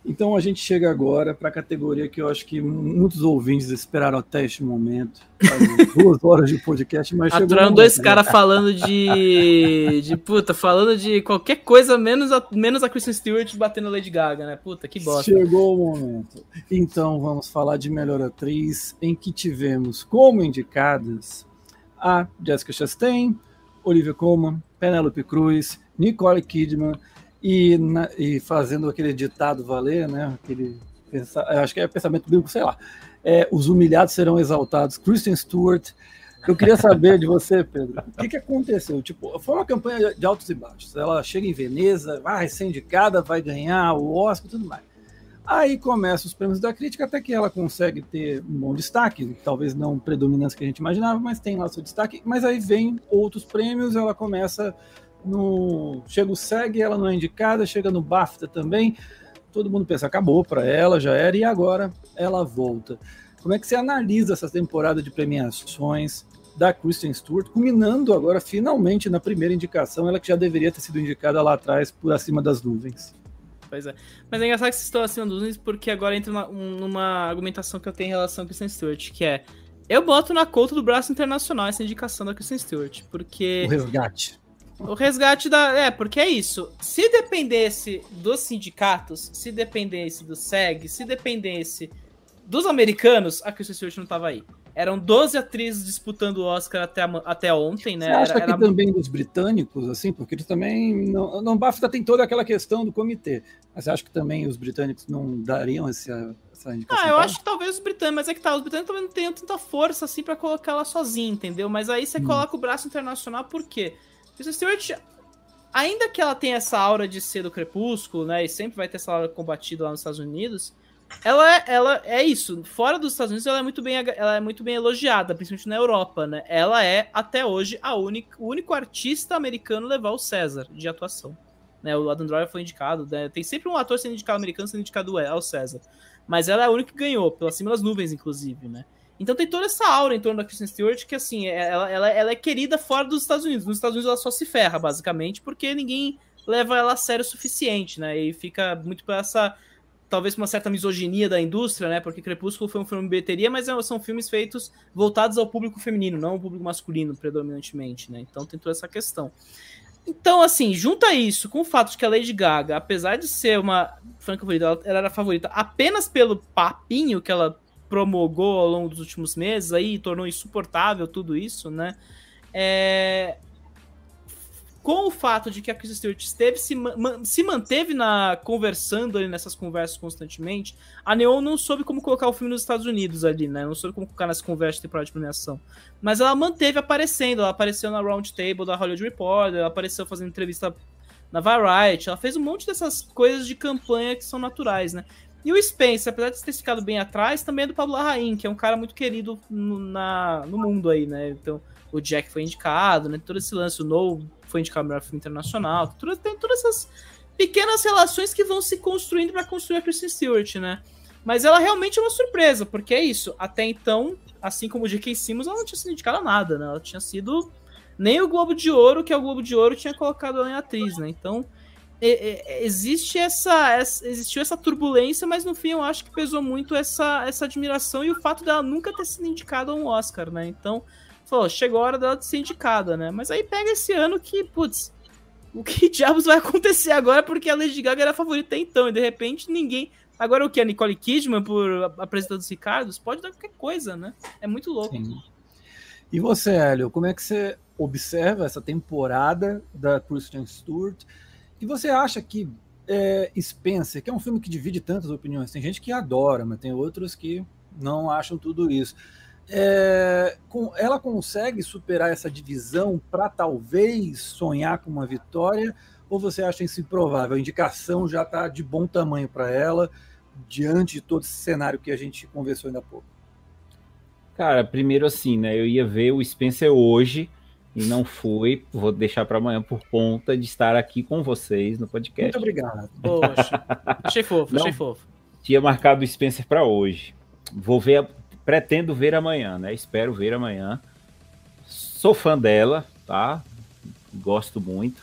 Então a gente chega agora para a categoria que eu acho que muitos ouvintes esperaram até este momento. duas horas de podcast, mas Aturando dois caras falando de. de puta, falando de qualquer coisa menos a, menos a Kristen Stewart batendo Lady Gaga, né? Puta, que bosta. Chegou o momento. Então vamos falar de melhor atriz, em que tivemos como indicadas a Jessica Chastain, Olivia Colman, Penelope Cruz, Nicole Kidman e, na, e fazendo aquele ditado valer, né? Aquele, acho que é pensamento bíblico, sei lá. É, os humilhados serão exaltados. Kristen Stewart. Eu queria saber de você, Pedro, o que, que aconteceu? Tipo, foi uma campanha de altos e baixos. Ela chega em Veneza, vai ser indicada, vai ganhar o Oscar tudo mais. Aí começam os prêmios da crítica, até que ela consegue ter um bom destaque, talvez não predominância que a gente imaginava, mas tem lá seu destaque. Mas aí vem outros prêmios, ela começa no chega o SEG, ela não é indicada, chega no BAFTA também. Todo mundo pensa, acabou para ela, já era, e agora ela volta. Como é que você analisa essa temporada de premiações da Kristen Stewart, culminando agora finalmente na primeira indicação, ela que já deveria ter sido indicada lá atrás por acima das nuvens? Pois é. Mas é engraçado que vocês estão acima das nuvens porque agora entra numa, numa argumentação que eu tenho em relação a Kristen Stewart, que é eu boto na conta do braço internacional essa indicação da Kristen Stewart, porque. O resgate. O resgate da. É, porque é isso. Se dependesse dos sindicatos, se dependesse do SEG, se dependesse dos americanos, a Kristen Stewart não tava aí. Eram 12 atrizes disputando o Oscar até, até ontem, né? Você acha era, que era... também dos britânicos, assim, porque eles também. Não, não BAFTA tem toda aquela questão do comitê. Mas você acha que também os britânicos não dariam essa, essa indicação? Ah, eu acho que talvez os britânicos, mas é que tá, os britânicos também não têm tanta força assim para colocar ela sozinha, entendeu? Mas aí você hum. coloca o braço internacional por quê? Kristen Stewart, ainda que ela tenha essa aura de ser do crepúsculo, né, e sempre vai ter essa aura combatida lá nos Estados Unidos, ela é, ela é isso. Fora dos Estados Unidos, ela é muito bem, ela é muito bem elogiada, principalmente na Europa, né? Ela é, até hoje, a única, o único artista americano a levar o César de atuação. Né, o Adam Driver foi indicado, né? tem sempre um ator sendo indicado americano sendo indicado ao César. Mas ela é a única que ganhou, pela cima das nuvens, inclusive, né? Então tem toda essa aura em torno da Kristen Stewart que, assim, é, ela, ela, ela é querida fora dos Estados Unidos. Nos Estados Unidos ela só se ferra, basicamente, porque ninguém leva ela a sério o suficiente, né? E fica muito por essa talvez uma certa misoginia da indústria, né? Porque Crepúsculo foi um filme de bilheteria, mas é, são filmes feitos voltados ao público feminino, não ao público masculino, predominantemente, né? Então tem toda essa questão. Então, assim, junta isso com o fato de que a Lady Gaga, apesar de ser uma franca favorita, ela era favorita apenas pelo papinho que ela promulgou ao longo dos últimos meses, aí tornou insuportável tudo isso, né? É, com o fato de que a Kristen Stewart esteve, se, se manteve na conversando ali nessas conversas constantemente, a Neon não soube como colocar o filme nos Estados Unidos ali, né? Não soube como colocar nessa conversa de temporada de premiação. Mas ela manteve aparecendo, ela apareceu na Round Table da Hollywood Reporter, ela apareceu fazendo entrevista na Variety, ela fez um monte dessas coisas de campanha que são naturais, né? E o Spence, apesar de ter ficado bem atrás, também é do Pablo Larraín, que é um cara muito querido no, na, no mundo aí, né? Então, o Jack foi indicado, né? Todo esse lance, o No foi indicado melhor filme internacional. Tudo, tem todas essas pequenas relações que vão se construindo para construir a Kristen Stewart, né? Mas ela realmente é uma surpresa, porque é isso. Até então, assim como o J.K. Simmons, ela não tinha sido indicada a nada, né? Ela tinha sido nem o Globo de Ouro, que é o Globo de Ouro, tinha colocado ela em atriz, né? Então, existe essa, essa, existiu essa turbulência, mas no fim eu acho que pesou muito essa, essa admiração e o fato dela nunca ter sido indicada a um Oscar, né? Então, falou, chegou a hora dela de ser indicada, né? Mas aí pega esse ano que, putz, o que *laughs* diabos vai acontecer agora porque a Lady Gaga era a favorita então, e de repente ninguém. Agora o que? A Nicole Kidman por apresentando os Ricardos? Pode dar qualquer coisa, né? É muito louco. Sim. E você, Hélio, como é que você observa essa temporada da Kristen Stewart? E você acha que é, Spencer, que é um filme que divide tantas opiniões, tem gente que adora, mas tem outros que não acham tudo isso é, com, ela consegue superar essa divisão para talvez sonhar com uma vitória? Ou você acha isso improvável? A indicação já está de bom tamanho para ela, diante de todo esse cenário que a gente conversou ainda há pouco? Cara, primeiro assim, né? Eu ia ver o Spencer hoje e não fui. Vou deixar para amanhã por conta de estar aqui com vocês no podcast. Muito obrigado. Poxa, achei fofo, não, achei fofo. Tinha marcado o Spencer para hoje. Vou ver pretendo ver amanhã, né? Espero ver amanhã. Sou fã dela, tá? Gosto muito.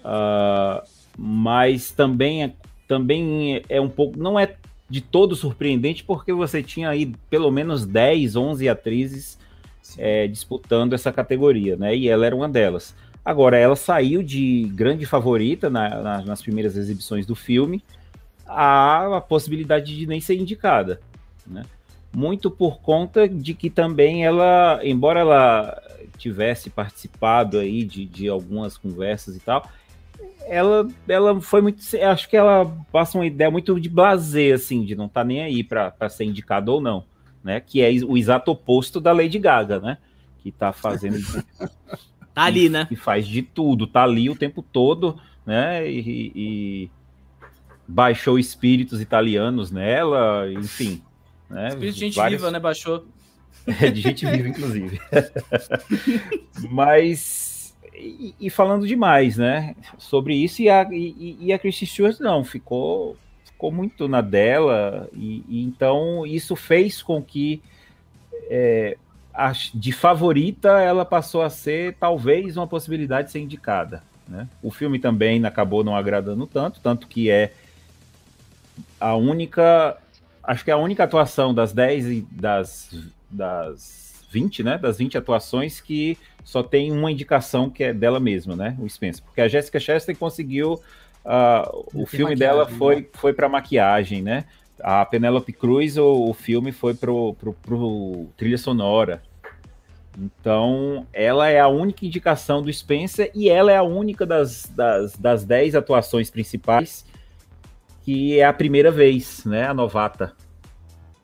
Uh, mas também é, também é um pouco. Não é de todo surpreendente, porque você tinha aí pelo menos 10, 11 atrizes é, disputando essa categoria, né? E ela era uma delas. Agora, ela saiu de grande favorita na, na, nas primeiras exibições do filme a, a possibilidade de nem ser indicada, né? muito por conta de que também ela, embora ela tivesse participado aí de, de algumas conversas e tal, ela, ela foi muito. Acho que ela passa uma ideia muito de blazer, assim, de não estar tá nem aí para ser indicado ou não, né? Que é o exato oposto da Lady Gaga, né? Que tá fazendo. *laughs* tá ali, né? Que faz de tudo, tá ali o tempo todo, né? E, e baixou espíritos italianos nela, enfim. Né? Espírito de gente Vários... viva, né? Baixou. *laughs* É, de gente viva, inclusive. *laughs* Mas. E, e, falando demais, né? Sobre isso, e a, e, e a Christy Stewart não, ficou, ficou muito na dela, e, e então isso fez com que é, a, de favorita ela passou a ser talvez uma possibilidade de ser indicada. Né? O filme também acabou não agradando tanto, tanto que é a única acho que é a única atuação das 10 e das, das 20, né? Das 20 atuações que só tem uma indicação que é dela mesma, né? O Spencer. Porque a Jessica Chastain conseguiu. Uh, o filme dela foi, né? foi para maquiagem, né? A Penélope Cruz, o, o filme foi pro, pro, pro trilha sonora. Então, ela é a única indicação do Spencer e ela é a única das, das, das 10 atuações principais que é a primeira vez, né? A novata.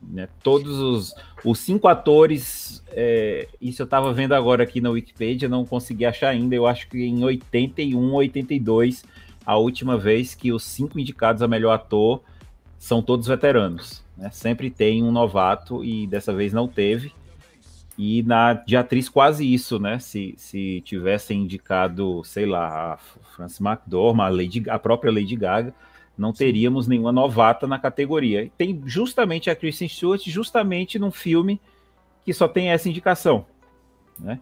Né? Todos os, os cinco atores, é, isso eu estava vendo agora aqui na Wikipedia, não consegui achar ainda, eu acho que em 81, 82, a última vez que os cinco indicados a melhor ator são todos veteranos. Né? Sempre tem um novato e dessa vez não teve. E na de atriz quase isso, né? Se, se tivessem indicado, sei lá, a Frances McDormand, a, Lady, a própria Lady Gaga, não teríamos nenhuma novata na categoria. E tem justamente a Kristen Stewart, justamente num filme que só tem essa indicação, né?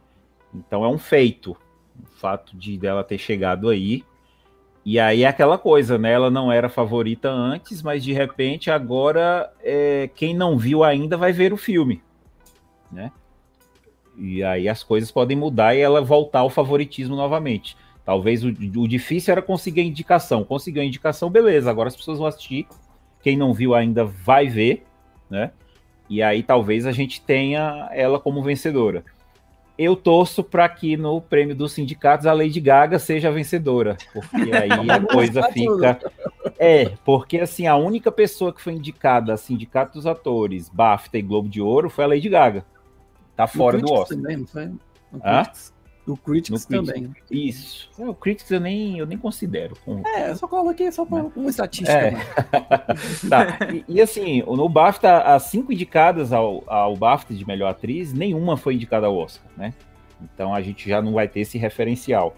Então é um feito, o fato de dela ter chegado aí. E aí é aquela coisa, né? Ela não era favorita antes, mas de repente agora é, quem não viu ainda vai ver o filme, né? E aí as coisas podem mudar e ela voltar ao favoritismo novamente. Talvez o, o difícil era conseguir a indicação. Conseguiu a indicação, beleza. Agora as pessoas vão assistir. Quem não viu ainda vai ver, né? E aí talvez a gente tenha ela como vencedora. Eu torço para que no prêmio dos sindicatos a Lady Gaga seja a vencedora, porque *laughs* aí a coisa fica. É, porque assim, a única pessoa que foi indicada a Sindicato dos Atores, BAFTA e Globo de Ouro foi a Lady Gaga. Tá fora do Oscar. Também, não foi? Ah? O Critics, também. Isso. É, o Critics eu nem, eu nem considero. É, eu só coloquei só para uma estatística. É. Né? *laughs* tá. E, e, assim, no BAFTA, as cinco indicadas ao, ao BAFTA de melhor atriz, nenhuma foi indicada ao Oscar, né? Então a gente já não vai ter esse referencial.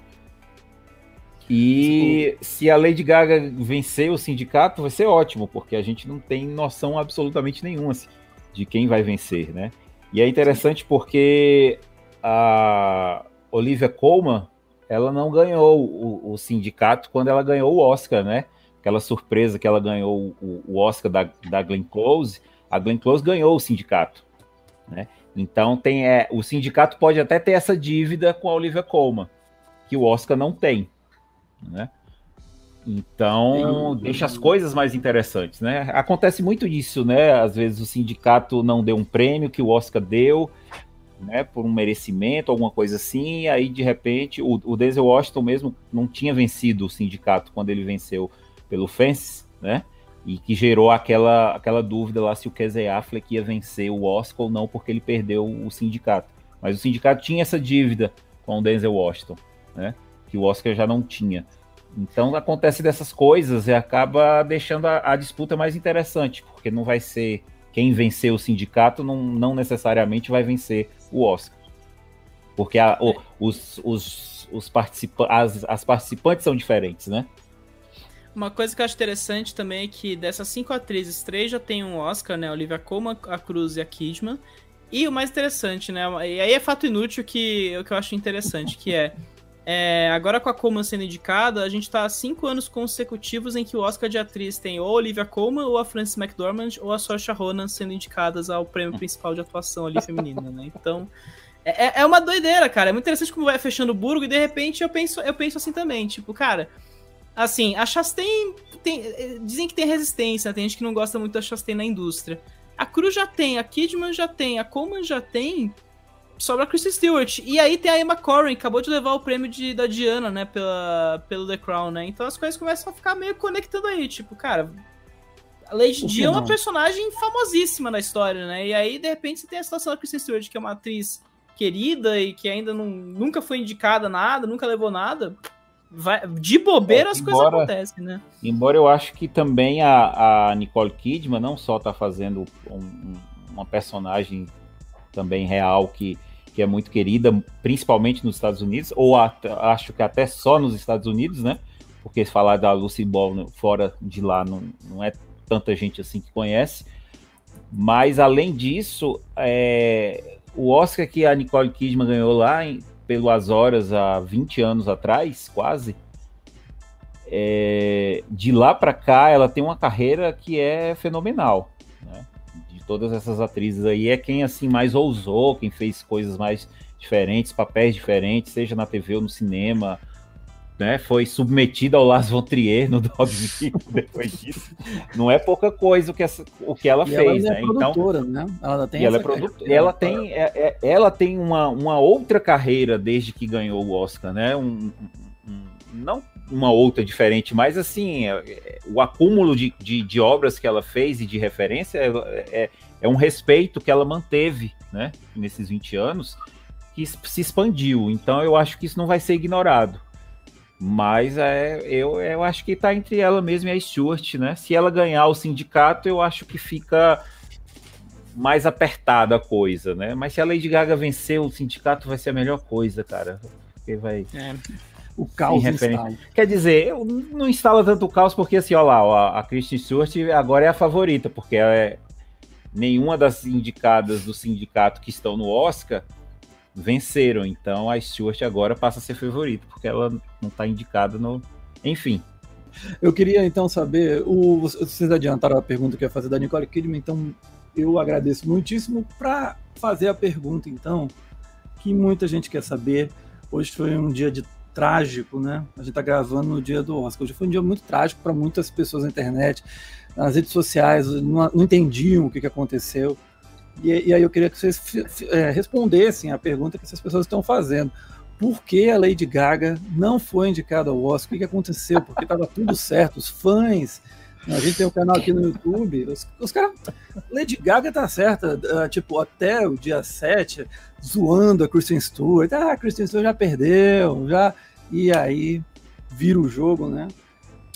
E se a Lady Gaga vencer o sindicato, vai ser ótimo, porque a gente não tem noção absolutamente nenhuma assim, de quem vai vencer, né? E é interessante porque a, Olivia Colman, ela não ganhou o, o, sindicato quando ela ganhou o Oscar, né? Aquela surpresa que ela ganhou o, o Oscar da, da Glenn Close, a Glenn Close ganhou o sindicato, né? Então tem é, o sindicato pode até ter essa dívida com a Olivia Colman, que o Oscar não tem, né? Então, deixa as coisas mais interessantes, né? Acontece muito isso, né? Às vezes o sindicato não deu um prêmio que o Oscar deu, né, por um merecimento, alguma coisa assim, e aí de repente o, o Denzel Washington mesmo não tinha vencido o sindicato quando ele venceu pelo Fence, né, e que gerou aquela, aquela dúvida lá se o Casey Affleck ia vencer o Oscar ou não, porque ele perdeu o sindicato. Mas o sindicato tinha essa dívida com o Denzel Washington, né, que o Oscar já não tinha. Então acontece dessas coisas e acaba deixando a, a disputa mais interessante, porque não vai ser quem vencer o sindicato não, não necessariamente vai vencer o Oscar. Porque a, o, os, os, os participa as, as participantes são diferentes, né? Uma coisa que eu acho interessante também é que dessas cinco atrizes, três já tem um Oscar, né? Olivia Colman, a Cruz e a Kidman. E o mais interessante, né? E aí é fato inútil que o que eu acho interessante, que é é, agora com a Colman sendo indicada, a gente tá há cinco anos consecutivos em que o Oscar de atriz tem ou a Olivia Colman, ou a Frances McDormand, ou a Saoirse Ronan sendo indicadas ao prêmio principal de atuação ali feminina, né? Então, é, é, é uma doideira, cara. É muito interessante como vai fechando o burgo e de repente eu penso, eu penso assim também, tipo, cara, assim, a Chastain tem, dizem que tem resistência, tem gente que não gosta muito da Chastain na indústria. A Cruz já tem, a Kidman já tem, a Coleman já tem, sobra a Kristen Stewart. E aí tem a Emma Corrin, acabou de levar o prêmio de, da Diana, né, pela, pelo The Crown, né? Então as coisas começam a ficar meio conectando aí, tipo, cara, a Lady Di é uma personagem famosíssima na história, né? E aí, de repente, você tem a situação da Kristen Stewart, que é uma atriz querida e que ainda não, nunca foi indicada nada, nunca levou nada. Vai, de bobeira é, as embora, coisas acontecem, né? Embora eu acho que também a, a Nicole Kidman não só tá fazendo um, uma personagem também real que que é muito querida, principalmente nos Estados Unidos, ou acho que até só nos Estados Unidos, né? Porque falar da Lucy Ball fora de lá não, não é tanta gente assim que conhece. Mas além disso, é, o Oscar que a Nicole Kidman ganhou lá em, pelo As Horas há 20 anos atrás, quase, é, de lá para cá ela tem uma carreira que é fenomenal todas essas atrizes aí é quem assim mais ousou, quem fez coisas mais diferentes, papéis diferentes, seja na TV ou no cinema. Né, foi submetida ao Lars von Trier no *laughs* Dogville depois disso. Não é pouca coisa o que, essa, o que ela e fez, ela é né? Então, né? Ela tem ela, é produtora, ela tem, é, é, ela tem uma, uma outra carreira desde que ganhou o Oscar, né? Um, um, não uma outra diferente, mas assim, é, o acúmulo de, de, de, obras que ela fez e de referência é, é, é um respeito que ela manteve, né, nesses 20 anos, que se expandiu. Então eu acho que isso não vai ser ignorado. Mas é, eu, eu acho que está entre ela mesma e a Stuart, né? Se ela ganhar o sindicato, eu acho que fica mais apertada a coisa, né? Mas se a Lady Gaga vencer o sindicato, vai ser a melhor coisa, cara. Porque vai. É. O caos instala. Quer dizer, eu não instala tanto o caos porque assim, ó lá, ó, a Kristen Stewart agora é a favorita, porque é nenhuma das indicadas do sindicato que estão no Oscar venceram. Então a Stewart agora passa a ser favorita, porque ela não está indicada no. Enfim. Eu queria então saber, o, vocês adiantaram a pergunta que ia fazer da Nicole Kidman, então eu agradeço muitíssimo para fazer a pergunta então que muita gente quer saber. Hoje foi um dia de trágico, né? A gente está gravando no dia do Oscar. Hoje foi um dia muito trágico para muitas pessoas na internet, nas redes sociais, não, não entendiam o que, que aconteceu. E, e aí eu queria que vocês é, respondessem a pergunta que essas pessoas estão fazendo. Por que a Lady Gaga não foi indicada ao Oscar? O que, que aconteceu? Porque estava tudo certo, os fãs. A gente tem um canal aqui no YouTube. Os, os caras. Lady Gaga tá certa, uh, tipo, até o dia 7, zoando a Kristen Stewart. Ah, a Kristen Stewart já perdeu, já. E aí vira o jogo, né?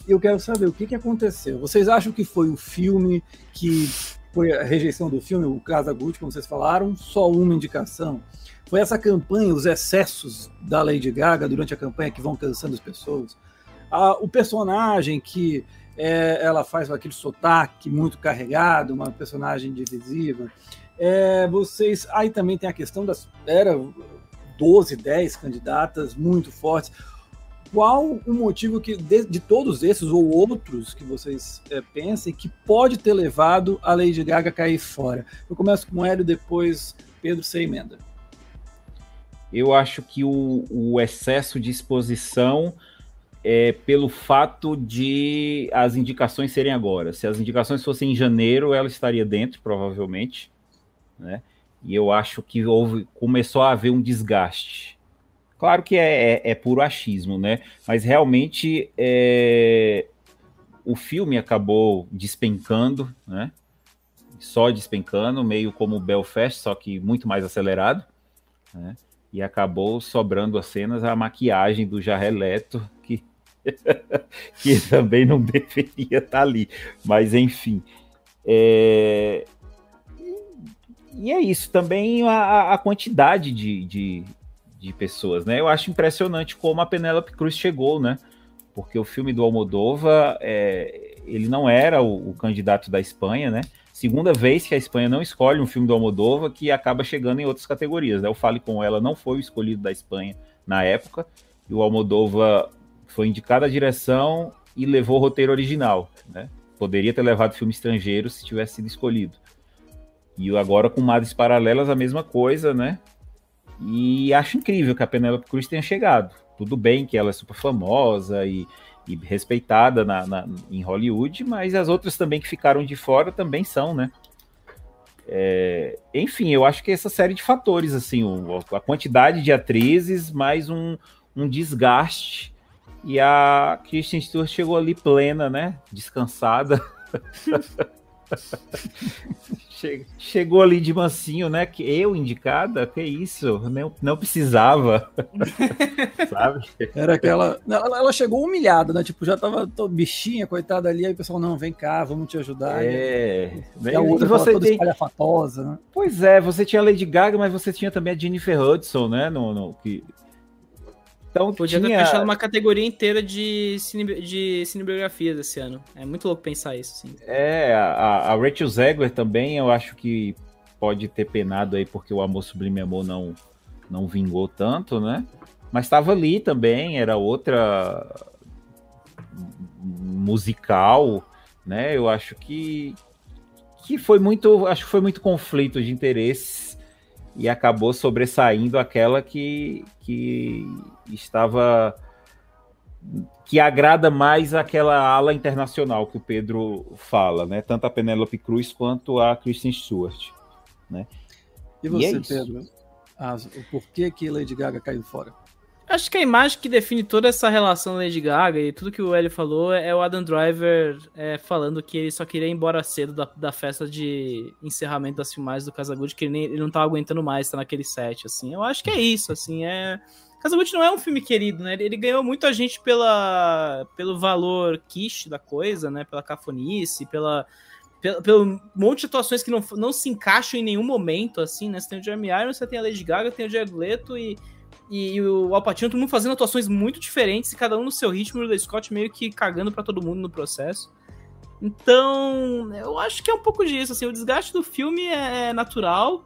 E eu quero saber o que, que aconteceu. Vocês acham que foi o filme que foi a rejeição do filme, o Casa Gucci, como vocês falaram, só uma indicação. Foi essa campanha, os excessos da Lady Gaga durante a campanha que vão cansando as pessoas. Ah, o personagem que é, ela faz aquele sotaque muito carregado, uma personagem divisiva. É, vocês. Aí também tem a questão das. Era 12, 10 candidatas muito fortes qual o motivo que de, de, todos esses ou outros que vocês é, pensem que pode ter levado a Lady Gaga a cair fora? Eu começo com o Hélio, depois Pedro sem emenda. Eu acho que o, o excesso de exposição é pelo fato de as indicações serem agora. Se as indicações fossem em janeiro, ela estaria dentro, provavelmente, né? E eu acho que houve, começou a haver um desgaste Claro que é, é, é puro achismo, né? Mas realmente é, o filme acabou despencando, né? Só despencando, meio como Belfast, só que muito mais acelerado, né? E acabou sobrando as cenas a maquiagem do Jared Leto, que, *laughs* que também não deveria estar ali. Mas enfim. É... E é isso, também a, a quantidade de, de, de pessoas, né? Eu acho impressionante como a Penélope Cruz chegou, né? Porque o filme do Almodova, é, ele não era o, o, candidato da Espanha, né? Segunda vez que a Espanha não escolhe um filme do Almodova que acaba chegando em outras categorias, né? O Fale Com Ela não foi o escolhido da Espanha na época, e o Almodova foi indicado a direção e levou o roteiro original, né? Poderia ter levado filme estrangeiro se tivesse sido escolhido. E agora com Madres Paralelas a mesma coisa, né? E acho incrível que a Penélope Cruz tenha chegado. Tudo bem que ela é super famosa e, e respeitada na, na, em Hollywood, mas as outras também que ficaram de fora também são, né? É, enfim, eu acho que essa série de fatores, assim, o, a quantidade de atrizes, mais um, um desgaste. E a Kristen Stewart chegou ali plena, né? Descansada. *laughs* Chegou ali de mansinho, né? Que eu indicada, que isso? Não, não precisava. *laughs* Sabe? Era aquela. Ela, ela, chegou humilhada, né? Tipo, já tava tô, bichinha, coitada ali. Aí o pessoal, não, vem cá, vamos te ajudar. É. E, e a outra você toda tem... espalhafatosa, né? Pois é, você tinha a Lady Gaga, mas você tinha também a Jennifer Hudson, né? No, no, que então, Podia tinha... ter fechado uma categoria inteira de, cine, de cinebiografias esse ano. É muito louco pensar isso, sim. É, a, a Rachel Zegler também, eu acho que pode ter penado aí porque o Amor Sublime Amor não, não vingou tanto, né? Mas estava ali também, era outra musical, né? Eu acho que que foi muito, acho que foi muito conflito de interesses e acabou sobressaindo aquela que, que estava que agrada mais aquela ala internacional que o Pedro fala, né? Tanto a Penélope Cruz quanto a Kristen Stewart, né? E você, e é Pedro? Ah, o porquê que Lady Gaga caiu fora? Acho que a imagem que define toda essa relação Lady Gaga e tudo que o Hélio falou é o Adam Driver é, falando que ele só queria ir embora cedo da, da festa de encerramento das filmagens do Casagutti, que ele, nem, ele não tava aguentando mais estar naquele set, assim. Eu acho que é isso, assim, é... Casagutti não é um filme querido, né? Ele, ele ganhou muita gente pela, pelo valor quiche da coisa, né? Pela cafonice, pela pelo, pelo monte de atuações que não, não se encaixam em nenhum momento, assim, né? Você tem o Jeremy Irons, você tem a Lady Gaga, tem o Jared Leto e e, o Alpatino, todo mundo fazendo atuações muito diferentes, e cada um no seu ritmo, e o Scott meio que cagando para todo mundo no processo. Então, eu acho que é um pouco disso, assim, o desgaste do filme é, é natural,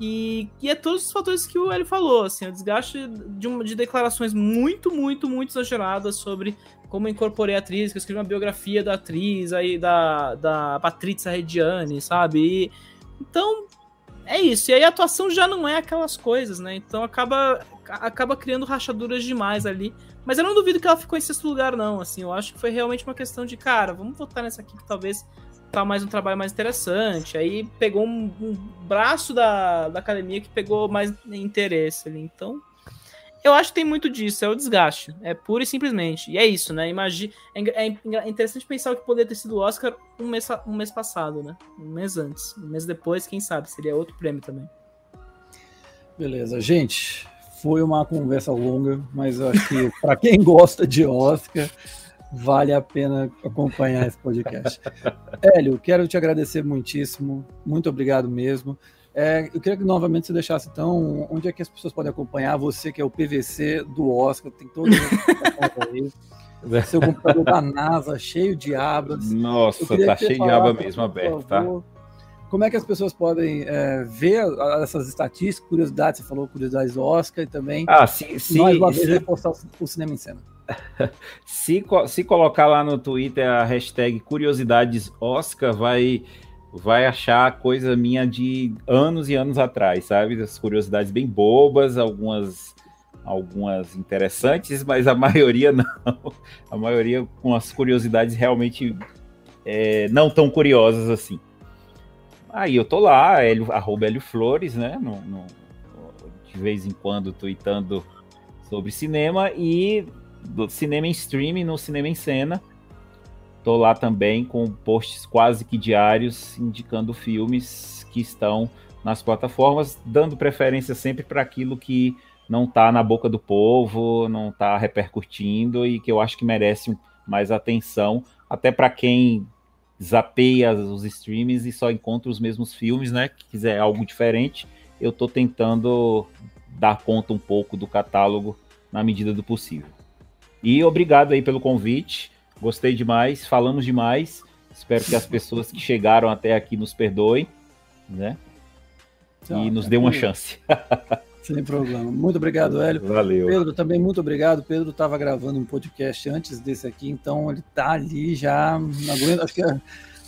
e, e é todos os fatores que o Hélio falou, assim, o desgaste de, uma, de declarações muito, muito, muito exageradas sobre como incorporei a atriz, que eu escrevi uma biografia da atriz, aí da, da Patrícia Rediani, sabe? E, então, é isso. E aí a atuação já não é aquelas coisas, né? Então acaba acaba criando rachaduras demais ali. Mas eu não duvido que ela ficou em sexto lugar, não. Assim, eu acho que foi realmente uma questão de, cara, vamos votar nessa aqui que talvez tá mais um trabalho mais interessante. Aí pegou um, um braço da, da academia que pegou mais interesse ali. Então, eu acho que tem muito disso, é o desgaste. É pura e simplesmente. E é isso, né? Imagina. É, é interessante pensar que poderia ter sido o Oscar um mês, um mês passado, né? Um mês antes. Um mês depois, quem sabe, seria outro prêmio também. Beleza, gente. Foi uma conversa longa, mas acho que para quem gosta de Oscar, vale a pena acompanhar esse podcast. Hélio, quero te agradecer muitíssimo, muito obrigado mesmo. É, eu queria que novamente você deixasse então onde é que as pessoas podem acompanhar você que é o PVC do Oscar, tem todo aí. Seu computador da NASA cheio de abas. Nossa, tá cheio de aba mesmo aberto, tá? Como é que as pessoas podem é, ver essas estatísticas, curiosidades? Você falou curiosidades do Oscar e também. Ah, sim, sim. Mais uma vez, o cinema em cena. *laughs* se, se colocar lá no Twitter a hashtag curiosidades Oscar, vai, vai achar coisa minha de anos e anos atrás, sabe? As curiosidades bem bobas, algumas algumas interessantes, mas a *laughs* maioria não. A maioria com as curiosidades realmente é, não tão curiosas assim. Aí eu tô lá, Hélio, arroba Flores, né? No, no, de vez em quando tweetando sobre cinema e do cinema em streaming no Cinema em Cena. Tô lá também com posts quase que diários indicando filmes que estão nas plataformas, dando preferência sempre para aquilo que não tá na boca do povo, não tá repercutindo e que eu acho que merece mais atenção, até para quem zapeia os streams e só encontra os mesmos filmes, né? Que quiser algo diferente, eu tô tentando dar conta um pouco do catálogo na medida do possível. E obrigado aí pelo convite. Gostei demais, falamos demais. Espero que as *laughs* pessoas que chegaram até aqui nos perdoem, né? e nos dê uma chance. *laughs* Sem problema. Muito obrigado, Hélio. Valeu. Pedro, também muito obrigado. Pedro estava gravando um podcast antes desse aqui, então ele está ali já. Não aguento, acho que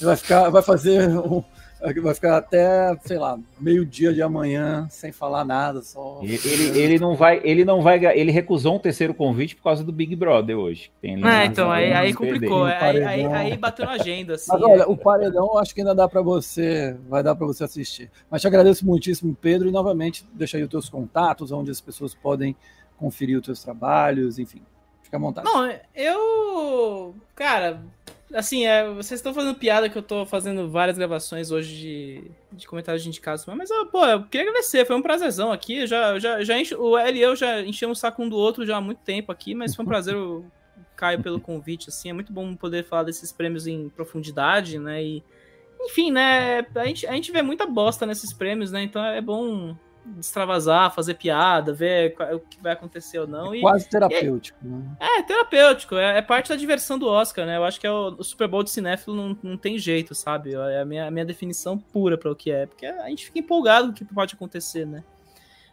vai ficar, vai fazer um, vai ficar até, sei lá, meio-dia de amanhã sem falar nada, só. Ele, ele, não vai, ele não vai, ele recusou um terceiro convite por causa do Big Brother hoje. Tem é, então aí, aí complicou, aí, aí, aí, bateu na agenda. Assim, Mas olha, o paredão acho que ainda dá para você, vai dar para você assistir. Mas te agradeço muitíssimo, Pedro, e novamente deixa aí os teus contatos, onde as pessoas podem conferir os teus trabalhos, enfim. Fica à vontade. Não, eu, cara, Assim, é, vocês estão fazendo piada que eu tô fazendo várias gravações hoje de, de comentários de indicados, mas, pô, eu queria agradecer, foi um prazerzão aqui. Já, já, já enche, o L e eu já enchemos o saco um do outro já há muito tempo aqui, mas foi um prazer o Caio pelo convite, assim, é muito bom poder falar desses prêmios em profundidade, né? E, enfim, né? A gente, a gente vê muita bosta nesses prêmios, né? Então é bom extravasar, fazer piada, ver o que vai acontecer ou não. É quase terapêutico, e, né? É, terapêutico. É, é, parte da diversão do Oscar, né? Eu acho que é o, o Super Bowl de cinéfilo não, não tem jeito, sabe? É a minha, a minha definição pura para o que é. Porque a gente fica empolgado com o que pode acontecer, né?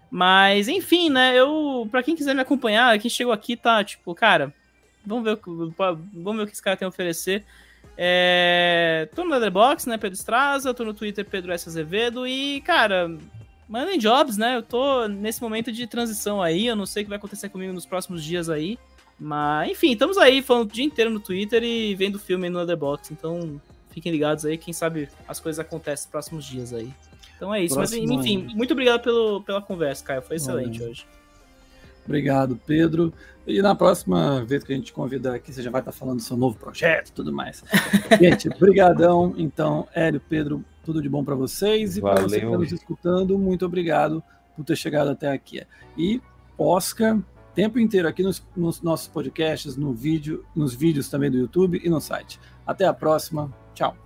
Mas, enfim, né? Eu, para quem quiser me acompanhar, quem chegou aqui tá, tipo, cara, vamos ver, vamos ver o que esse cara tem a oferecer. É, tô no Letterboxd, né, Pedro Estraza, tô no Twitter Pedro S. Azevedo e, cara, mandem jobs, né? Eu tô nesse momento de transição aí, eu não sei o que vai acontecer comigo nos próximos dias aí. Mas, enfim, estamos aí falando o dia inteiro no Twitter e vendo o filme no Otherbox. Então, fiquem ligados aí, quem sabe as coisas acontecem nos próximos dias aí. Então é isso. Próximo Mas, enfim, muito obrigado pelo, pela conversa, Caio. Foi excelente hoje. Obrigado, Pedro. E na próxima vez que a gente convidar aqui, você já vai estar falando do seu novo projeto e tudo mais. *laughs* gente, brigadão. Então, Hélio, Pedro, tudo de bom para vocês. E para você que está nos escutando, muito obrigado por ter chegado até aqui. E Oscar, tempo inteiro aqui nos, nos nossos podcasts, no vídeo, nos vídeos também do YouTube e no site. Até a próxima. Tchau.